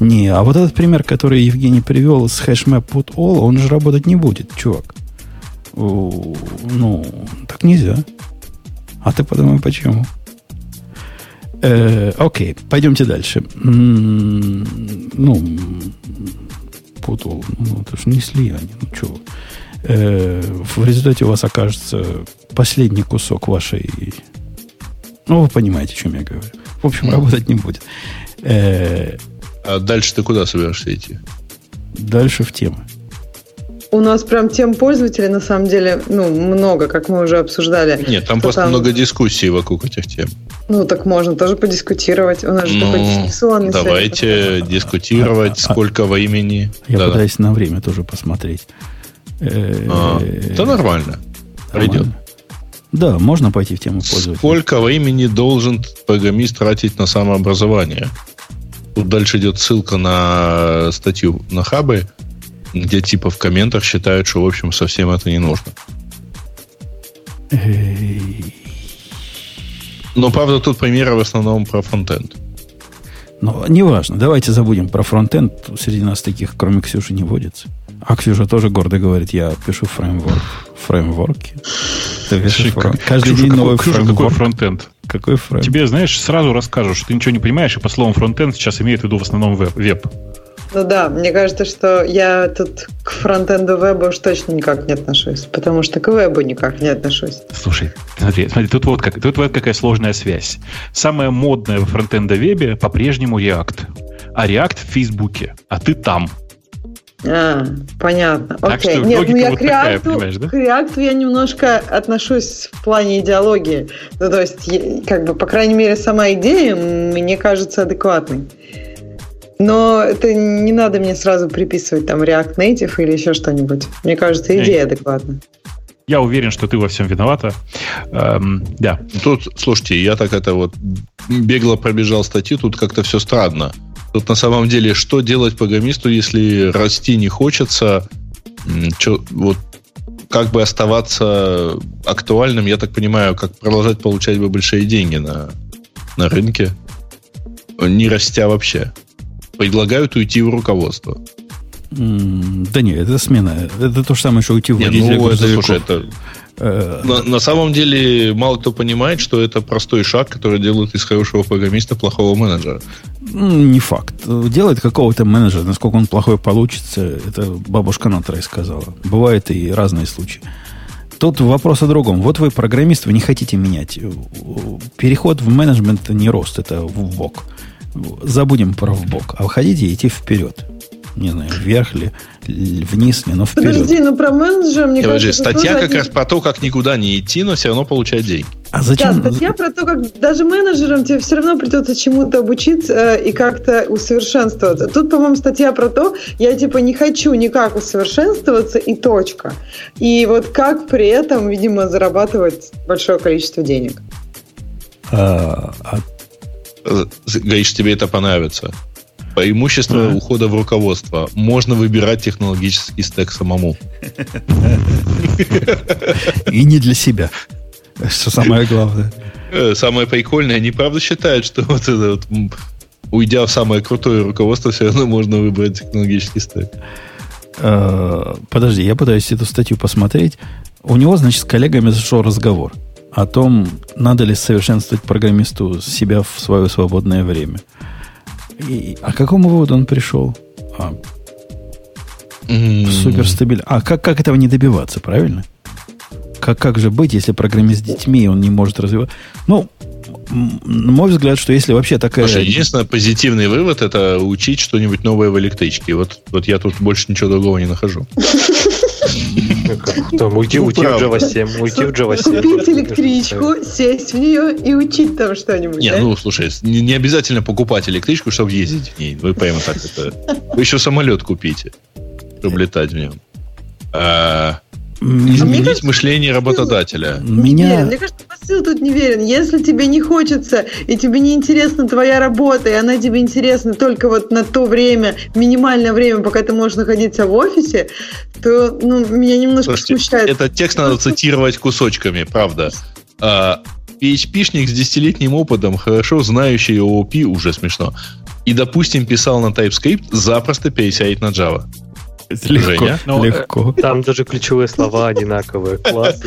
Не, а вот этот пример, который Евгений привел с hashmap put all, он же работать не будет, чувак. Ну, так нельзя. А ты подумай, почему. Э, окей, пойдемте дальше. М, Ну, путал. Ну, это же не слияние. Ну, что. Э, в результате у вас окажется последний кусок вашей... Ну, вы понимаете, о чем я говорю. В общем, работать не будет. Э, А дальше ты куда собираешься идти? дальше в тему. У нас прям тем пользователей, на самом деле, ну, много, как мы уже обсуждали. Нет, там просто там? много дискуссий вокруг этих тем. Ну, так можно тоже подискутировать. У нас же такой Ну, совет. давайте дискутировать, А, а, сколько во имени. Я Да-да. пытаюсь на время тоже посмотреть. Э, А, Да нормально. Пройдет. Да, можно пойти в тему пользователя. Сколько времени должен программист тратить на самообразование? Тут дальше идет ссылка на статью на хабы, где типа в комментах считают, что, в общем, совсем это не нужно. Но, правда, тут примеры в основном про фронтенд. Но неважно, давайте забудем про фронтенд. Среди нас таких, кроме Ксюши, не водится. А Ксюша тоже гордо говорит, я пишу фреймворк. Фреймворки. Каждый Ксюша, день какой- новый Ксюша, какой фронтенд? Какой фрейм? Тебе, знаешь, сразу расскажут, что ты ничего не понимаешь, и по словам фронтенд сейчас имеет в виду в основном веб. веб. Ну да, мне кажется, что я тут к фронтенду веба уж точно никак не отношусь, потому что к вебу никак не отношусь. Слушай, смотри, смотри, тут вот, как, тут вот какая сложная связь. Самое модное в фронтенда вебе по-прежнему React. А React в Фейсбуке, а ты там. А, понятно. Так Окей. что Нет, ну я вот к такая, React, понимаешь, да? к React я немножко отношусь в плане идеологии. Ну, то есть, как бы, по крайней мере, сама идея мне кажется адекватной. Но это не надо мне сразу приписывать там React Native или еще что-нибудь. Мне кажется, идея адекватна. Я уверен, что ты во всем виновата. Эм, да. Тут, слушайте, я так это вот бегло пробежал статью, тут как-то все странно. Тут на самом деле, что делать программисту, если расти не хочется, чё- вот как бы оставаться актуальным, я так понимаю, как продолжать получать бы большие деньги на, на рынке, не растя вообще. Предлагают уйти в руководство. М, Да нет, это смена. Это то же самое, что уйти в водителя ну, это, слушай, это На, на самом деле, мало кто понимает, что это простой шаг, который делает из хорошего программиста плохого менеджера. Не факт. Делает какого-то менеджера, насколько он плохой получится, это бабушка Натра сказала. Бывают и разные случаи. Тут вопрос о другом. Вот вы программист, вы не хотите менять. Переход в менеджмент не рост, это в бок. Забудем про в бок. А вы хотите идти вперед. Не знаю, вверх ли, вниз ли, но вперед. Подожди, ну про менеджера, мне Не, подожди, кажется, статья как один- раз про то, как никуда не идти, но все равно получать деньги. А зачем? Да, статья про то, как даже менеджерам тебе все равно придется чему-то обучиться э, и как-то усовершенствоваться. Тут, по-моему, статья про то, я типа не хочу никак усовершенствоваться и точка. И вот как при этом, видимо, зарабатывать большое количество денег. А, а Говоришь, тебе это понравится. Преимущество Ага. ухода в руководство. Можно выбирать технологический стек самому. и не для себя. Что самое главное. Э, Самое прикольное, они правда считают, что вот это вот, уйдя в самое крутое руководство, все равно можно выбрать технологический стек. Э, Подожди, я пытаюсь эту статью посмотреть. У него, значит, с коллегами зашел разговор о том, надо ли совершенствовать программисту себя в свое свободное время. И, а к какому выводу он пришел? А, М, супер стабильно. А как, как этого не добиваться, правильно? Как, как же быть, если программист с детьми, он не может развивать? Ну, на мой взгляд, что если вообще такая... Слушай, единственный позитивный вывод это учить что-нибудь новое в электричке. Вот, вот я тут больше ничего другого не нахожу. Там, уйти, уйти в. Java 7, уйти в Java 7. Купить электричку, сесть в нее и учить там что-нибудь. Не, да? ну слушай, не, не обязательно покупать электричку, чтобы ездить в ней. Вы прямо так это. Вы еще самолет купите, чтобы летать в нем. А, изменить кажется, мышление работодателя. Не меня... верен. Мне кажется, посыл тут не верен. Если тебе не хочется, и тебе не интересна твоя работа, и она тебе интересна только вот на то время, минимальное время, пока ты можешь находиться в офисе, то ну, меня немножко Слушайте, смущает. этот текст надо цитировать кусочками, правда. А, PHP-шник с десятилетним опытом, хорошо знающий OOP, уже смешно, и, допустим, писал на TypeScript, запросто пересядет на Java. Легко, Женя? Ну, легко. Там даже ключевые слова одинаковые. Класс.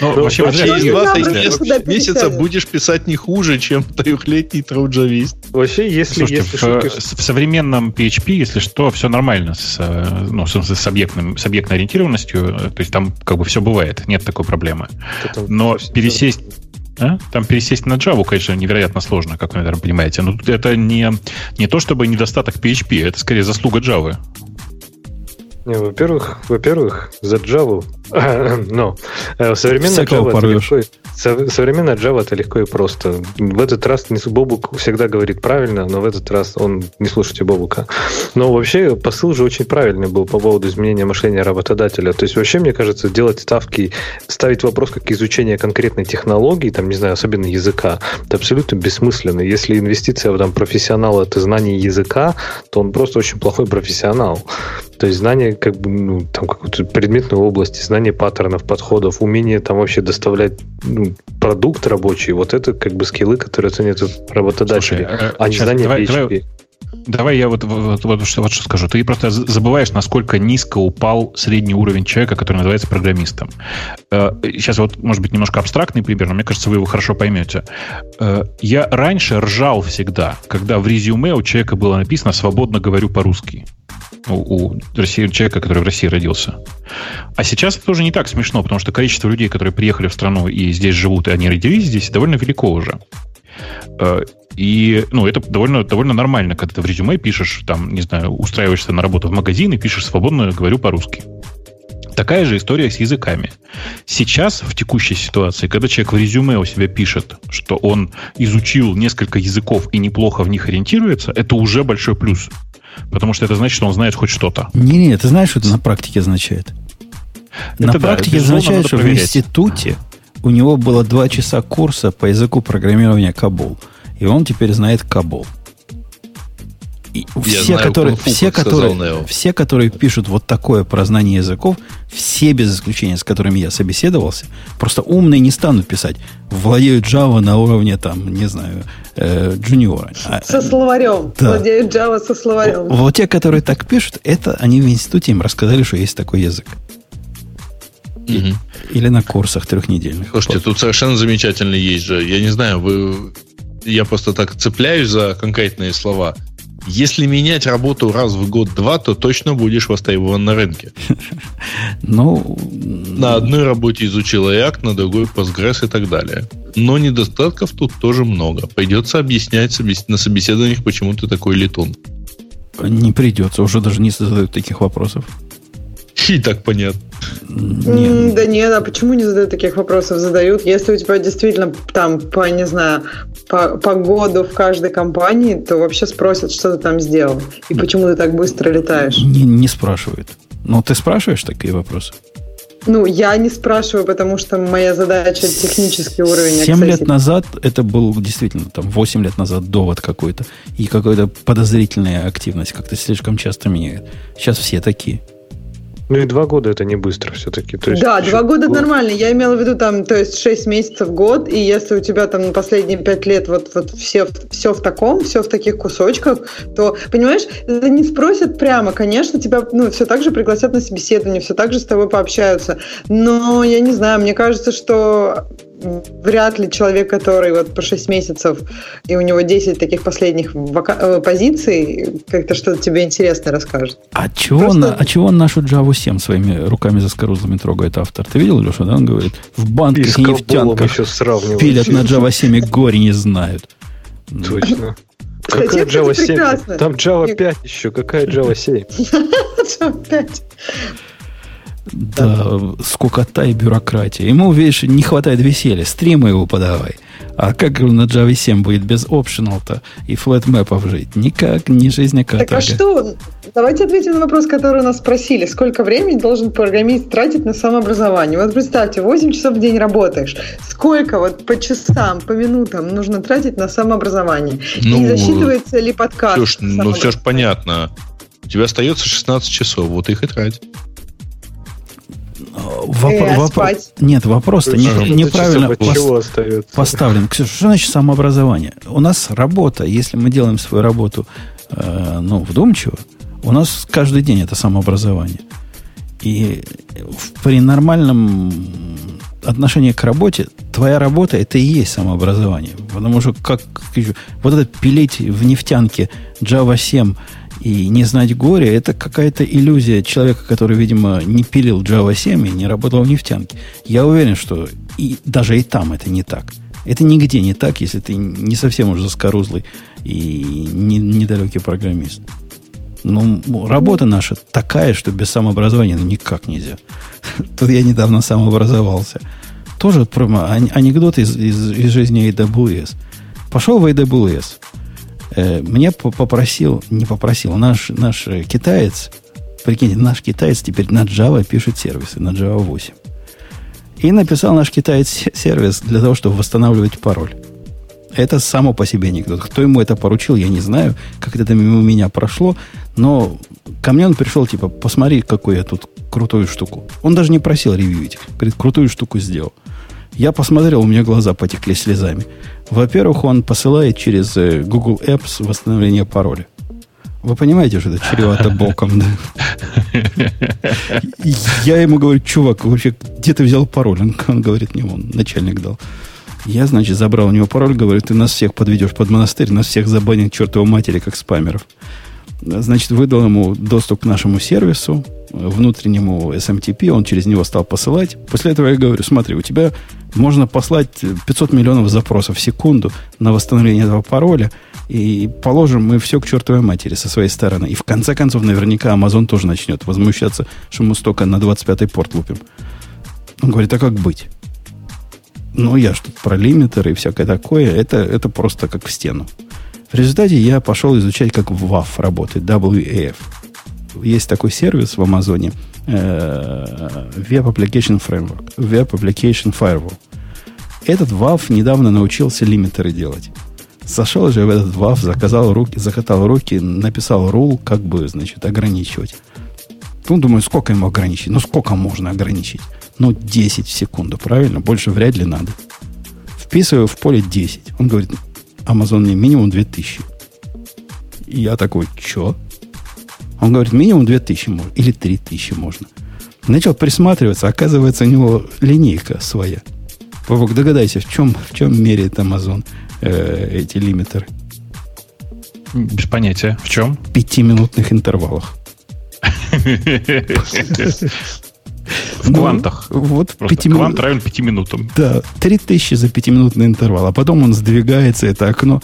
Ну, Ну, вообще, Через не знаю, 20 просто лет- куда месяца будешь писать не хуже, чем трехлетний троуджавист. Вообще, если, Слушайте, если в, шутки... с- в современном PHP, если что, все нормально с, э, ну, с, с объектным, с объектной ориентированностью. э, То есть там как бы все бывает, нет такой проблемы. Но пересесть а? Там пересесть на Java, конечно, невероятно сложно, как вы, наверное, понимаете. Но это не, не то чтобы недостаток PHP, это скорее заслуга Java. Не, во-первых, во-первых, за Java, но э, современная Всякого Java, это легко, современная Java это легко и просто. В этот раз не Бобук всегда говорит правильно, но в этот раз он не слушайте Бобука. Но вообще посыл же очень правильный был по поводу изменения мышления работодателя. То есть вообще, мне кажется, делать ставки, ставить вопрос как изучение конкретной технологии, там, не знаю, особенно языка, это абсолютно бессмысленно. Если инвестиция в там, профессионала это знание языка, то он просто очень плохой профессионал. То есть знание как бы, ну, там, какой-то предметной области, знание паттернов, подходов, умение там вообще доставлять ну, продукт рабочий, вот это как бы скиллы, которые ценят работодатели, Слушай, э, а не знание давай- PHP. давай- Давай я вот, вот, вот что, вот что скажу. Ты просто забываешь, насколько низко упал средний уровень человека, который называется программистом. Э, Сейчас вот, может быть, немножко абстрактный пример, но мне кажется, вы его хорошо поймете. Э, Я раньше ржал всегда, когда в резюме у человека было написано «свободно говорю по-русски». У, у человека, который в России родился. А сейчас это уже не так смешно, потому что количество людей, которые приехали в страну и здесь живут, и они родились здесь, довольно велико уже. Э, И, ну, это довольно, довольно нормально, когда ты в резюме пишешь, там, не знаю, устраиваешься на работу в магазин и пишешь свободно говорю по-русски. Такая же история с языками. Сейчас, в текущей ситуации, когда человек в резюме у себя пишет, что он изучил несколько языков и неплохо в них ориентируется, это уже большой плюс. Потому что это значит, что он знает хоть что-то. Не-не, ты знаешь, что это на практике означает? на Это да, практике означает, что в проверять. институте у него было два часа курса по языку программирования Кабул. И он теперь знает Кабул. И все, знаю которые, кунг-фу, все, которые, Нео. все, которые пишут вот такое про знание языков, все без исключения, с которыми я собеседовался, просто умные не станут писать. Владеют Java на уровне, там, не знаю, э, джуниора. А- Со словарем. Да. Владеют Java со словарем. вот те, которые так пишут, это они в институте им рассказали, что есть такой язык. Мгм. Или на курсах трехнедельных. Слушайте, тут совершенно замечательно есть же. Я не знаю, вы... Я просто так цепляюсь за конкретные слова. Если менять работу раз в год-два, то точно будешь востребован на рынке. Ну, На одной работе изучил React, на другой Postgres и так далее. Но недостатков тут тоже много. Придется объяснять на собеседованиях, почему ты такой летун. не придется, уже даже не задают таких вопросов. И так понятно. Нет. Да нет, а почему не задают таких вопросов? Задают. Если у тебя действительно там, по, не знаю, по, по году в каждой компании, то вообще спросят, что ты там сделал. И почему ты так быстро летаешь. Не, не спрашивают. Но ты спрашиваешь такие вопросы? Ну, я не спрашиваю, потому что моя задача технический уровень. Семь лет accessibility. назад это был действительно, там, 8 лет назад довод какой-то. И какая-то подозрительная активность как-то слишком часто меняет. Сейчас все такие. Ну и два года это не быстро все-таки. То есть Да, еще два года год. нормально. Я имела в виду там, то есть 6 месяцев год, и если у тебя там последние 5 лет вот, вот все, все в таком, все в таких кусочках, то, понимаешь, это не спросят прямо. Конечно, тебя ну, все так же пригласят на собеседование, все так же с тобой пообщаются. Но я не знаю, мне кажется, что вряд ли человек, который вот по 6 месяцев, и у него 10 таких последних вака- э, позиций, как-то что-то тебе интересное расскажет. А чего, Просто- на, а чего он нашу Java 7 своими руками за скорузлами трогает автор? Ты видел, Леша, да? Он говорит, в банках с и Кабулом нефтянках еще пилят на Java 7 и горе не знают. Точно. Кстати, Какая это, Java кстати, 7? прекрасно. Там Java Нет. 5 еще. Какая Java 7? Опять. Да, скукота и бюрократия. Ему, видишь, не хватает веселья. Стримы его подавай. А как на Java 7 будет без optional-то и флетмэпов жить? Никак, не жизнь, а Так каторга. а что? Давайте ответим на вопрос, который у нас спросили. Сколько времени должен программист тратить на самообразование? Вот представьте, 8 часов в день работаешь. Сколько вот по часам, по минутам нужно тратить на самообразование? Ну, И засчитывается ли подкаст? Слушай, ну все же понятно. У тебя остается 16 часов, вот их и трать. Э, а вопро- спать? Нет, вопрос-то не- неправильно пос- поставлен. Ксюша, что значит самообразование? У нас работа, если мы делаем свою работу э, ну, вдумчиво, У нас каждый день это самообразование. И при нормальном отношении к работе, твоя работа это и есть самообразование. Потому что как вот это пилить в нефтянке Java 7 и не знать горе, это какая-то иллюзия человека, который, видимо, не пилил Java 7 и не работал в нефтянке. Я уверен, что и даже и там это не так. Это нигде не так, если ты не совсем уже заскорузлый и не, недалекий программист. Ну, работа наша такая, что без самообразования ну, никак нельзя. Тут я недавно самообразовался. Тоже прямо анекдот из, из, из жизни AWS. Пошел в AWS. Э, мне попросил, не попросил, наш, наш китаец, прикиньте, наш китаец теперь на Java пишет сервисы, на Java 8. И написал наш китаец сервис для того, чтобы восстанавливать пароль. Это само по себе анекдот. Кто ему это поручил, я не знаю, как это мимо меня прошло, но ко мне он пришел, типа, посмотри, какую я тут крутую штуку. Он даже не просил ревьюить. Говорит, крутую штуку сделал. Я посмотрел, у меня глаза потекли слезами. Во-первых, он посылает через э, Google Apps восстановление пароля. Вы понимаете, что это чревато боком, да? Я ему говорю, чувак, вообще, где ты взял пароль? Он, он говорит, не он, начальник дал. Я, значит, забрал у него пароль, говорю, ты нас всех подведешь под монастырь, нас всех забанят чертовой матери, как спамеров. Значит, выдал ему доступ к нашему сервису, внутреннему SMTP, он через него стал посылать. После этого я говорю, смотри, у тебя можно послать 500 миллионов запросов в секунду на восстановление этого пароля, и положим мы все к чертовой матери со своей стороны. И в конце концов, наверняка Amazon тоже начнет возмущаться, что мы столько на 25-й порт лупим. Он говорит, а как быть? Ну, я что про лимитеры и всякое такое, это, это просто как в стену. В результате я пошел изучать, как WAF работает, WAF. Есть такой сервис в Амазоне, э, Web Application Framework, Web Application Firewall. Этот WAF недавно научился лимитеры делать. Сошел же в этот WAF, заказал руки, закатал руки, написал рул, как бы, значит, ограничивать. Ну, думаю, сколько ему ограничить? Ну, сколько можно ограничить? Ну, 10 в секунду, правильно? Больше вряд ли надо. Вписываю в поле 10. Он говорит, Amazon мне минимум 2000. И я такой, что? Он говорит, минимум 2000 можно, или 3000 можно. Начал присматриваться, оказывается, у него линейка своя. Вовок, догадайся, в чем, в чем меряет Amazon э, эти лимитеры? Без понятия. В чем? В пятиминутных интервалах. В ну, квантах. Вот Просто пяти квант равен пяти минутам. Да, три тысячи за пятиминутный интервал. А потом он сдвигается, это окно.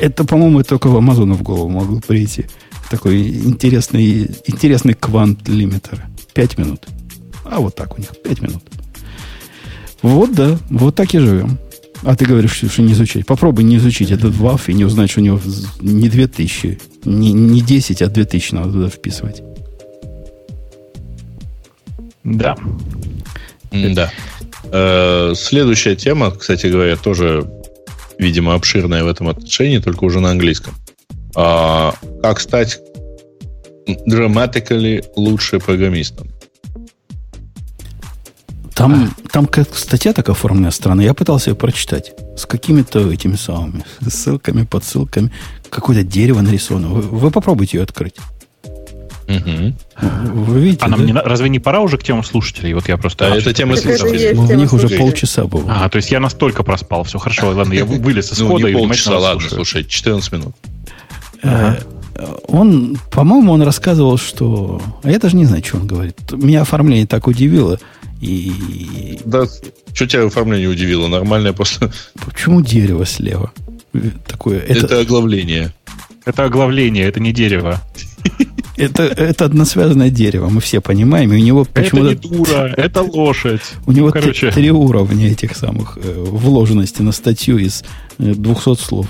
Это, по-моему, только в Амазону в голову могло прийти. Такой интересный, интересный квант лимитера. Пять минут. А вот так у них, пять минут. Вот да, вот так и живем. А ты говоришь, что не изучать. Попробуй не изучить этот WAF и не узнать, что у него не 2000, не, не 10, а 2000 надо туда вписывать. Да. Да. Э, следующая тема, кстати говоря, тоже, видимо, обширная в этом отношении, только уже на английском. А, как стать dramatically лучше программистом? Там, там как статья так оформлена странно. Я пытался ее прочитать. С какими-то этими самыми ссылками, подсылками. Какое-то дерево нарисовано. Вы, вы попробуйте ее открыть. Угу. Вы видите, а нам да? не, разве не пора уже к темам слушателей? Вот я просто... Да, это тема слушателей. Ну, в них уже полчаса было. А, то есть я настолько проспал. Все хорошо, ладно, я вылез из ну, хода и полчаса, ладно, слушай, 14 минут. Э, он, по-моему, он рассказывал, что... А я даже не знаю, что он говорит. Меня оформление так удивило. И... Да, что тебя оформление удивило? Нормальное просто... Почему дерево слева? Такое, это... это оглавление. Это оглавление, это не дерево. Это, это односвязанное дерево, мы все понимаем. И у него почему-то... Это не дура, это лошадь. У него ну, короче. три уровня этих самых э, вложенности на статью из 200 э, слов.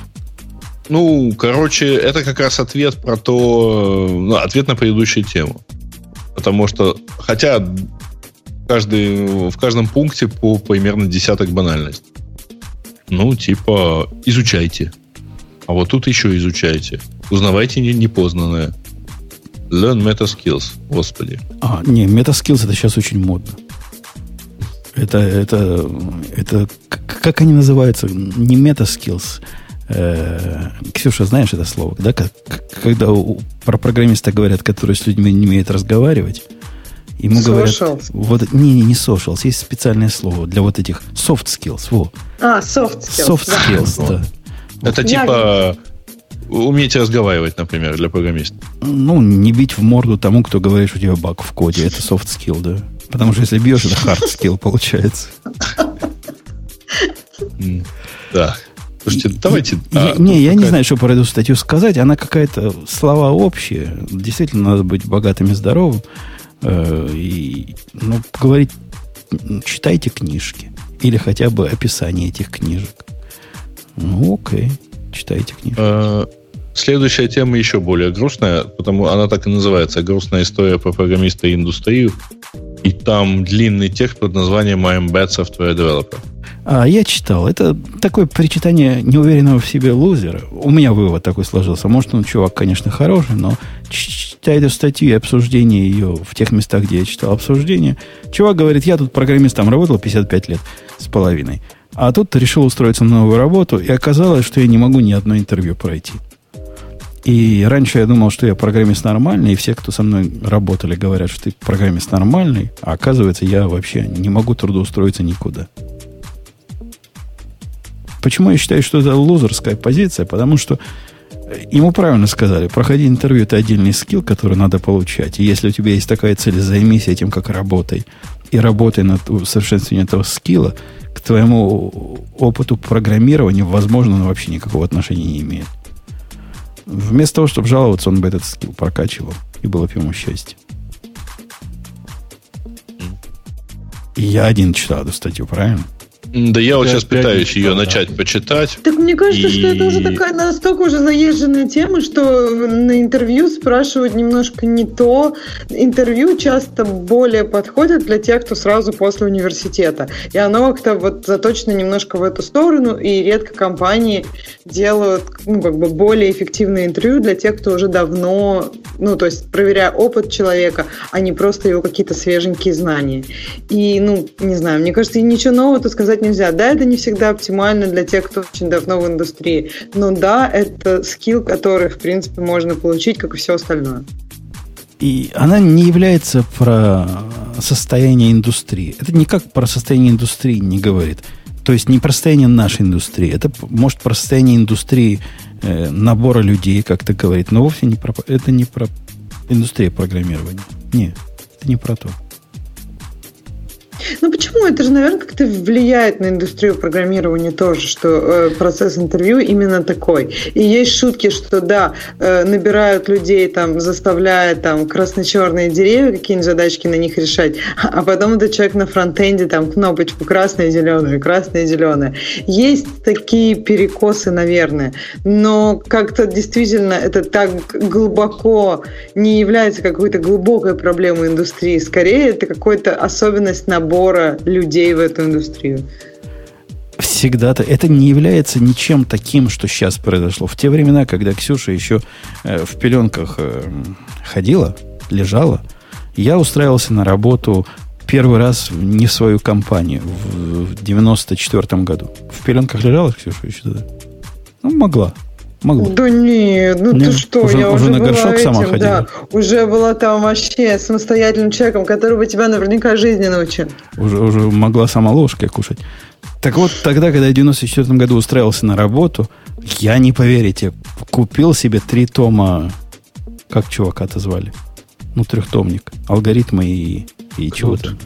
Ну, короче, это как раз ответ про то... Ну, ответ на предыдущую тему. Потому что, хотя каждый, в каждом пункте по примерно десяток банальность. Ну, типа, изучайте. А вот тут еще изучайте. Узнавайте непознанное. Learn meta skills, господи. А, не, meta skills это сейчас очень модно. Это, это, это, как они называются? Не meta skills. Э, Ксюша, знаешь это слово, да? Как, когда у, про программиста говорят, которые с людьми не умеют разговаривать, ему socials. говорят... Вот, не, не, не socials, есть специальное слово для вот этих soft skills. Во. А, soft skills. Soft skills, да. да. Это типа уметь разговаривать, например, для программиста. Ну, не бить в морду тому, кто говорит, что у тебя баг в коде. Это soft skill, да. Потому что если бьешь, это hard skill получается. Да. Слушайте, давайте... Я, а, не, я не знаю, что про эту статью сказать. Она какая-то слова общие. Действительно, надо быть богатым и здоровым. Э, и, ну, говорить, читайте книжки. Или хотя бы описание этих книжек. Ну, окей, читайте книжки. А, следующая тема еще более грустная, потому она так и называется «Грустная история про программиста и индустрию». И там длинный текст под названием «I'm bad software developer». А, я читал. Это такое причитание неуверенного в себе лузера. У меня вывод такой сложился. Может, он чувак, конечно, хороший, но читая эту статью и обсуждение ее в тех местах, где я читал обсуждение, чувак говорит, я тут программистом работал 55 лет с половиной. А тут решил устроиться на новую работу, и оказалось, что я не могу ни одно интервью пройти. И раньше я думал, что я программист нормальный, и все, кто со мной работали, говорят, что ты программист нормальный, а оказывается, я вообще не могу трудоустроиться никуда. Почему я считаю, что это лузерская позиция? Потому что ему правильно сказали, проходи интервью, это отдельный скилл, который надо получать. И если у тебя есть такая цель, займись этим, как работай. И работай над усовершенствованием этого скилла, к твоему опыту программирования, возможно, он вообще никакого отношения не имеет. Вместо того, чтобы жаловаться, он бы этот скилл прокачивал. И было бы ему счастье. И я один читал эту статью, правильно? Да я вот сейчас пытаюсь ее начать почитать. Так мне кажется, что это уже такая настолько уже заезженная тема, что на интервью спрашивают немножко не то. Интервью часто более подходит для тех, кто сразу после университета. И оно как-то вот заточено немножко в эту сторону, и редко компании делают ну, как бы более эффективные интервью для тех, кто уже давно, ну, то есть проверяя опыт человека, а не просто его какие-то свеженькие знания. И, ну, не знаю, мне кажется, ничего нового тут сказать нельзя. Да, это не всегда оптимально для тех, кто очень давно в индустрии. Но да, это скилл, который, в принципе, можно получить, как и все остальное. И она не является про состояние индустрии. Это никак про состояние индустрии не говорит. То есть не про состояние нашей индустрии. Это может про состояние индустрии э, набора людей, как то говорит. Но вовсе не про, это не про индустрию программирования. Нет, это не про то. Ну почему? Это же, наверное, как-то влияет на индустрию программирования тоже, что э, процесс интервью именно такой. И есть шутки, что да, э, набирают людей, там, заставляя там красно-черные деревья, какие-нибудь задачки на них решать, а потом этот человек на фронтенде там кнопочку красная, зеленая, красная, зеленая. Есть такие перекосы, наверное, но как-то действительно это так глубоко не является какой-то глубокой проблемой индустрии. Скорее, это какая-то особенность набора людей в эту индустрию. Всегда-то. Это не является ничем таким, что сейчас произошло. В те времена, когда Ксюша еще э, в пеленках э, ходила, лежала, я устраивался на работу первый раз не в свою компанию в, в 94 году. В пеленках лежала Ксюша еще тогда? Ну, могла. Могла. Да нет, ну нет, ты что, уже, я уже, уже на горшок этим, сама ходила. Да, уже была там вообще самостоятельным человеком, который бы тебя наверняка жизни научил. Уже, уже могла сама ложкой кушать. Так вот, тогда, когда я в 94 году устраивался на работу, я, не поверите, купил себе три тома, как чувака-то звали? Ну, трехтомник. Алгоритмы и, и чего-то.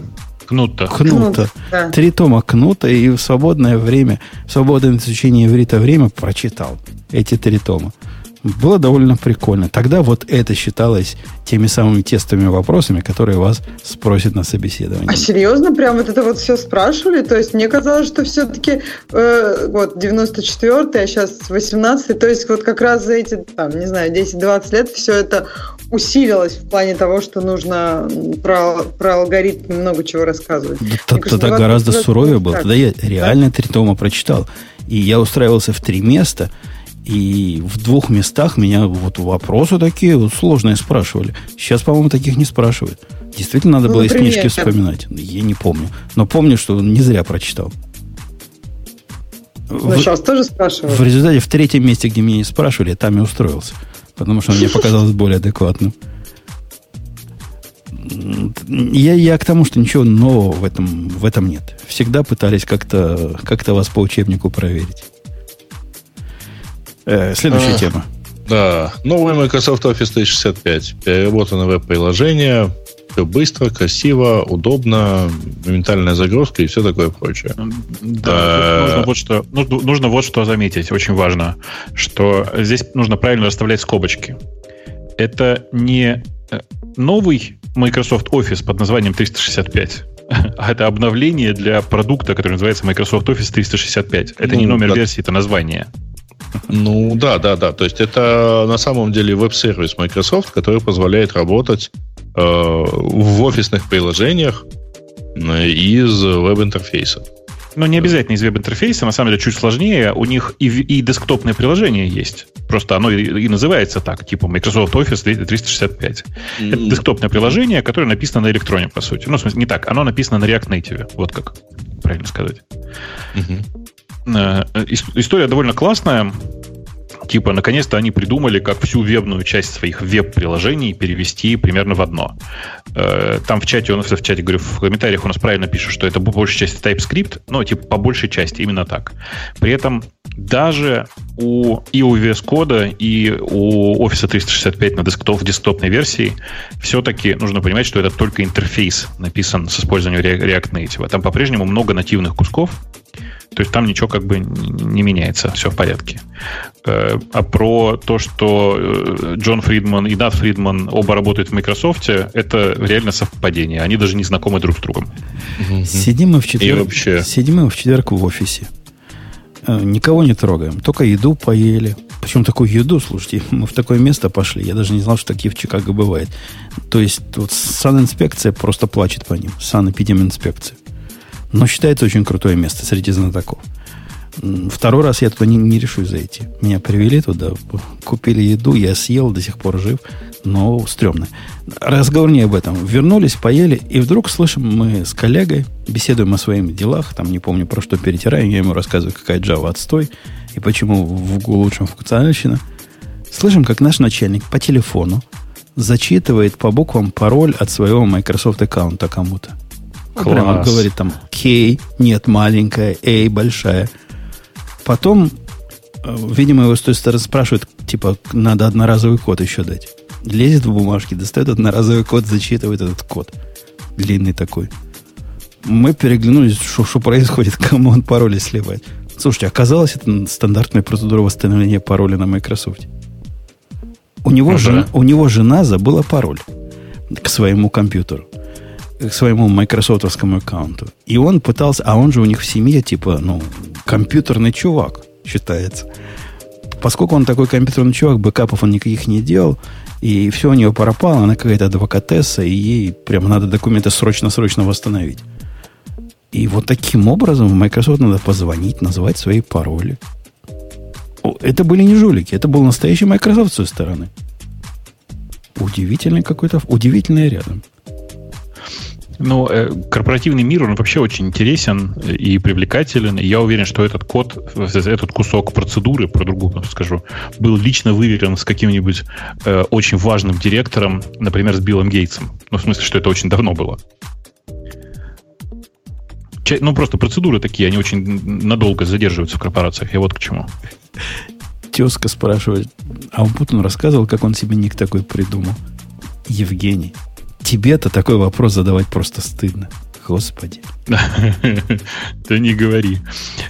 Кнута. Кнута. Да. Три тома Кнута и в свободное время, в свободное изучение иврита время прочитал эти три тома. Было довольно прикольно. Тогда вот это считалось теми самыми тестовыми вопросами, которые вас спросят на собеседовании. А серьезно, прям вот это вот все спрашивали? То есть мне казалось, что все-таки э, вот 94-й, а сейчас 18-й, то есть вот как раз за эти, там, не знаю, 10-20 лет все это усилилось в плане того, что нужно про, про алгоритмы много чего рассказывать. Да, тогда гораздо суровее было. Тогда я реально три тома прочитал. И я устраивался в три места – и в двух местах меня вот вопросы такие вот сложные спрашивали. Сейчас, по-моему, таких не спрашивают. Действительно, надо ну, было например, из книжки вспоминать. Я не помню. Но помню, что не зря прочитал. Ну, сейчас тоже спрашивают. В результате в третьем месте, где меня не спрашивали, там и устроился. Потому что он мне показалось более адекватным. Я, я к тому, что ничего нового в этом, в этом нет. Всегда пытались как-то как вас по учебнику проверить. Э, следующая А, тема. Да, новый Microsoft Office 365. Переработано веб-приложение. Все быстро, красиво, удобно, моментальная загрузка и все такое прочее. Да, нужно вот, что, нужно, нужно вот что заметить, очень важно, что здесь нужно правильно расставлять скобочки. Это не э, новый Microsoft Office под названием 365, а это обновление для продукта, который называется Microsoft Office 365. Это Ну, не номер да. версии, это название. Ну да, да, да. То есть это на самом деле веб-сервис Microsoft, который позволяет работать э, в офисных приложениях э, из веб-интерфейса. Но не обязательно из веб-интерфейса, на самом деле чуть сложнее. У них и, и десктопное приложение есть. Просто оно и, и называется так, типа Microsoft Office 365. Это десктопное приложение, которое написано на электроне, по сути. Ну, в смысле, не так. Оно написано на React Native. Вот как правильно сказать. Э, ис- История довольно классная. Типа, наконец-то они придумали, как всю вебную часть своих веб-приложений перевести примерно в одно. Э, Там в чате, у нас в чате, говорю, в комментариях у нас правильно пишут, что это по большей части TypeScript, но типа по большей части именно так. При этом даже у и у VS Code, и у Office 365 на десктоп, в десктопной версии все-таки нужно понимать, что это только интерфейс написан с использованием React Native. Там по-прежнему много нативных кусков, то есть там ничего как бы не меняется, все в порядке. Э, А про то, что э, Джон Фридман и Нат Фридман оба работают в Microsoft, это реально совпадение. Они даже не знакомы друг с другом. Сидим мы в четверг, И вообще. сидим мы в четверг в офисе. Э, Никого не трогаем. Только еду поели. Причем такую еду, слушайте, мы в такое место пошли. Я даже не знал, что такие в Чикаго бывает. То есть вот санинспекция просто плачет по ним. Санэпидеминспекция. Но считается очень крутое место среди знатоков. Второй раз я туда не, не решусь зайти. Меня привели туда, купили еду, я съел, до сих пор жив, но стрёмно. Разговор не об этом. Вернулись, поели, и вдруг слышим мы с коллегой, беседуем о своих делах, там не помню про что перетираем, я ему рассказываю, какая Java отстой, и почему в Google лучшем функциональщина. Слышим, как наш начальник по телефону зачитывает по буквам пароль от своего Microsoft аккаунта кому-то. Ну, Прямо говорит там K, нет, маленькая, A, большая. Потом, э, видимо, его с той стороны спрашивают, типа, надо одноразовый код еще дать. Лезет в бумажки, достает одноразовый код, зачитывает этот код. Длинный такой. Мы переглянулись, что, происходит, кому он пароли сливает. Слушайте, оказалось, это стандартная процедура восстановления пароля на Microsoft. У него, да. жена, у него жена забыла пароль к своему компьютеру, к своему майкрософтовскому аккаунту. И он пытался, а он же у них в семье, типа, ну, компьютерный чувак считается. Поскольку он такой компьютерный чувак, бэкапов он никаких не делал, и все у нее пропало, она какая-то адвокатесса, и ей прямо надо документы срочно-срочно восстановить. И вот таким образом в Microsoft надо позвонить, назвать свои пароли. Это были не жулики, это был настоящий Microsoft с той стороны. Удивительный какой-то, удивительный рядом. Ну, э, корпоративный мир, он вообще очень интересен и привлекателен. И я уверен, что этот код, этот кусок процедуры, про другую скажу, был лично выверен с каким-нибудь э, очень важным директором, например, с Биллом Гейтсом. Ну, в смысле, что это очень давно было. Ча- Ну, просто процедуры такие, они очень надолго задерживаются в корпорациях. Я вот к чему. Тезка спрашивает, а Путин рассказывал, как он себе ник такой придумал? Евгений, тебе-то такой вопрос задавать просто стыдно. Господи. Да не говори.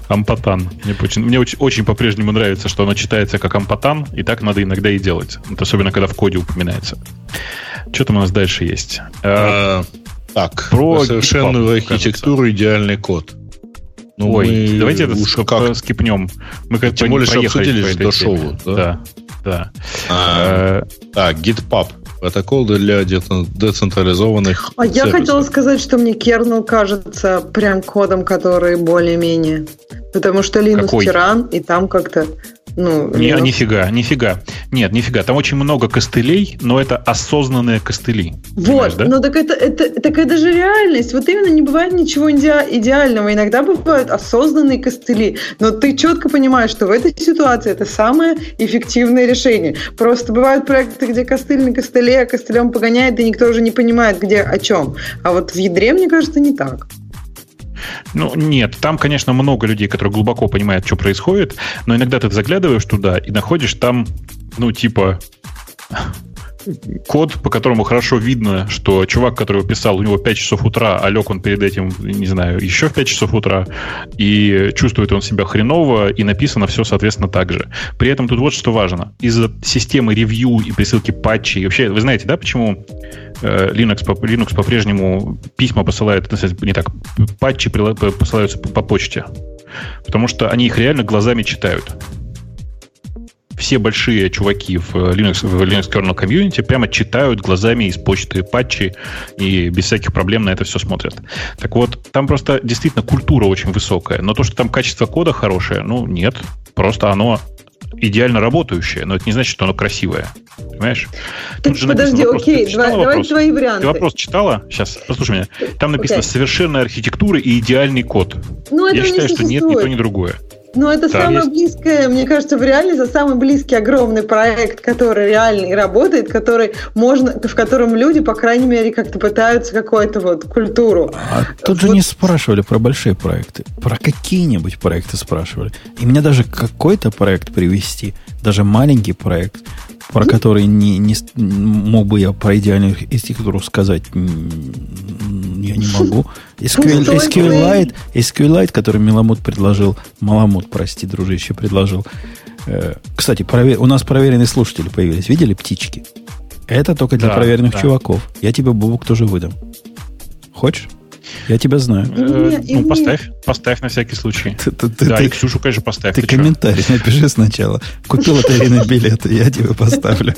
Ампатан. Мне очень, мне очень, очень по-прежнему нравится, что оно читается как ампатан, и так надо иногда и делать. Вот особенно, когда в коде упоминается. Что там у нас дальше есть? Э, А, так, про совершенную GitHub, архитектуру идеальный код. Ну, Ой, мы давайте это уж как скипнем. Мы как Тем более, что обсудили до шоу, да? Да, да. А, Э, Так, GitPub. Протокол для де- децентрализованных А я сервисов. хотела сказать, что мне кернел кажется прям кодом, который более-менее. Потому что Linux Какой? тиран, и там как-то... Ну, Не, Linux. нифига, нифига. Нет, нифига. Там очень много костылей, но это осознанные костыли. Вот, да? ну так это, это, так это же реальность. Вот именно не бывает ничего иде- идеального. Иногда бывают осознанные костыли, но ты четко понимаешь, что в этой ситуации это самое эффективное решение. Просто бывают проекты, где костыль на костыле, а костылем погоняет, и никто уже не понимает, где о чем. А вот в ядре, мне кажется, не так. Ну, нет, там, конечно, много людей, которые глубоко понимают, что происходит, но иногда ты заглядываешь туда и находишь там, ну, типа, код, по которому хорошо видно, что чувак, который писал, у него 5 часов утра, а лег он перед этим, не знаю, еще в 5 часов утра, и чувствует он себя хреново, и написано все, соответственно, так же. При этом тут вот что важно. Из-за системы ревью и присылки патчей, вообще, вы знаете, да, почему э, Linux, Linux по-прежнему письма посылает, есть, не так, патчи посылаются по, по почте? Потому что они их реально глазами читают все большие чуваки в Linux, в Linux kernel комьюнити прямо читают глазами из почты патчи и без всяких проблем на это все смотрят. Так вот, там просто действительно культура очень высокая, но то, что там качество кода хорошее, ну, нет. Просто оно идеально работающее, но это не значит, что оно красивое. Понимаешь? Так Тут же подожди, вопрос. окей, Ты давай, давай вопрос? твои варианты. Ты вопрос читала? Сейчас, послушай меня. Там написано Окей. совершенная архитектура и идеальный код. Ну, Я считаю, что нет ни то, ни другое. Ну, это Да, самое есть. близкое, мне кажется, в реальности, это самый близкий огромный проект, который реально и работает, который можно, в котором люди, по крайней мере, как-то пытаются какую-то вот культуру. А тут же Вот. не спрашивали про большие проекты. Про какие-нибудь проекты спрашивали. И меня даже какой-то проект привести, даже маленький проект, про который не, не мог бы я про идеальную архитектуру сказать, я не могу. SQL, Пустой SQLite, SQLite, который Меламут предложил, Маламут, прости, дружище, предложил. Э, Кстати, прове- у нас проверенные слушатели появились. Видели птички? Это только для Да, проверенных да. чуваков. Я тебе Бубук тоже выдам. Хочешь? Я тебя знаю. И мне- Э, и ну, мне- поставь, поставь на всякий случай. Ты, да, ты- и Ксюшу, конечно, поставь. ты комментарий напиши сначала. Купил лотерейный билет, и я тебе поставлю.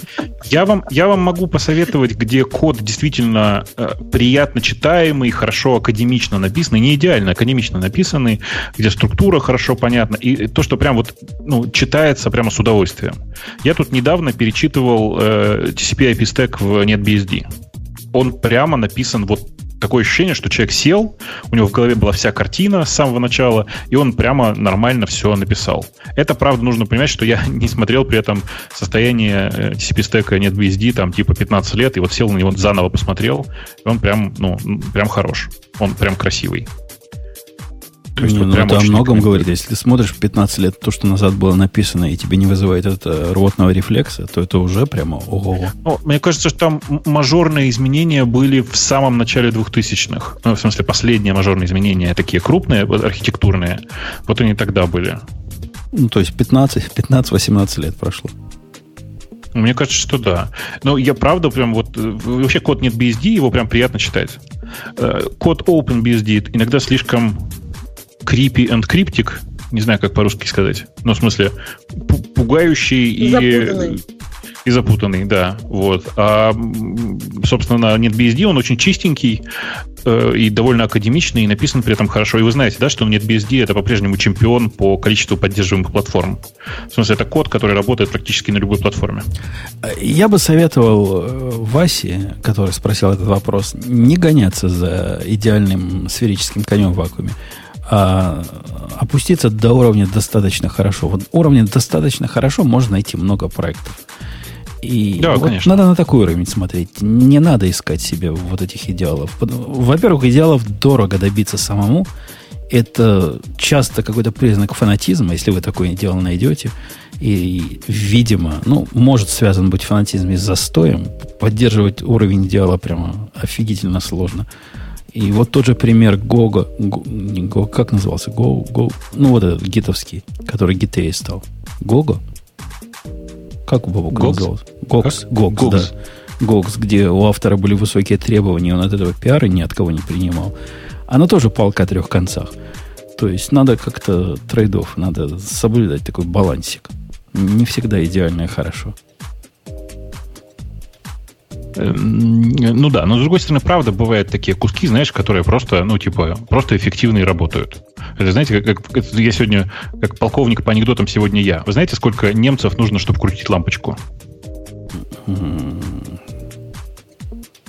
Я вам, я вам могу посоветовать, где код действительно э, приятно читаемый, хорошо академично написанный, не идеально академично написанный, где структура хорошо понятна, и то, что прям вот ну, читается прямо с удовольствием. Я тут недавно перечитывал э, TCP IP стек в NetBSD. Он прямо написан вот такое ощущение, что человек сел, у него в голове была вся картина с самого начала, и он прямо нормально все написал. Это, правда, нужно понимать, что я не смотрел при этом состояние э, TCP стека NetBSD там типа 15 лет, и вот сел на него заново посмотрел, и он прям, ну, прям хорош. Он прям красивый. То есть Не, вот ну, это о многом говорит. Если ты смотришь 15 лет то, что назад было написано, и тебе не вызывает это рвотного рефлекса, то это уже прямо ого Ну, мне кажется, что там мажорные изменения были в самом начале 2000-х. Ну, в смысле, последние мажорные изменения, такие крупные, архитектурные. Вот они тогда были. Ну, то есть 15 15-18 лет прошло. Мне кажется, что да. Но я правда прям вот... э, Вообще код нет BSD, его прям приятно читать. Э, Код OpenBSD иногда слишком creepy and cryptic. Не знаю, как по-русски сказать. Ну, в смысле, пу- пугающий и... Запутанный. И запутанный, да. Вот. А, собственно, нет BSD, он очень чистенький э, и довольно академичный, и написан при этом хорошо. И вы знаете, да, что нет BSD это по-прежнему чемпион по количеству поддерживаемых платформ. В смысле, это код, который работает практически на любой платформе. Я бы советовал э, Васе, который спросил этот вопрос, не гоняться за идеальным сферическим конем в вакууме, а опуститься до уровня достаточно хорошо. Вот уровня достаточно хорошо можно найти много проектов. И Да, вот конечно. надо на такой уровень смотреть. Не надо искать себе вот этих идеалов. Во-первых, идеалов дорого добиться самому. Это часто какой-то признак фанатизма, если вы такой идеал найдете. И, видимо, ну, может связан быть фанатизм и с застоем. Поддерживать уровень идеала прямо офигительно сложно. И вот тот же пример Гога, Го- не Го- как назывался? Го, Го, ну вот этот гитовский, который гитей стал. Гого? Как у Бабука Гогс? назывался? Гокс. Как? Гокс, Гогс. да. Гокс, где у автора были высокие требования, он от этого пиара ни от кого не принимал. Оно тоже палка о трех концах. То есть надо как-то трейдов, надо соблюдать такой балансик. Не всегда идеально и хорошо. Эм, Ну да, но с другой стороны, правда, бывают такие куски, знаешь, которые просто, ну, типа, просто эффективно и работают. Это, знаете, как, как это я сегодня, как полковник по анекдотам сегодня я. Вы знаете, сколько немцев нужно, чтобы крутить лампочку?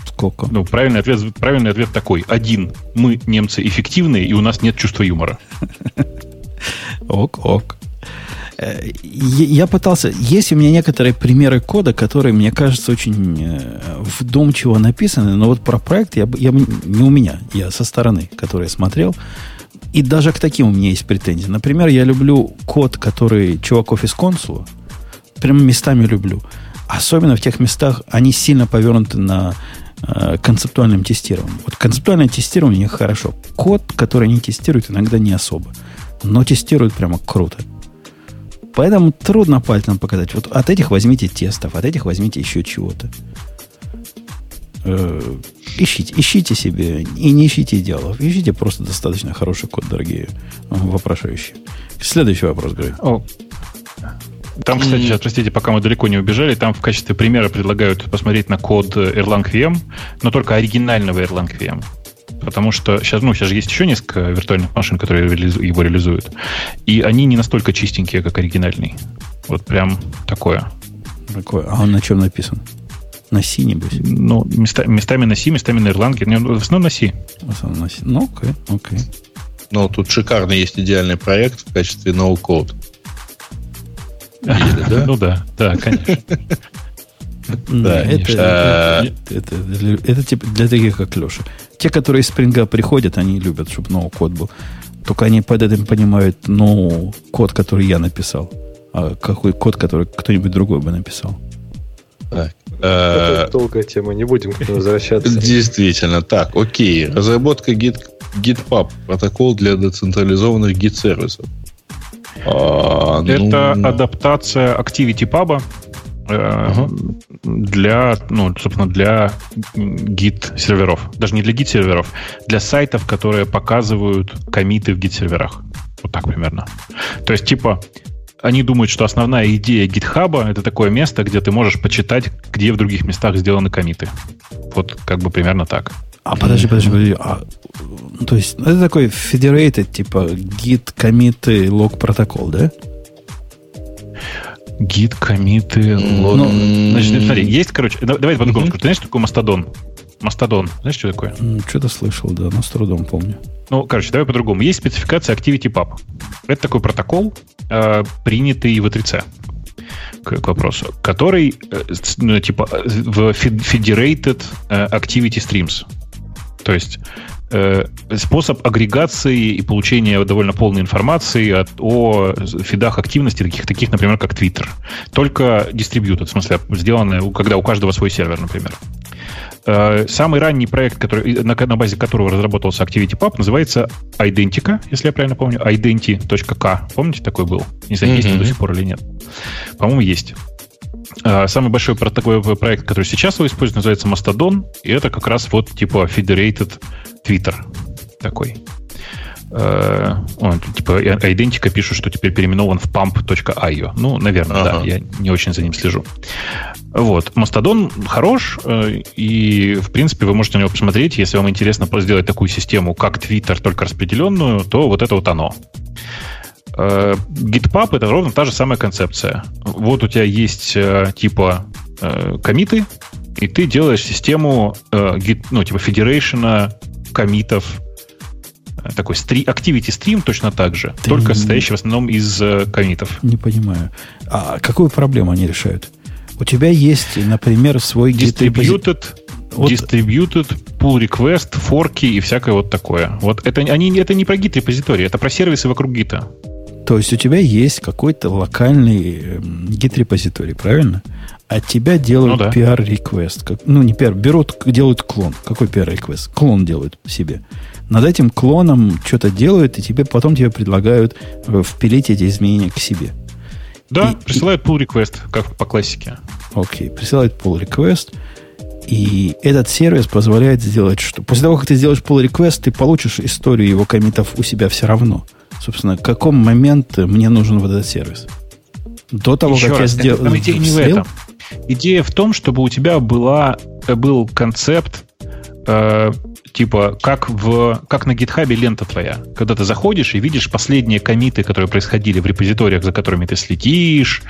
Сколько? Ну, правильный ответ, правильный ответ такой. Один. Мы, немцы, эффективные, и у нас нет чувства юмора. Ок, ок. Э, Я пытался... Есть у меня некоторые примеры кода, которые, мне кажется, очень э, вдумчиво написаны, но вот про проект я, я не у меня, я со стороны, который смотрел. И даже к таким у меня есть претензии. Например, я люблю код, который чуваков из консула. Прям местами люблю. Особенно в тех местах, они сильно повернуты на э, концептуальном тестировании. Вот концептуальное тестирование у них хорошо. Код, который они тестируют, иногда не особо. Но тестируют прямо круто. Поэтому трудно пальцем показать. Вот от этих возьмите тестов, от этих возьмите еще чего-то. Э, ищите, ищите себе и не ищите идеалов. Ищите просто достаточно хороший код, дорогие э, вопрошающие. Следующий вопрос, Грей. О. Там, кстати, сейчас, простите, пока мы далеко не убежали, там в качестве примера предлагают посмотреть на код Erlang VM, но только оригинального Erlang VM. Потому что сейчас, ну, сейчас же есть еще несколько виртуальных машин, которые его реализуют. И они не настолько чистенькие, как оригинальный. Вот прям такое. Такое. А он на чем написан? На C, небось? Ну, места- местами на C, местами на Erlang. Не, ну, В основном на C. В основном на C. Ну, окей, окей. Но тут шикарный есть идеальный проект в качестве no-code. Видели, да? Ну да, да, конечно. Да, это, это типа для таких, как Леша. Те, которые из спринга приходят, они любят, чтобы новый код был. Только они под этим понимают, ну, код, который я написал. А какой код, который кто-нибудь другой бы написал. Так. Это Э, долгая тема, не будем к ней возвращаться. Действительно, так, окей. Разработка Git, GitPub, протокол для децентрализованных Git-сервисов. А, ну, Это адаптация Activity Ага. для, ну, собственно, для гид серверов. Даже не для гид серверов, для сайтов, которые показывают комиты в гид серверах. Вот так примерно. То есть, типа, они думают, что основная идея гитхаба это такое место, где ты можешь почитать, где в других местах сделаны комиты. Вот как бы примерно так. А подожди, подожди, подожди. А, то есть, ну, это такой federated, типа git, commit, лог протокол, да? Гид, комиты, лог. ну, Значит, смотри, есть, короче, да- давай по-другому скажу. Ты знаешь, что такое мастодон? Мастодон. Знаешь, что такое? Что-то слышал, да, но с трудом помню. Ну, короче, давай по-другому. Есть спецификация ActivityPub. Это такой протокол, э, принятый в E3C к, к вопросу, который э, ну, типа в fed- Federated э, Activity Streams. То есть способ агрегации и получения довольно полной информации от, о фидах активности, таких, таких, например, как Twitter. Только distributed, в смысле, сделанное, когда у каждого свой сервер, например. Э, Самый ранний проект, который, на, на базе которого разработался ActivityPub, называется Identica, если я правильно помню. Identi.k. Помните, такой был? Не знаю, есть он до сих пор или нет. По-моему, есть. А, Самый большой такой проект, который сейчас его используют, называется Mastodon, и это как раз вот типа Federated Twitter такой. Э, он, типа Identica пишут, что теперь переименован в pump.io. Ну, наверное, да, Ага. я не очень за ним слежу. Вот. Мастодон хорош, э, и, в принципе, вы можете на него посмотреть. Если вам интересно сделать такую систему, как Twitter, только распределенную, то вот это вот оно. Э, GitPub — это ровно та же самая концепция. Вот у тебя есть э, типа э, комиты, и ты делаешь систему git, ну, типа федерейшена комитов, такой стри, activity stream точно так же, Ты только не- состоящий в основном из комитов. Не понимаю. А какую проблему они решают? У тебя есть, например, свой Distributed, Вот- distributed, pull request, форки и всякое вот такое. Вот это, они, это не про гит репозиторий, это про сервисы вокруг гита. То есть у тебя есть какой-то локальный эм, гид-репозиторий, правильно? От тебя делают Ну да. PR-реквест. Ну, не PR, берут, делают клон. Какой PR-реквест? Клон делают себе. Над этим клоном что-то делают, и тебе потом тебе предлагают э, впилить эти изменения к себе. Да, И- присылают pull request, как по классике. Окей, присылают pull request, и этот сервис позволяет сделать что? После того, как ты сделаешь pull request, ты получишь историю его комитов у себя все равно. Собственно, в каком момент мне нужен вот этот сервис? До того, Еще как раз, я сделал... идея не в этом. Идея в том, чтобы у тебя была, э, был концепт э, типа, как, в, как на гитхабе лента твоя. Когда ты заходишь и видишь последние комиты, которые происходили в репозиториях, за которыми ты следишь,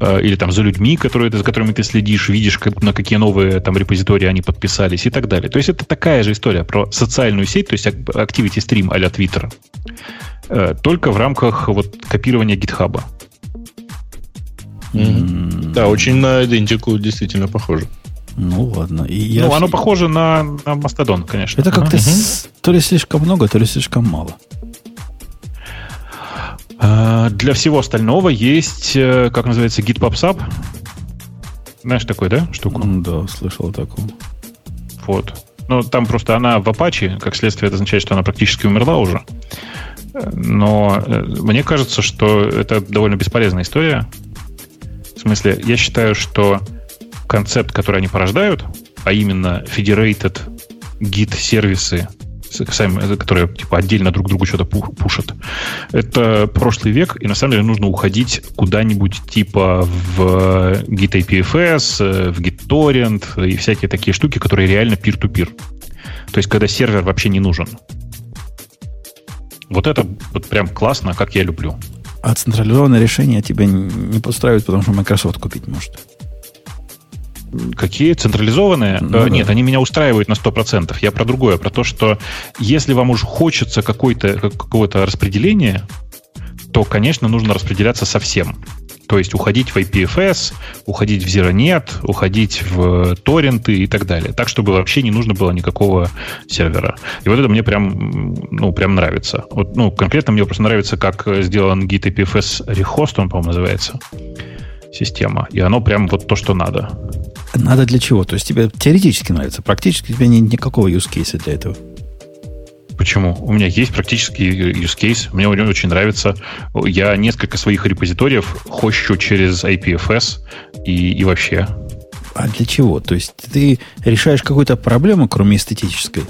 э, или там за людьми, которые, за которыми ты следишь, видишь, как, на какие новые там репозитории они подписались и так далее. То есть это такая же история про социальную сеть, то есть Activity Stream а-ля Twitter, э, только в рамках вот копирования гитхаба. Mm-hmm. Да, очень на идентику действительно похоже. Ну ладно. И я ну, оно похоже на, на Мастодон, конечно. Это как-то угу. с... то ли слишком много, то ли слишком мало. А, для всего остального есть, э, как называется, GitPubSub. Знаешь такой, да, штуку? Да, слышал такую. Вот. Ну, там просто она в Apache, как следствие, это означает, что она практически умерла уже. Но э, мне кажется, что это довольно бесполезная история. В смысле, я считаю, что концепт, который они порождают, а именно federated git сервисы сами, которые типа отдельно друг другу что-то пушат. Это прошлый век, и на самом деле нужно уходить куда-нибудь типа в Git APFS, в GitTorrent и всякие такие штуки, которые реально peer-to-peer. То есть, когда сервер вообще не нужен. Вот это вот прям классно, как я люблю. А централизованное решение тебя не подстраивает, потому что Microsoft купить может. Какие? Централизованные? Ну, э, Нет, да. они меня устраивают на 100%. Я про другое, про то, что если вам уже хочется какое-то какого-то распределения, то, конечно, нужно распределяться совсем. То есть уходить в IPFS, уходить в ZeroNet, уходить в торренты и так далее. Так, чтобы вообще не нужно было никакого сервера. И вот это мне прям, ну, прям нравится. Вот, ну, конкретно мне просто нравится, как сделан Git IPFS Rehost, он, по-моему, называется система. И оно прям вот то, что надо. Надо для чего? То есть тебе теоретически нравится, практически тебе нет никакого use case для этого. Почему? У меня есть практически use case. Мне очень нравится. Я несколько своих репозиториев хощу через IPFS и, и вообще. А для чего? То есть ты решаешь какую-то проблему, кроме эстетической?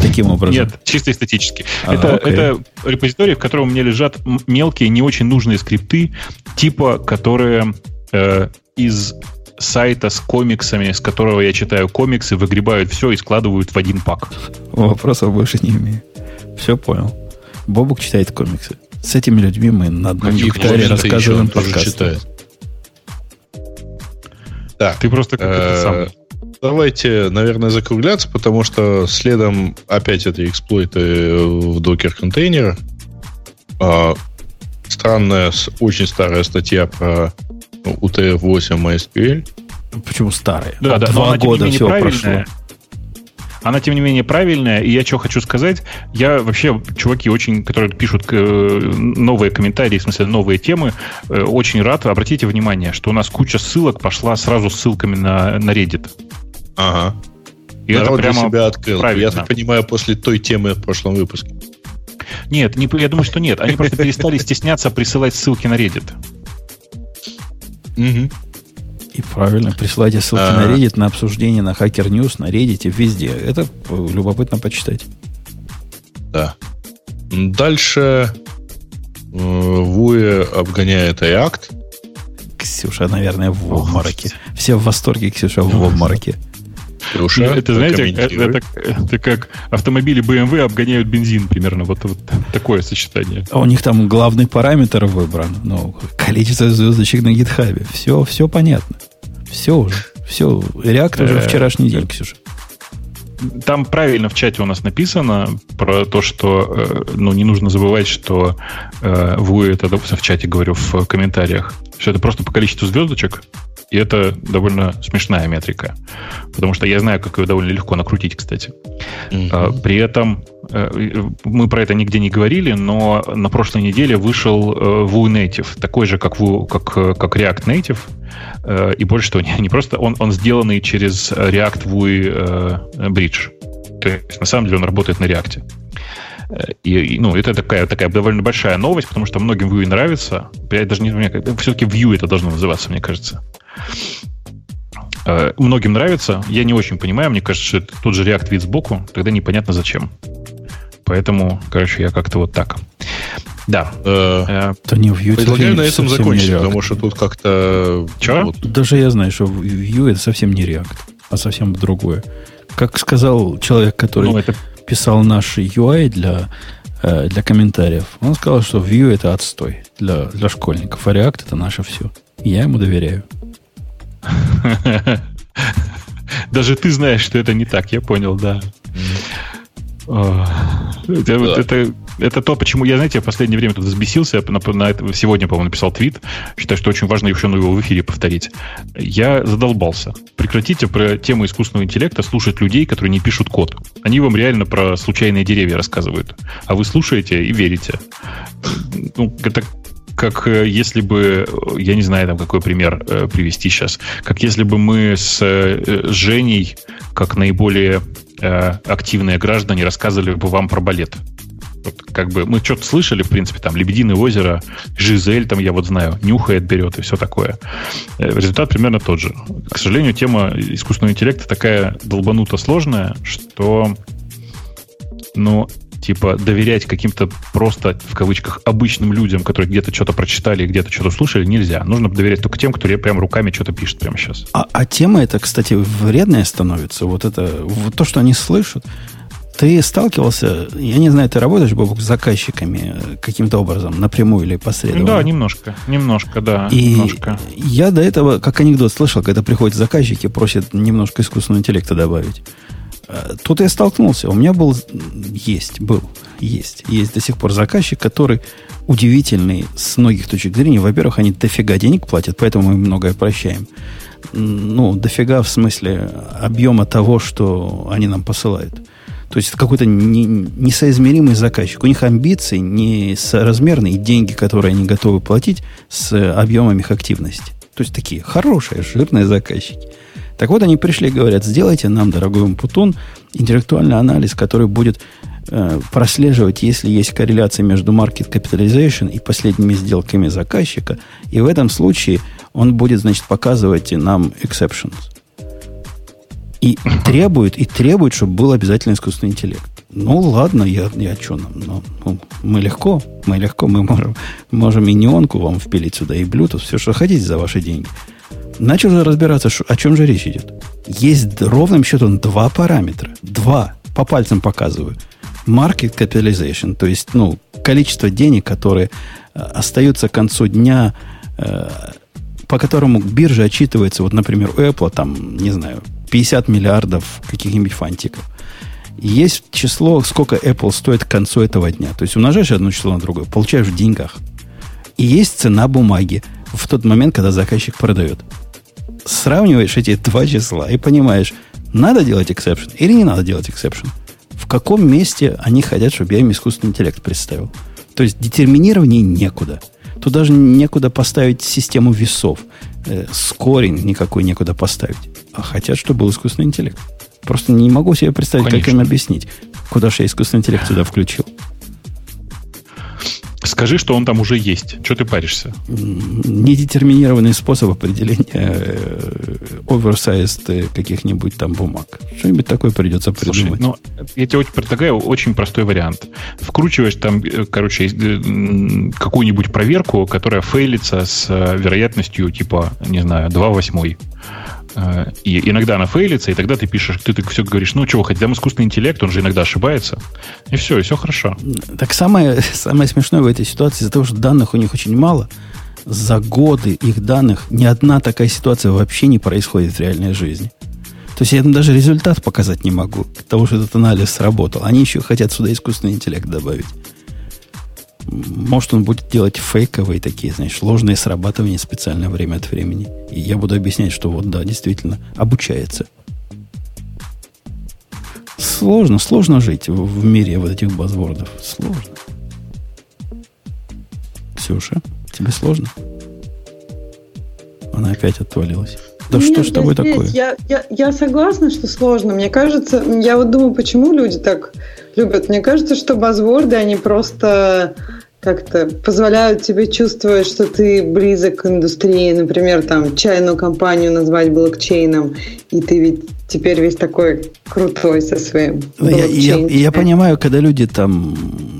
Таким образом? Нет, чисто эстетически. А, это, это репозиторий, в котором у меня лежат мелкие, не очень нужные скрипты, типа, которые э, из сайта с комиксами, с которого я читаю комиксы, выгребают все и складывают в один пак. Вопросов больше не имею. Все понял. Бобук читает комиксы. С этими людьми мы на одном гектаре рассказываем подкасты. Так, ты просто как сам. Давайте, наверное, закругляться, потому что следом опять это эксплойты в докер-контейнерах. Странная, очень старая статья про UTF-8 MySQL. Почему старая? Да, да, Два года все прошло. Она, тем не менее, правильная. И я что хочу сказать, я вообще, чуваки, очень, которые пишут э, новые комментарии, в смысле новые темы, э, очень рад. Обратите внимание, что у нас куча ссылок пошла сразу ссылками на, на Reddit. Ага. И это прямо для себя открыл. Правильно. Я так понимаю, после той темы в прошлом выпуске. Нет, не, я думаю, что нет. Они просто перестали стесняться присылать ссылки на Reddit. Угу. И правильно, присылайте ссылки а на Reddit, на обсуждение, на Hacker News, на Reddit, везде. Это любопытно почитать. Да. Дальше Вуе обгоняет React. Ксюша, наверное, в обмороке. Все в восторге, Ксюша в обмороке. Ксюша, ну, это, знаете, это, это, как автомобили BMW обгоняют бензин примерно. Вот, вот такое сочетание. А у них там главный параметр выбран. Ну, количество звездочек на гитхабе. Все, все понятно. Все уже. Все. Реактор уже э, вчерашний день, Ксюша там правильно в чате у нас написано про то, что э, ну, не нужно забывать, что э, вы это в чате говорю в комментариях, что это просто по количеству звездочек, и это довольно смешная метрика. Потому что я знаю, как ее довольно легко накрутить, кстати. Mm-hmm. При этом э, мы про это нигде не говорили, но на прошлой неделе вышел э, Vue Native, такой же, как, Vue, как, э, как React Native. И больше того, не просто он, он сделанный через React Vue Bridge. То есть, на самом деле, он работает на React. И, ну, это такая, такая довольно большая новость, потому что многим Vue нравится. Я даже не все-таки Vue это должно называться, мне кажется. Э, многим нравится. Я не очень понимаю. Мне кажется, что это тот же React вид сбоку. Тогда непонятно зачем. Поэтому, короче, я как-то вот так. Да. Э, э, то не Vue. Предлагаю на этом закончить, потому что тут как-то... Че? Вот. Даже я знаю, что Vue это совсем не React, а совсем другое. Как сказал человек, который ну, это... писал наш UI для, э, для комментариев. Он сказал, что Vue это отстой для, для школьников, а React это наше все. Я ему доверяю. Даже ты знаешь, что это не так, я понял, да. Это, да. это, это то, почему я, знаете, в последнее время тут взбесился. На, на это, сегодня, по-моему, написал твит. Считаю, что очень важно еще его в эфире повторить. Я задолбался. Прекратите про тему искусственного интеллекта слушать людей, которые не пишут код. Они вам реально про случайные деревья рассказывают. А вы слушаете и верите. Ну, это как э, если бы, я не знаю, там какой пример э, привести сейчас, как если бы мы с э, Женей, как наиболее э, активные граждане, рассказывали бы вам про балет. Вот как бы мы что-то слышали, в принципе, там Лебединое озеро, Жизель, там я вот знаю, нюхает, берет и все такое. Э, результат примерно тот же. К сожалению, тема искусственного интеллекта такая долбануто сложная, что ну, типа доверять каким-то просто, в кавычках, обычным людям, которые где-то что-то прочитали, где-то что-то слушали, нельзя. Нужно доверять только тем, кто прям руками что-то пишет прямо сейчас. А, а тема эта, кстати, вредная становится. Вот это, вот то, что они слышат. Ты сталкивался, я не знаю, ты работаешь, Бобок, с заказчиками каким-то образом, напрямую или посредственно? Да, немножко, немножко, да, и немножко. Я до этого, как анекдот слышал, когда приходят заказчики, просят немножко искусственного интеллекта добавить. Э, тут я столкнулся. У меня был, есть, был, есть, есть до сих пор заказчик, который удивительный с многих точек зрения. Во-первых, они дофига денег платят, поэтому мы многое прощаем. Ну, дофига в смысле объема того, что они нам посылают. То есть это какой-то не, несоизмеримый заказчик. У них амбиции несоразмерные, деньги, которые они готовы платить, с объемом их активности. То есть такие хорошие, жирные заказчики. Так вот, они пришли и говорят, сделайте нам, дорогой Умпутун, интеллектуальный анализ, который будет э, прослеживать, если есть корреляция между market capitalization и последними сделками заказчика, и в этом случае он будет, значит, показывать нам exceptions. И требует, и требует, чтобы был обязательно искусственный интеллект. Ну, ладно, я, я что нам? Ну, ну, мы легко, мы легко, мы можем, можем и неонку вам впилить сюда, и Bluetooth, все, что хотите за ваши деньги. Начал разбираться, о чем же речь идет. Есть ровным счетом два параметра. Два. По пальцам показываю. Market capitalization, то есть ну, количество денег, которые э, остаются к концу дня, э, по которому биржа отчитывается, вот, например, у Apple, там, не знаю, 50 миллиардов каких-нибудь фантиков. Есть число, сколько Apple стоит к концу этого дня. То есть умножаешь одно число на другое, получаешь в деньгах. И есть цена бумаги в тот момент, когда заказчик продает сравниваешь эти два числа и понимаешь, надо делать exception или не надо делать exception. В каком месте они хотят, чтобы я им искусственный интеллект представил. То есть детерминирование некуда. Тут даже некуда поставить систему весов. Э, скоринг никакой некуда поставить. А хотят, чтобы был искусственный интеллект. Просто не могу себе представить, Конечно. как им объяснить, куда же я искусственный интеллект сюда включил. Скажи, что он там уже есть. Что ты паришься? Недетерминированный способ определения э, oversized э, каких-нибудь там бумаг. Что-нибудь такое придется придумать. Слушай, ну, я тебе предлагаю очень простой вариант. Вкручиваешь там, э, короче, какую-нибудь проверку, которая фейлится с вероятностью типа, не знаю, 2 восьмой. Э, и иногда она фейлится, и тогда ты пишешь, ты, ты все говоришь, ну чего, хоть там искусственный интеллект, он же иногда ошибается. И все, и все хорошо. Так самое, самое смешное в этой ситуации, из-за того, что данных у них очень мало, за годы их данных ни одна такая ситуация вообще не происходит в реальной жизни. То есть я им даже результат показать не могу того, что этот анализ сработал. Они еще хотят сюда искусственный интеллект добавить. Может, он будет делать фейковые такие, знаешь, сложные срабатывания специально время от времени. И я буду объяснять, что вот да, действительно, обучается. Сложно, сложно жить в, в мире вот этих базвордов. Сложно. Ксюша, тебе сложно? Она опять отвалилась. Да Нет, что ж с тобой здесь, такое? Я, я, я согласна, что сложно. Мне кажется, я вот думаю, почему люди так любят. Мне кажется, что базворды, они просто как-то позволяют тебе чувствовать, что ты близок к индустрии, например, там чайную компанию назвать блокчейном, и ты ведь теперь весь такой крутой со своим я, я, я понимаю, когда люди там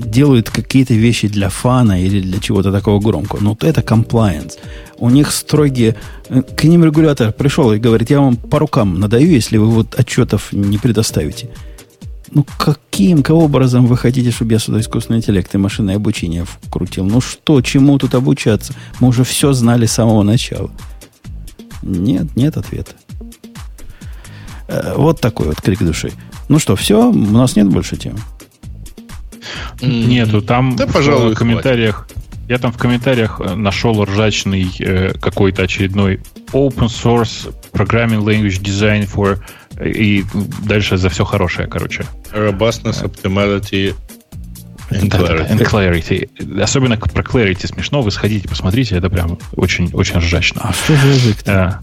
делают какие-то вещи для фана или для чего-то такого громкого, но вот это compliance. У них строгие... Э, к ним регулятор пришел и говорит, я вам по рукам надаю, если вы вот отчетов не предоставите. Ну, каким образом вы хотите, чтобы я сюда искусственный интеллект и машинное обучение вкрутил? Ну что, чему тут обучаться? Мы уже все знали с самого начала. Нет, нет ответа. Э, вот такой вот крик души. Ну что, все? У нас нет больше темы. Нету. Там да, пожалуй, в комментариях... Я там в комментариях э, нашел ржачный э, какой-то очередной open source programming language design for и дальше за все хорошее, короче. Robustness, optimality, and clarity. and clarity. Особенно про clarity смешно. Вы сходите, посмотрите, это прям очень, очень ржачно. А что за язык-то?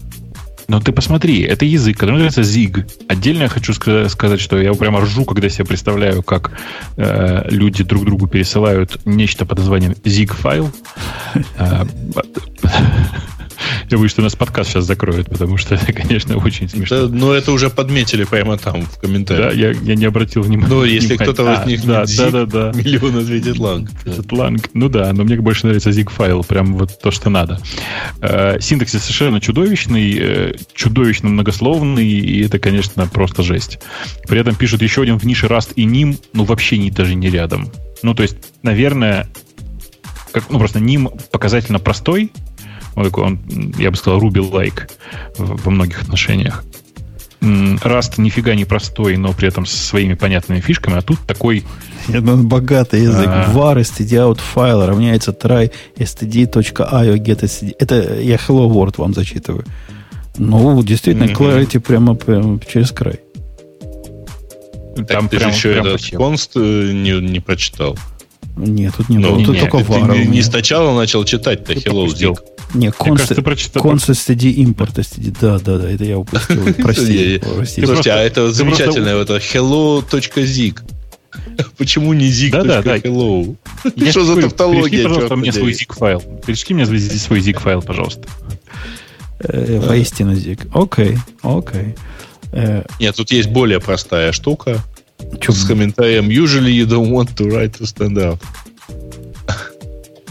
Ну, ты посмотри, это язык, который называется ZIG. Отдельно я хочу сказать, что я прямо ржу, когда себе представляю, как э, люди друг другу пересылают нечто под названием ZIG-файл. Я боюсь, что нас подкаст сейчас закроют, потому что это, конечно, очень смешно. Да, но это уже подметили прямо там в комментариях. Да, я, я не обратил внимания. Ну, если кто-то а, возник да, да, да, да. миллион ответит ланг. Ланг, ну да, но мне больше нравится zig файл, прям вот то, что надо. Э, синтаксис совершенно чудовищный, э, чудовищно многословный, и это, конечно, просто жесть. При этом пишут еще один в нише Rust и NIM, ну вообще не, даже не рядом. Ну, то есть, наверное, как, ну, просто NIM показательно простой, он такой, он, я бы сказал, Ruby-like во многих отношениях. Rust нифига не простой, но при этом со своими понятными фишками, а тут такой... Это богатый язык. А... var std файл равняется try std.io get std. Это я hello world вам зачитываю. Ну, действительно, clarity прямо, прямо через край. Там ты прям, же еще прям этот конст э, не, не прочитал. Нет, тут не ну, было. Тут только var. Ты не, не сначала начал читать-то Hello Zig. Не, конст, конст std импорт std. Да, да, да, это я упустил. Прости. Слушайте, а это замечательное, это hello.zig. Почему не zig.hello? Что за тавтология? пожалуйста, мне свой zig файл. Перешли мне свой zig файл, пожалуйста. Э, воистину zig. Окей, окей. Э, Нет, тут есть более простая штука. С комментарием Usually you don't want to write to stand out.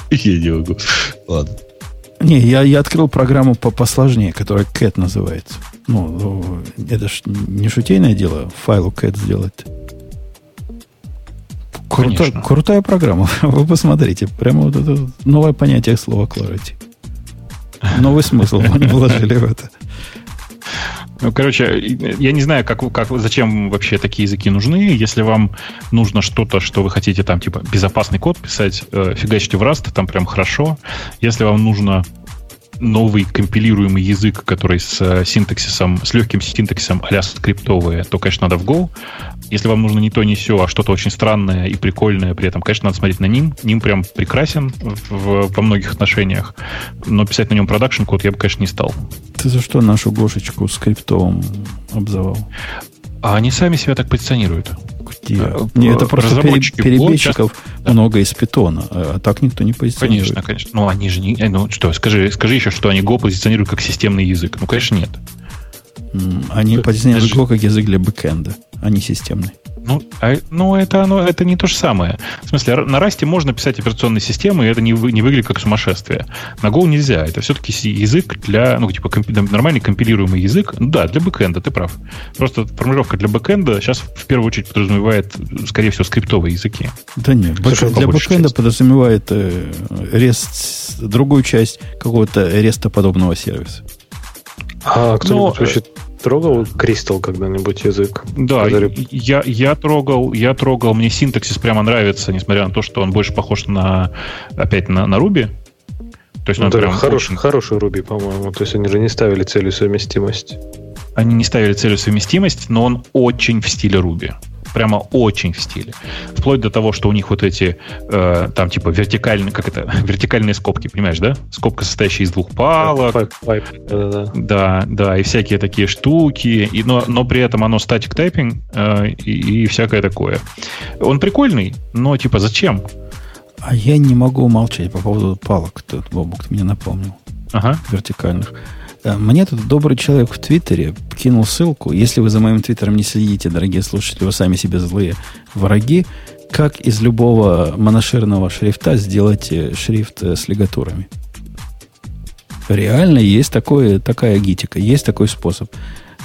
Я не могу. Ладно. Не, я, я открыл программу по посложнее, которая cat называется. Ну, ну это ж не шутейное дело файлу cat сделать. Круто, крутая программа. Вы посмотрите. Прямо вот это новое понятие слова clarity. Новый смысл они вложили в это. Ну, короче, я не знаю, как, как, зачем вообще такие языки нужны. Если вам нужно что-то, что вы хотите там, типа, безопасный код писать, э, фигачьте в Rust, там прям хорошо. Если вам нужно новый компилируемый язык, который с э, синтаксисом, с легким синтаксисом а скриптовые, то, конечно, надо в Go. Если вам нужно не то, не все, а что-то очень странное и прикольное, при этом, конечно, надо смотреть на ним. Ним прям прекрасен в, во многих отношениях, но писать на нем продакшн код я бы, конечно, не стал. Ты за что нашу Гошечку скриптовым обзывал? А они сами себя так позиционируют. Где? А, Не, это просто перебежчиков часто... много из питона, а так никто не позиционирует. Конечно, конечно. Ну, они же не... Ну, что, скажи, скажи еще, что они Go позиционируют как системный язык. Ну, конечно, нет. Они позиционируют Go как язык для backend 'а, а не системный. Ну, а, ну это, оно, это не то же самое. В смысле, на Rust 'е можно писать операционные системы, и это не, не выглядит как сумасшествие. На Go нельзя. Это все-таки язык для, ну, типа, комп, нормальный компилируемый язык. Ну, да, для backend 'а, ты прав. Просто формулировка для backend 'а сейчас в первую очередь подразумевает, скорее всего, скриптовые языки. Да нет, backend, для backend 'а часть. подразумевает э, REST, другую часть какого-то REST оподобного сервиса. А кто-нибудь вообще трогал Crystal когда-нибудь язык? Да, я, я трогал, я трогал, мне синтаксис прямо нравится, несмотря на то, что он больше похож на, опять на, на Ruby. То есть ну, он прям хороший, очень... хороший Ruby, по-моему. То есть они же не ставили целью совместимость. Они не ставили целью совместимость, но он очень в стиле Ruby прямо очень в стиле. Вплоть до того, что у них вот эти, э, там, типа, вертикальные, как это, вертикальные скобки, понимаешь, да? Скобка, состоящая из двух палок. Pipe, pipe, да, да. да, да, и всякие такие штуки. И, но, но при этом оно статик тайпинг э, и, и всякое такое. Он прикольный, но, типа, зачем? А я не могу молчать по поводу палок. Тут Бобук мне напомнил. Ага. Вертикальных. Э, мне тут добрый человек в Твиттере кинул ссылку. Если вы за моим Твиттером не следите, дорогие слушатели, вы сами себе злые враги, как из любого моноширного шрифта сделать э, шрифт э, с лигатурами. Реально есть такое, такая гитика, есть такой способ.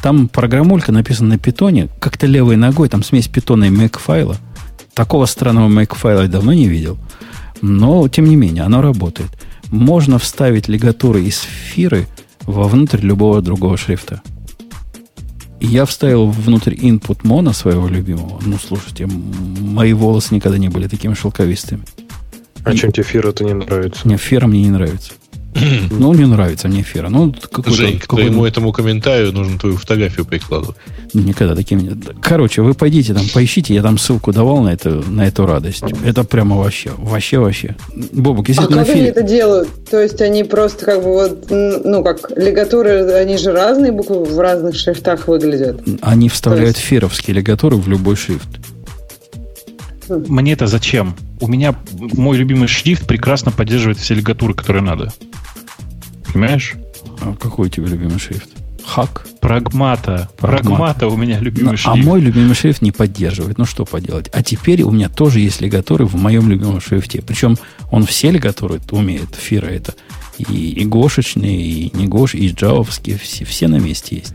Там программулька написана на питоне, как-то левой ногой, там смесь питона и make-файла. Такого странного make-файла я давно не видел. Но, тем не менее, оно работает. Можно вставить лигатуры из фиры вовнутрь любого другого шрифта. И я вставил внутрь input моно своего любимого. Ну, слушайте, мои волосы никогда не были такими шелковистыми. А и... чем тебе фира это не нравится? Не, фира мне не нравится. Ну, не нравится мне эфира. Ну, Жень, к твоему этому комментарию нужно твою фотографию прикладывать. Никогда таким нет. Короче, вы пойдите там, поищите, я там ссылку давал на, это, на эту радость. Это прямо вообще, вообще, вообще. Бобок, если а как фили... они это делают? То есть они просто как бы вот, ну, как лигатуры, они же разные буквы в разных шрифтах выглядят. Они вставляют есть... феровские лигатуры в любой шрифт. Мне это зачем? У меня мой любимый шрифт прекрасно поддерживает все лигатуры, которые надо. Понимаешь? А какой у тебя любимый шрифт? Хак? Прагмата. Прагмата у меня любимый Но, шрифт. А мой любимый шрифт не поддерживает. Ну, что поделать. А теперь у меня тоже есть лигаторы в моем любимом шрифте. Причем он все лигаторы умеет. Фира это. И, и гошечные, и не гош, и джавовские. Все, все на месте есть.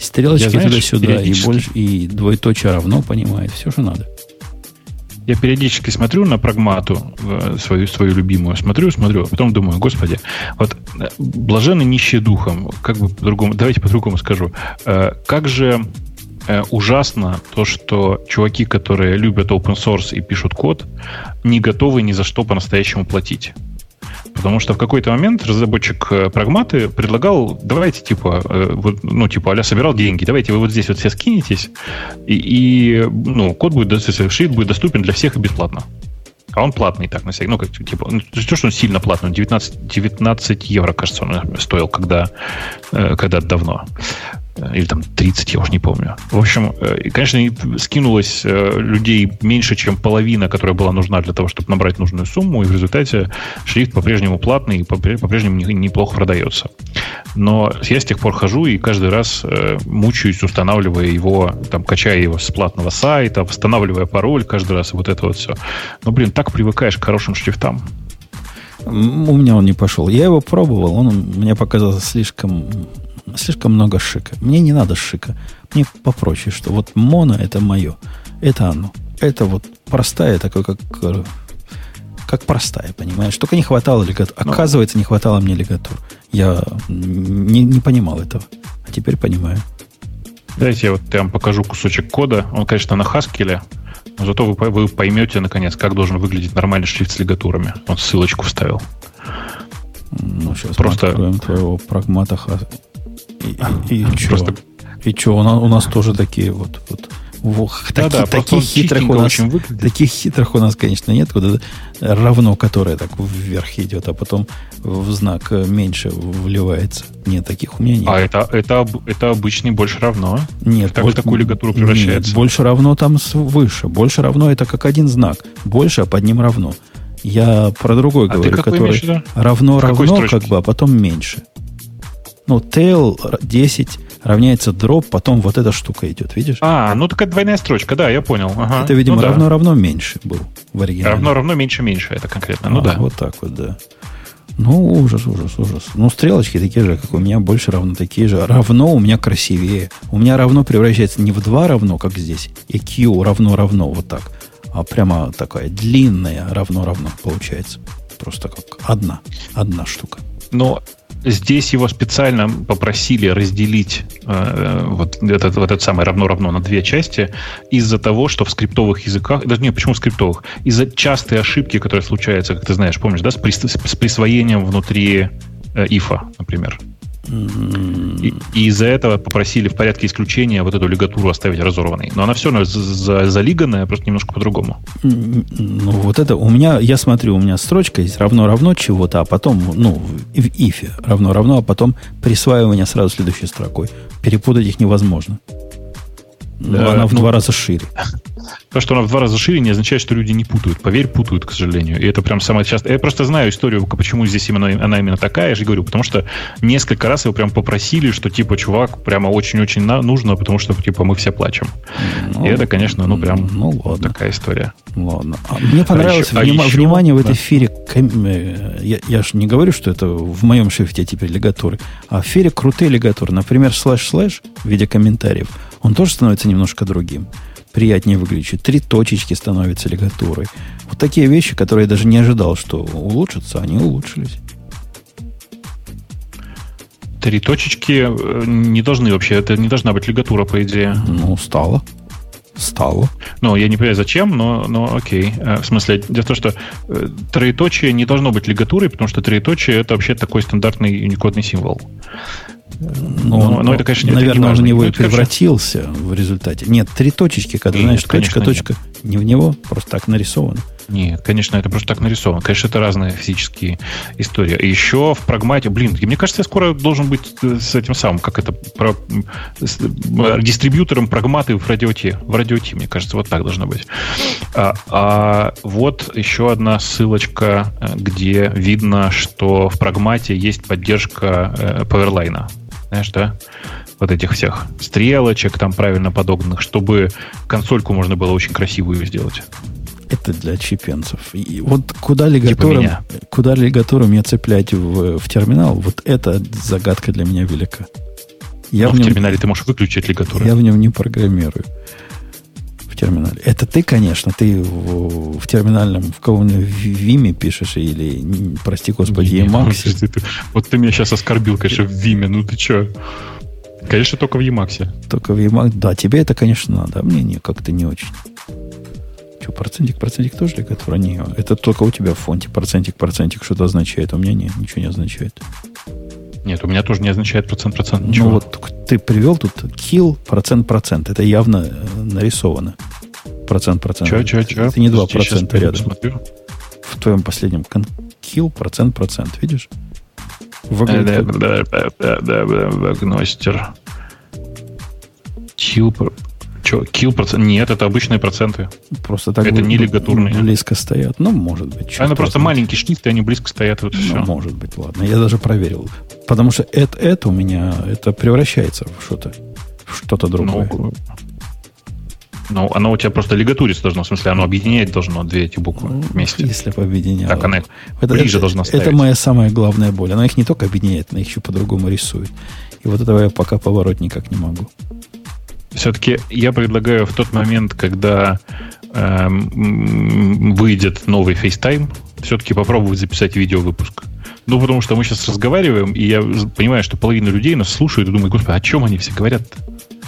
Стрелочки туда-сюда, и больше, и двоеточие равно понимает. Все, что надо. Я периодически смотрю на прагмату, э, свою, свою любимую, смотрю, смотрю, а потом думаю, господи, вот э, блаженный нищие духом, как бы по-другому, давайте по-другому скажу, э, как же ужасно то, что чуваки, которые любят open source и пишут код, не готовы ни за что по-настоящему платить. Потому что в какой-то момент разработчик э, прагматы предлагал, давайте, типа, э, вот, ну, типа, а собирал деньги, давайте вы вот здесь вот все скинетесь, и, и ну, код будет, шрифт будет доступен для всех и бесплатно. А он платный так, на всякий, ну, как, типа, ну, то, что он сильно платный, 19, 19 евро, кажется, он стоил, когда, э, когда давно. Э, или там 30, я уж не помню. В общем, э, конечно, скинулось э, людей меньше, чем половина, которая была нужна для того, чтобы набрать нужную сумму, и в результате шрифт по-прежнему платный и по-прежнему неплохо продается. Но я с тех пор хожу и каждый раз мучаюсь, устанавливая его, там, качая его с платного сайта, восстанавливая пароль каждый раз, и вот это вот все. Но, блин, так привыкаешь к хорошим шрифтам. У меня он не пошел. Я его пробовал, он мне показался слишком слишком много шика. Мне не надо шика. Мне попроще, что вот моно это мое. Это оно. Это вот простая, такой, как, как простая, понимаешь? Только не хватало лигатур. Ну. Оказывается, не хватало мне лигатур. Я не, не понимал этого. А теперь понимаю. Дайте я вот я вам покажу кусочек кода. Он, конечно, на Haskell, но зато вы, вы поймете, наконец, как должен выглядеть нормальный шрифт с лигатурами. Он ссылочку вставил. Ну, сейчас Просто... мы твоего прагмата и, и, и что? Просто... И что, у нас, у нас тоже такие вот, вот да, таки, да, таких хитрых у нас, таких хитрых у нас, конечно, нет, куда равно, которое так вверх идет, а потом в знак меньше вливается. Нет, таких у меня нет. А это, это, это обычный больше равно? Нет. Как больше, такую лигатуру превращается? Нет, больше равно там выше. Больше равно это как один знак. Больше, а под ним равно. Я про другой а говорю, который равно равно, как бы, а потом меньше. Ну, tail 10 равняется дроп, потом вот эта штука идет, видишь? А, ну такая двойная строчка, да, я понял. Ага. Это, видимо, ну, да. равно-равно меньше был в оригинале. Равно-равно меньше-меньше, это конкретно, ну а, да. Вот так вот, да. Ну, ужас, ужас, ужас. Ну, стрелочки такие же, как у меня, больше равно такие же. Равно у меня красивее. У меня равно превращается не в два равно, как здесь, и Q равно-равно, вот так, а прямо такая длинная равно-равно получается. Просто как одна, одна штука. Но Здесь его специально попросили разделить э, вот, этот, вот этот самый равно-равно на две части из-за того, что в скриптовых языках, даже не, почему в скриптовых? Из-за частой ошибки, которая случается, как ты знаешь, помнишь, да, с, прис, с присвоением внутри э, ифа, например. И, из-за этого попросили в порядке исключения вот эту лигатуру оставить разорванной. Но она все равно за, залиганная, просто немножко по-другому. Ну, вот это у меня, я смотрю, у меня строчка есть равно-равно чего-то, а потом, ну, в ифе равно-равно, а потом присваивание сразу следующей строкой. Перепутать их невозможно. Ну, она в ну, два раза шире. То, что она в два раза шире, не означает, что люди не путают. Поверь, путают, к сожалению. И это прям самое частое. Я просто знаю историю, почему здесь именно она именно такая. Я же говорю, потому что несколько раз его прям попросили, что типа, чувак, прямо очень-очень нужно, потому что типа мы все плачем. Ну, и это, конечно, ну прям ну, ладно. такая история. Ладно. А мне понравилось а еще, внима- а еще, внимание в этой эфире. Э, я, я же не говорю, что это в моем шрифте теперь лигатуры, а в эфире крутые лигатуры. Например, slash-slash в виде комментариев. Он тоже становится немножко другим приятнее выглядит. Три точечки становятся лигатурой. Вот такие вещи, которые я даже не ожидал, что улучшатся, они улучшились. Три точечки э, не должны вообще, это не должна быть лигатура, по идее. Ну, стало. Стало. Ну, я не понимаю, зачем, но, но окей. Э, в смысле, дело в том, что э, троеточие не должно быть лигатурой, потому что троеточие это вообще такой стандартный уникодный символ. Но, но, но это, конечно, наверное, это он в него и превратился в результате. Нет, три точечки, когда, нет, знаешь, точка, точка, нет. не в него, просто так нарисовано. Нет, конечно, это просто так нарисовано. Конечно, это разные физические истории. Еще в прагмате, блин, мне кажется, я скоро должен быть э, с этим самым, как это, про, с, э, дистрибьютором прагматы в радиоте. В радиоте, мне кажется, вот так должно быть. А, а вот еще одна ссылочка, э, где видно, что в прагмате есть поддержка э, Powerline. Знаешь, да? Вот этих всех стрелочек там правильно подогнанных, чтобы консольку можно было очень красивую сделать. Это для чипенцев. И вот куда лигатуром, куда лигатуром мне цеплять в, в терминал, вот эта загадка для меня велика. Я в, в нем, терминале ты можешь выключить лигатуру. Я в нем не программирую. В терминале. Это ты, конечно, ты в, в терминальном, в каком-нибудь Виме пишешь или, прости господи, Emacs. Вот ты меня сейчас оскорбил, конечно, в Виме. Ну ты что? Конечно, только в Emacs. Только в Emacs. Да, тебе это, конечно, надо. А мне не, как-то не очень. Что, процентик, процентик тоже лигатура? Не, это только у тебя в фонте процентик, процентик что-то означает. У меня не, ничего не означает. Нет, у меня тоже не означает процент, процент, ничего. Ну вот ты привел тут kill, процент, процент. Это явно э, нарисовано. Процент, процент. Че, че, че? Это не 2% процента рядом. Посмотрю. В твоем последнем kill, процент, процент. Видишь? Гностер. Kill, Че, kill процент? Нет, это обычные проценты. Просто так это не лигатурные. Близко стоят. Ну, может быть. Это просто маленький шрифт, и они близко стоят. Вот ну, все. может быть, ладно. Я даже проверил. Потому что это, это у меня это превращается в что-то в что-то другое. Ну, ну, оно у тебя просто лигатуриться должно, в смысле, оно объединять должно две эти буквы ну, вместе. Если бы объединяло. Так она это, ближе это, должна ставить. Это моя самая главная боль. Она их не только объединяет, она их еще по-другому рисует. И вот этого я пока поворот никак не могу. Все-таки я предлагаю в тот момент, когда эм, выйдет новый FaceTime, все-таки попробовать записать видеовыпуск. Ну, потому что мы сейчас разговариваем, и я понимаю, что половина людей нас слушают и думают, господи, о чем они все говорят-то?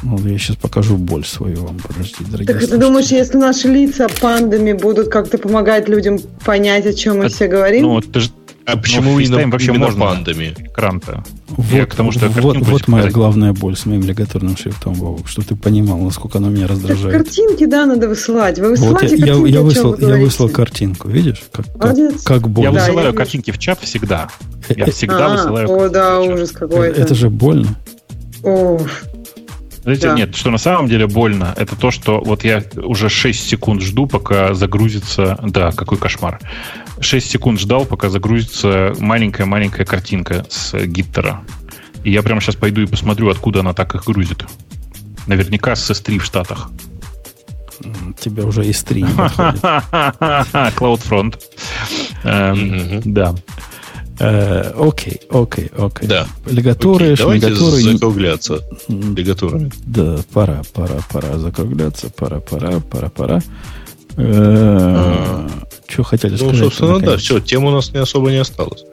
Ну, я сейчас покажу боль свою вам, подожди, дорогие Так слушатели. ты думаешь, если наши лица пандами будут как-то помогать людям понять, о чем мы а, все говорим? Ну, ты же а почему ну, именно, вообще именно можно пандами? Экран-то. Вот, потому что вот, вот моя главная боль с моим лигаторным шрифтом, Вовок, что ты понимал, насколько оно меня раздражает. Так картинки, да, надо высылать. Вы высылаете вот я, картинки, я, я, выслал, я выслал картинку, видишь? Как, как, как боль. Я да, высылаю я картинки в чат всегда. Я всегда а, высылаю О, да, ужас какой-то. Это же больно. Оф. Знаете, да. нет, что на самом деле больно, это то, что вот я уже 6 секунд жду, пока загрузится... Да, какой кошмар. 6 секунд ждал, пока загрузится маленькая-маленькая картинка с гиттера. И я прямо сейчас пойду и посмотрю, откуда она так их грузит. Наверняка с S3 в Штатах. Тебя уже S3 не CloudFront. Эм, да. Э, окей, окей, окей. Да. Лигатуры, лигатуры... закругляться лигатурами. Да, пора, пора, пора закругляться, пора, пора, пора, пора. Э. Что хотели ну, сказать? Ну, собственно, да, все, тем у нас не особо не осталось.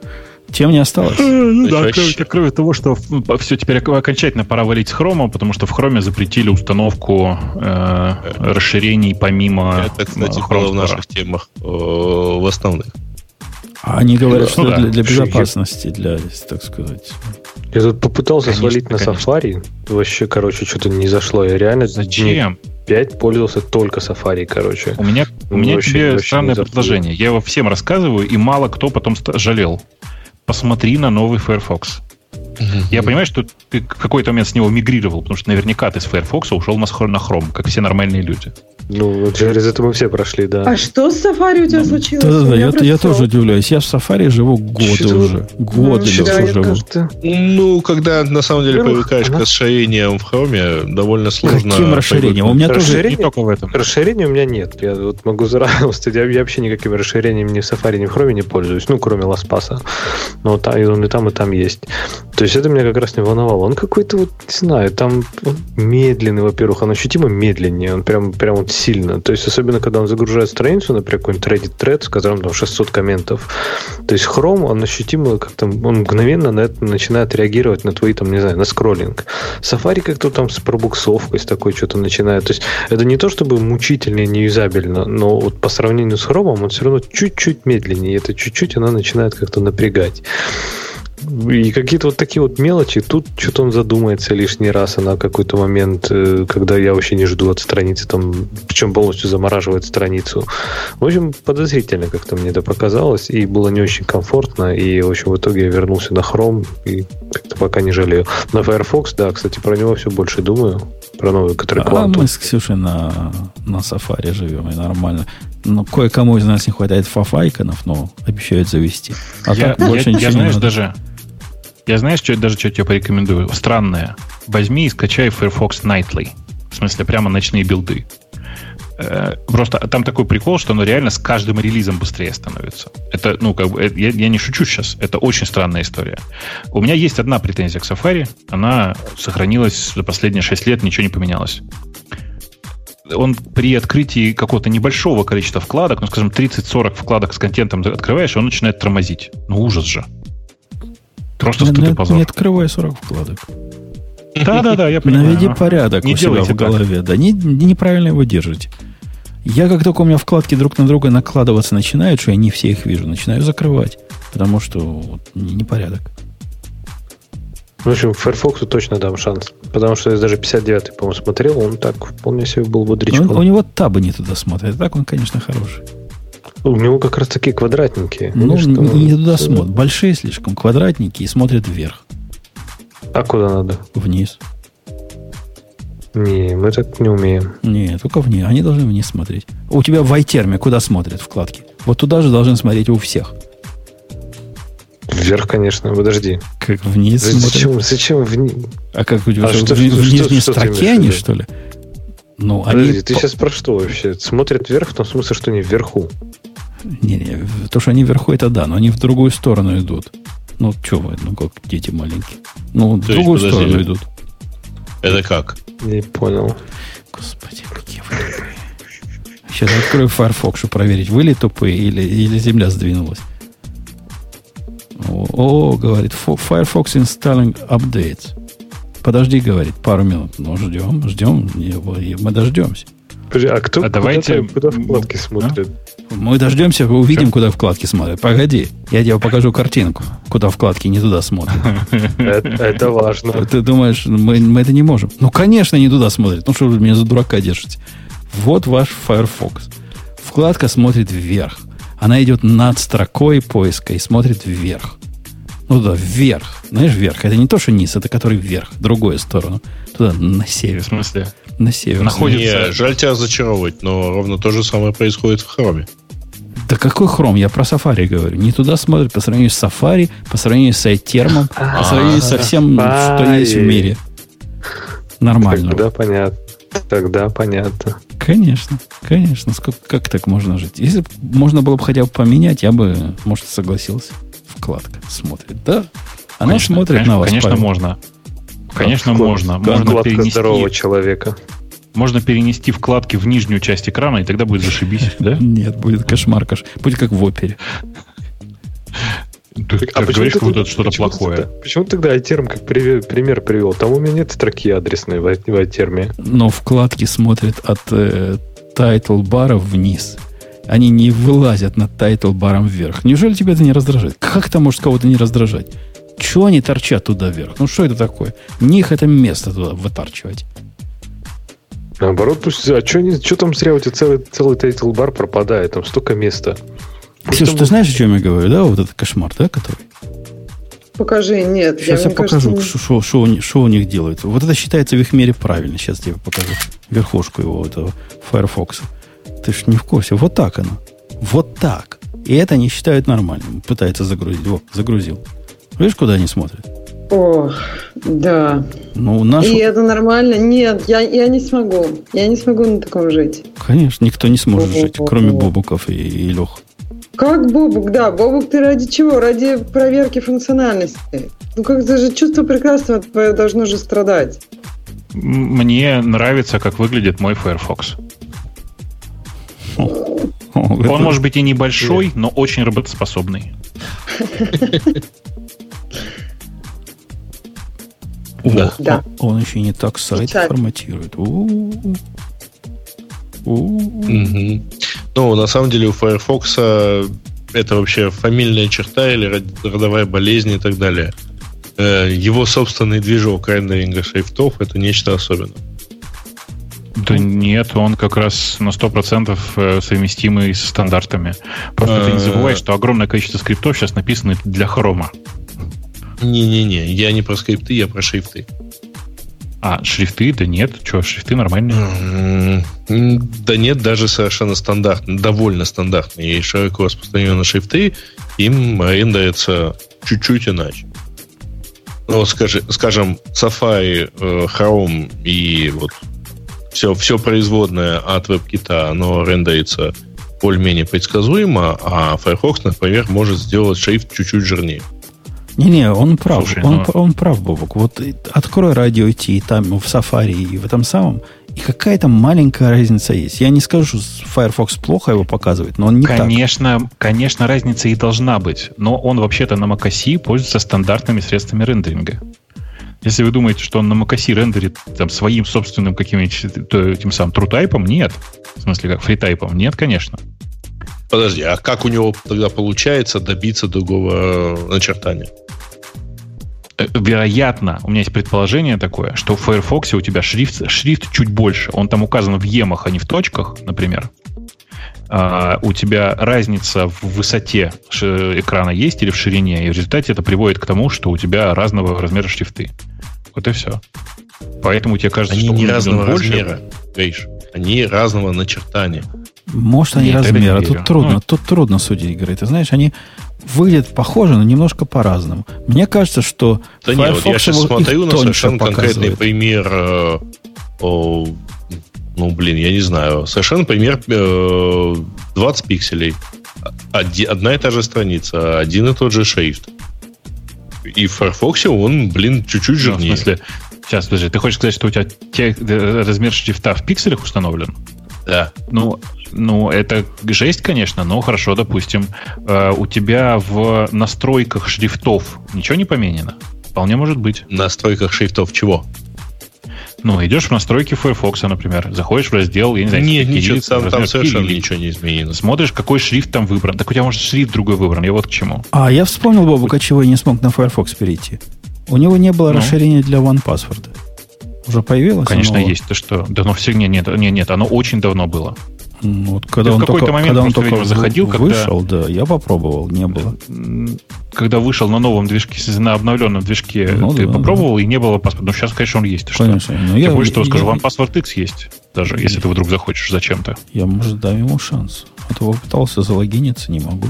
Тем не осталось. Ну да, кроме, кроме того, что все теперь окончательно пора валить с хрома, потому что в хроме запретили установку э, расширений помимо Это, кстати, было в наших темах э, в основных. А они говорят, что ну, да. для, для безопасности, для, так сказать. Я тут попытался конечно, свалить на конечно. Safari. Вообще, короче, что-то не зашло. Я реально Зачем? 5 пользовался только Safari, короче. У меня, у меня вообще, тебе вообще странное предложение. Я его всем рассказываю, и мало кто потом жалел. Посмотри на новый Firefox. Я понимаю, что ты в какой-то момент с него мигрировал, потому что наверняка ты с Firefox ушел на Chrome, как все нормальные люди. Ну, через это мы все прошли, да. А что с Safari у тебя случилось? Да-да-да, У меня я, я тоже удивляюсь. Я в Safari живу годы Чё-то уже. Годы даже я живу. кажется, Ну, когда на самом деле Во-первых, привыкаешь она- к расширениям в Chrome, довольно сложно. Каким расширением? У меня тоже... Не только в этом. Расширений у меня нет. Я вот могу сказать, я, я вообще никакими расширениями ни в Safari, ни в Chrome не пользуюсь. Ну, кроме LastPass. Но та- и он и там, и там есть. То есть это меня как раз не волновало. Он какой-то вот, не знаю, там он медленный, во-первых, он ощутимо медленнее. Он прям, прям вот сильно. То есть особенно, когда он загружает страницу, например, какой-нибудь Reddit thread, с которым там 600 комментов. То есть Chrome, он ощутимо как-то, он мгновенно на это начинает реагировать на твои, там, не знаю, на скроллинг. Safari как-то там с пробуксовкой, с такой что-то начинает. То есть это не то, чтобы мучительно и неюзабельно, но вот по сравнению с Chrome он все равно чуть-чуть медленнее. И это чуть-чуть она начинает как-то напрягать. И какие-то вот такие вот мелочи. Тут что-то он задумается лишний раз, она какой-то момент, э, когда я вообще не жду от страницы, там, причем полностью замораживает страницу. В общем, подозрительно как-то мне это показалось, и было не очень комфортно, и, в общем, в итоге я вернулся на Chrome, и как-то пока не жалею. На Firefox, да, кстати, про него все больше думаю, про новый, который А мы с Ксюшей на, на Safari живем, и нормально. Ну, кое-кому из нас не хватает фафайконов, но обещают завести. А я, так больше я- ничего я, не знаешь, надо. даже... Я знаешь, что, даже что тебе порекомендую? Странное. Возьми и скачай Firefox Nightly. В смысле, прямо ночные билды. Э, Просто там такой прикол, что оно реально с каждым релизом быстрее становится. Это, ну, как бы, э, я, я не шучу сейчас. Это очень странная история. У меня есть одна претензия к Safari. Она сохранилась за последние 6 лет, ничего не поменялось. Он при открытии какого-то небольшого количества вкладок, ну, скажем, 30-40 вкладок с контентом открываешь, он начинает тормозить. Ну, ужас же. Просто Не- стыд и не, позор. не открывай 40 вкладок. Да-да-да, я понимаю. Наведи Ага. порядок Не у себя в так. голове. Да не, не- неправильно его держите. Я как только у меня вкладки друг на друга накладываться начинают, что я не все их вижу, начинаю закрывать. Потому что вот, не- непорядок. В общем, Firefox точно дам шанс. Потому что я даже 59-й, по-моему, смотрел, он так вполне себе был бодрячком. он- у него табы не туда смотрят. А так он, конечно, хороший. У него как раз такие квадратненькие. Ну, что- не туда смотрят. Большие слишком, квадратники и смотрят вверх, А куда надо? вниз. Не, мы так не умеем. Не, только вниз. Они должны вниз смотреть. У тебя в iTerm куда смотрят вкладки? Вот туда же должны смотреть у всех. Вверх, конечно, подожди. Как вниз смотрят. Зачем, зачем вни- А как у тебя А что, что- в, в что- нижней что строке в они, что ли? Ну, Подожди, они... ты сейчас про что вообще? Смотрят вверх в том смысле, что не вверху. Не, не, в- то, что они вверху, это да, но они в другую сторону идут. Ну, что вы, ну, как дети маленькие. Ну, в То есть, другую подожди. сторону идут. Это как? Не понял. Господи, какие вы тупые. Сейчас открою Firefox, чтобы проверить, вы ли тупые или, или земля сдвинулась. О, о, говорит, «Фо- Firefox installing updates. Подожди, говорит, пару минут. Ну, ждем, ждем, мы дождемся. Подожди, а кто А давайте- куда, куда вкладки А? Мы дождемся, увидим, куда вкладки смотрят. Погоди, я тебе покажу картинку, куда вкладки не туда смотрят. Это, важно. Ты думаешь, мы, это не можем? Ну, конечно, не туда смотрят. Ну, что вы меня за дурака держите? Вот ваш Firefox. Вкладка смотрит вверх. Она идет над строкой поиска и смотрит вверх. Ну да, вверх. Знаешь, вверх. Это не то, что низ, это который вверх, другую сторону. Туда, на В север. смысле? На север. Находится- Не, жаль тебя разочаровывать, но ровно то же самое происходит в Хроме. Да какой хром? Я про Safari говорю. Не туда смотрят по сравнению с Safari, по сравнению с iTerm, по сравнению со всем, что есть в мире. Нормально. Тогда понятно. Тогда понятно. Конечно, конечно. Сколько, как так можно жить? Если можно было бы хотя бы поменять, я бы, может, согласился. Вкладка смотрит. Да, она Конечно, смотрит конечно, на вас. Конечно, Павел. можно. Конечно, Вклад- можно. Можно Вкладка перенести, здорового человека. можно перенести вкладки в нижнюю часть экрана, и тогда будет зашибись, да? Нет, будет кошмар, кош. Будет как в опере. Ты ты говоришь, как будто это что-то почему плохое. Ты, почему ты тогда iTerm как пример привел? Там у меня нет строки адресной в, в iTerm. Но вкладки смотрят от э, title bar 'а вниз. Они не вылазят над title bar ом вверх. Неужели тебя это не раздражает? Как это может кого-то не раздражать? Чего они торчат туда вверх? Ну что это такое? Не их это место туда вытарчивать. Наоборот, пусть, а что там зря у тебя целый, целый title bar пропадает? Там столько места. Пусть Ксюш, там ты знаешь, о чем я говорю, да? Вот этот кошмар, да, который? покажи. Нет, Сейчас я, мне покажу, что, что у них- что делают. Вот это считается в их мире правильно. Сейчас я тебе покажу верхушку его, этого Firefox. Ты ж не в курсе. Вот так оно. Вот так. И это они считают нормальным. Пытается загрузить. Во, загрузил. Видишь, куда они смотрят? Ох, да. Ну, нашу... И это нормально? Нет, я, я не смогу. Я не смогу на таком жить. Конечно, никто не сможет Ого. жить, кроме Бобуков и, и Лех. Как Бобук, да. Бобук, ты ради чего? Ради проверки функциональности. Ну, как даже чувство прекрасного твое должно же страдать. Мне нравится, как выглядит мой Firefox. Он может быть и небольшой, но очень работоспособный. Да. Да. Он еще не так сайт Печаль. форматирует. У-у-у. Мгм. Ну, на самом деле у Firefox э, это вообще фамильная черта или род- родовая болезнь и так далее. Э, Его собственный движок рендеринга шрифтов это нечто особенное. Да нет, он как раз на 100% э, совместимый с стандартами. Просто ты не Э. забывай, что огромное количество скриптов сейчас написано для хрома. Не-не-не, я не про скрипты, я про шрифты. А, шрифты? Да нет, что, шрифты нормальные. Да нет, даже совершенно стандартные, довольно стандартные и широко распространенные шрифты, им рендерится чуть-чуть иначе. Ну, вот скажи, скажем, Safari, э, Chrome и вот все, все производное от WebKit, оно рендерится более-менее предсказуемо, а Firefox, например, может сделать шрифт чуть-чуть жирнее. Не-не, он прав. Слушай, он, ну- он прав, Бобок. Вот открой радио Ти, там в Safari и в этом самом, и какая-то маленькая разница есть. Я не скажу, что Firefox плохо его показывает, но он не так. конечно, конечно, разница и должна быть. Но он вообще-то на macOS пользуется стандартными средствами рендеринга. Если вы думаете, что он на macOS рендерит там, своим собственным каким-нибудь этим самым трутайпом, нет. В смысле, как фритайпом? Нет, конечно. Подожди, а как у него тогда получается добиться другого э, начертания? Э, Вероятно, у меня есть предположение такое, что в Firefox у тебя шрифт, шрифт чуть больше. Он там указан в емах, а не в точках, например. А, у тебя разница в высоте экрана есть или в ширине, и в результате это приводит к тому, что у тебя разного размера шрифты. Вот и все. Поэтому тебе кажется, Они что не разного больше. размера, Гриш. Они разного начертания. Может, они Нет, размера. Тут трудно, Ну, тут трудно судить игры. Ты знаешь, они выглядят похоже, но немножко по-разному. Мне кажется, что Да нет, вот я Firefox сейчас его смотрю их на тоньше совершенно конкретный показывает. пример. э, о, ну, блин, я не знаю. Совершенно пример э, 20 пикселей. Оди- одна и та же страница, один и тот же шрифт. И в Firefox он, блин, чуть-чуть Ну, в жирнее. смысле, сейчас, подожди, ты хочешь сказать, что у тебя те- э, размер шрифта в пикселях установлен? Да. Ну, ну, это жесть, конечно, но хорошо, допустим. Э, у тебя в настройках шрифтов ничего не поменяно? Вполне может быть. В настройках шрифтов чего? Ну, идешь в настройки Firefox, например, заходишь в раздел, я не знаю, Нет, ничего, кириллица, там, там совершенно кириллицы. ничего не изменено. Смотришь, какой шрифт там выбран. Так у тебя, может, шрифт другой выбран. Я вот к чему. А, я вспомнил, Бобука, чего я не смог на Firefox перейти. У него не было Ну? расширения для OnePassword. Уже появилось? Конечно, оно? есть. Ты что? Да, но все, нет, нет, нет, нет, оно очень давно было. Ну, Вот, когда Ты в он какой-то момент когда он просто, только видимо, заходил, вы- когда- вышел, да, я попробовал, не было. Когда вышел на новом движке, на обновленном движке, Ну ты да, попробовал, и не было паспорта. Но сейчас, конечно, он есть. Ты что? Конечно. Но Тем я, более, что я, скажу, я, вам паспорт X есть, даже если ты вдруг захочешь зачем-то. я, может, дам ему шанс. А то попытался залогиниться, не могу.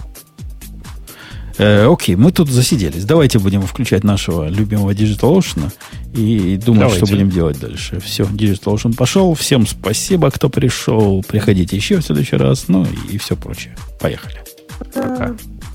Э, окей, мы тут засиделись. Давайте будем включать нашего любимого DigitalOcean и думать, Давайте. что будем делать дальше. Все, DigitalOcean пошел. Всем спасибо, кто пришел. Приходите еще в следующий раз. Ну и все прочее. Поехали. Пока.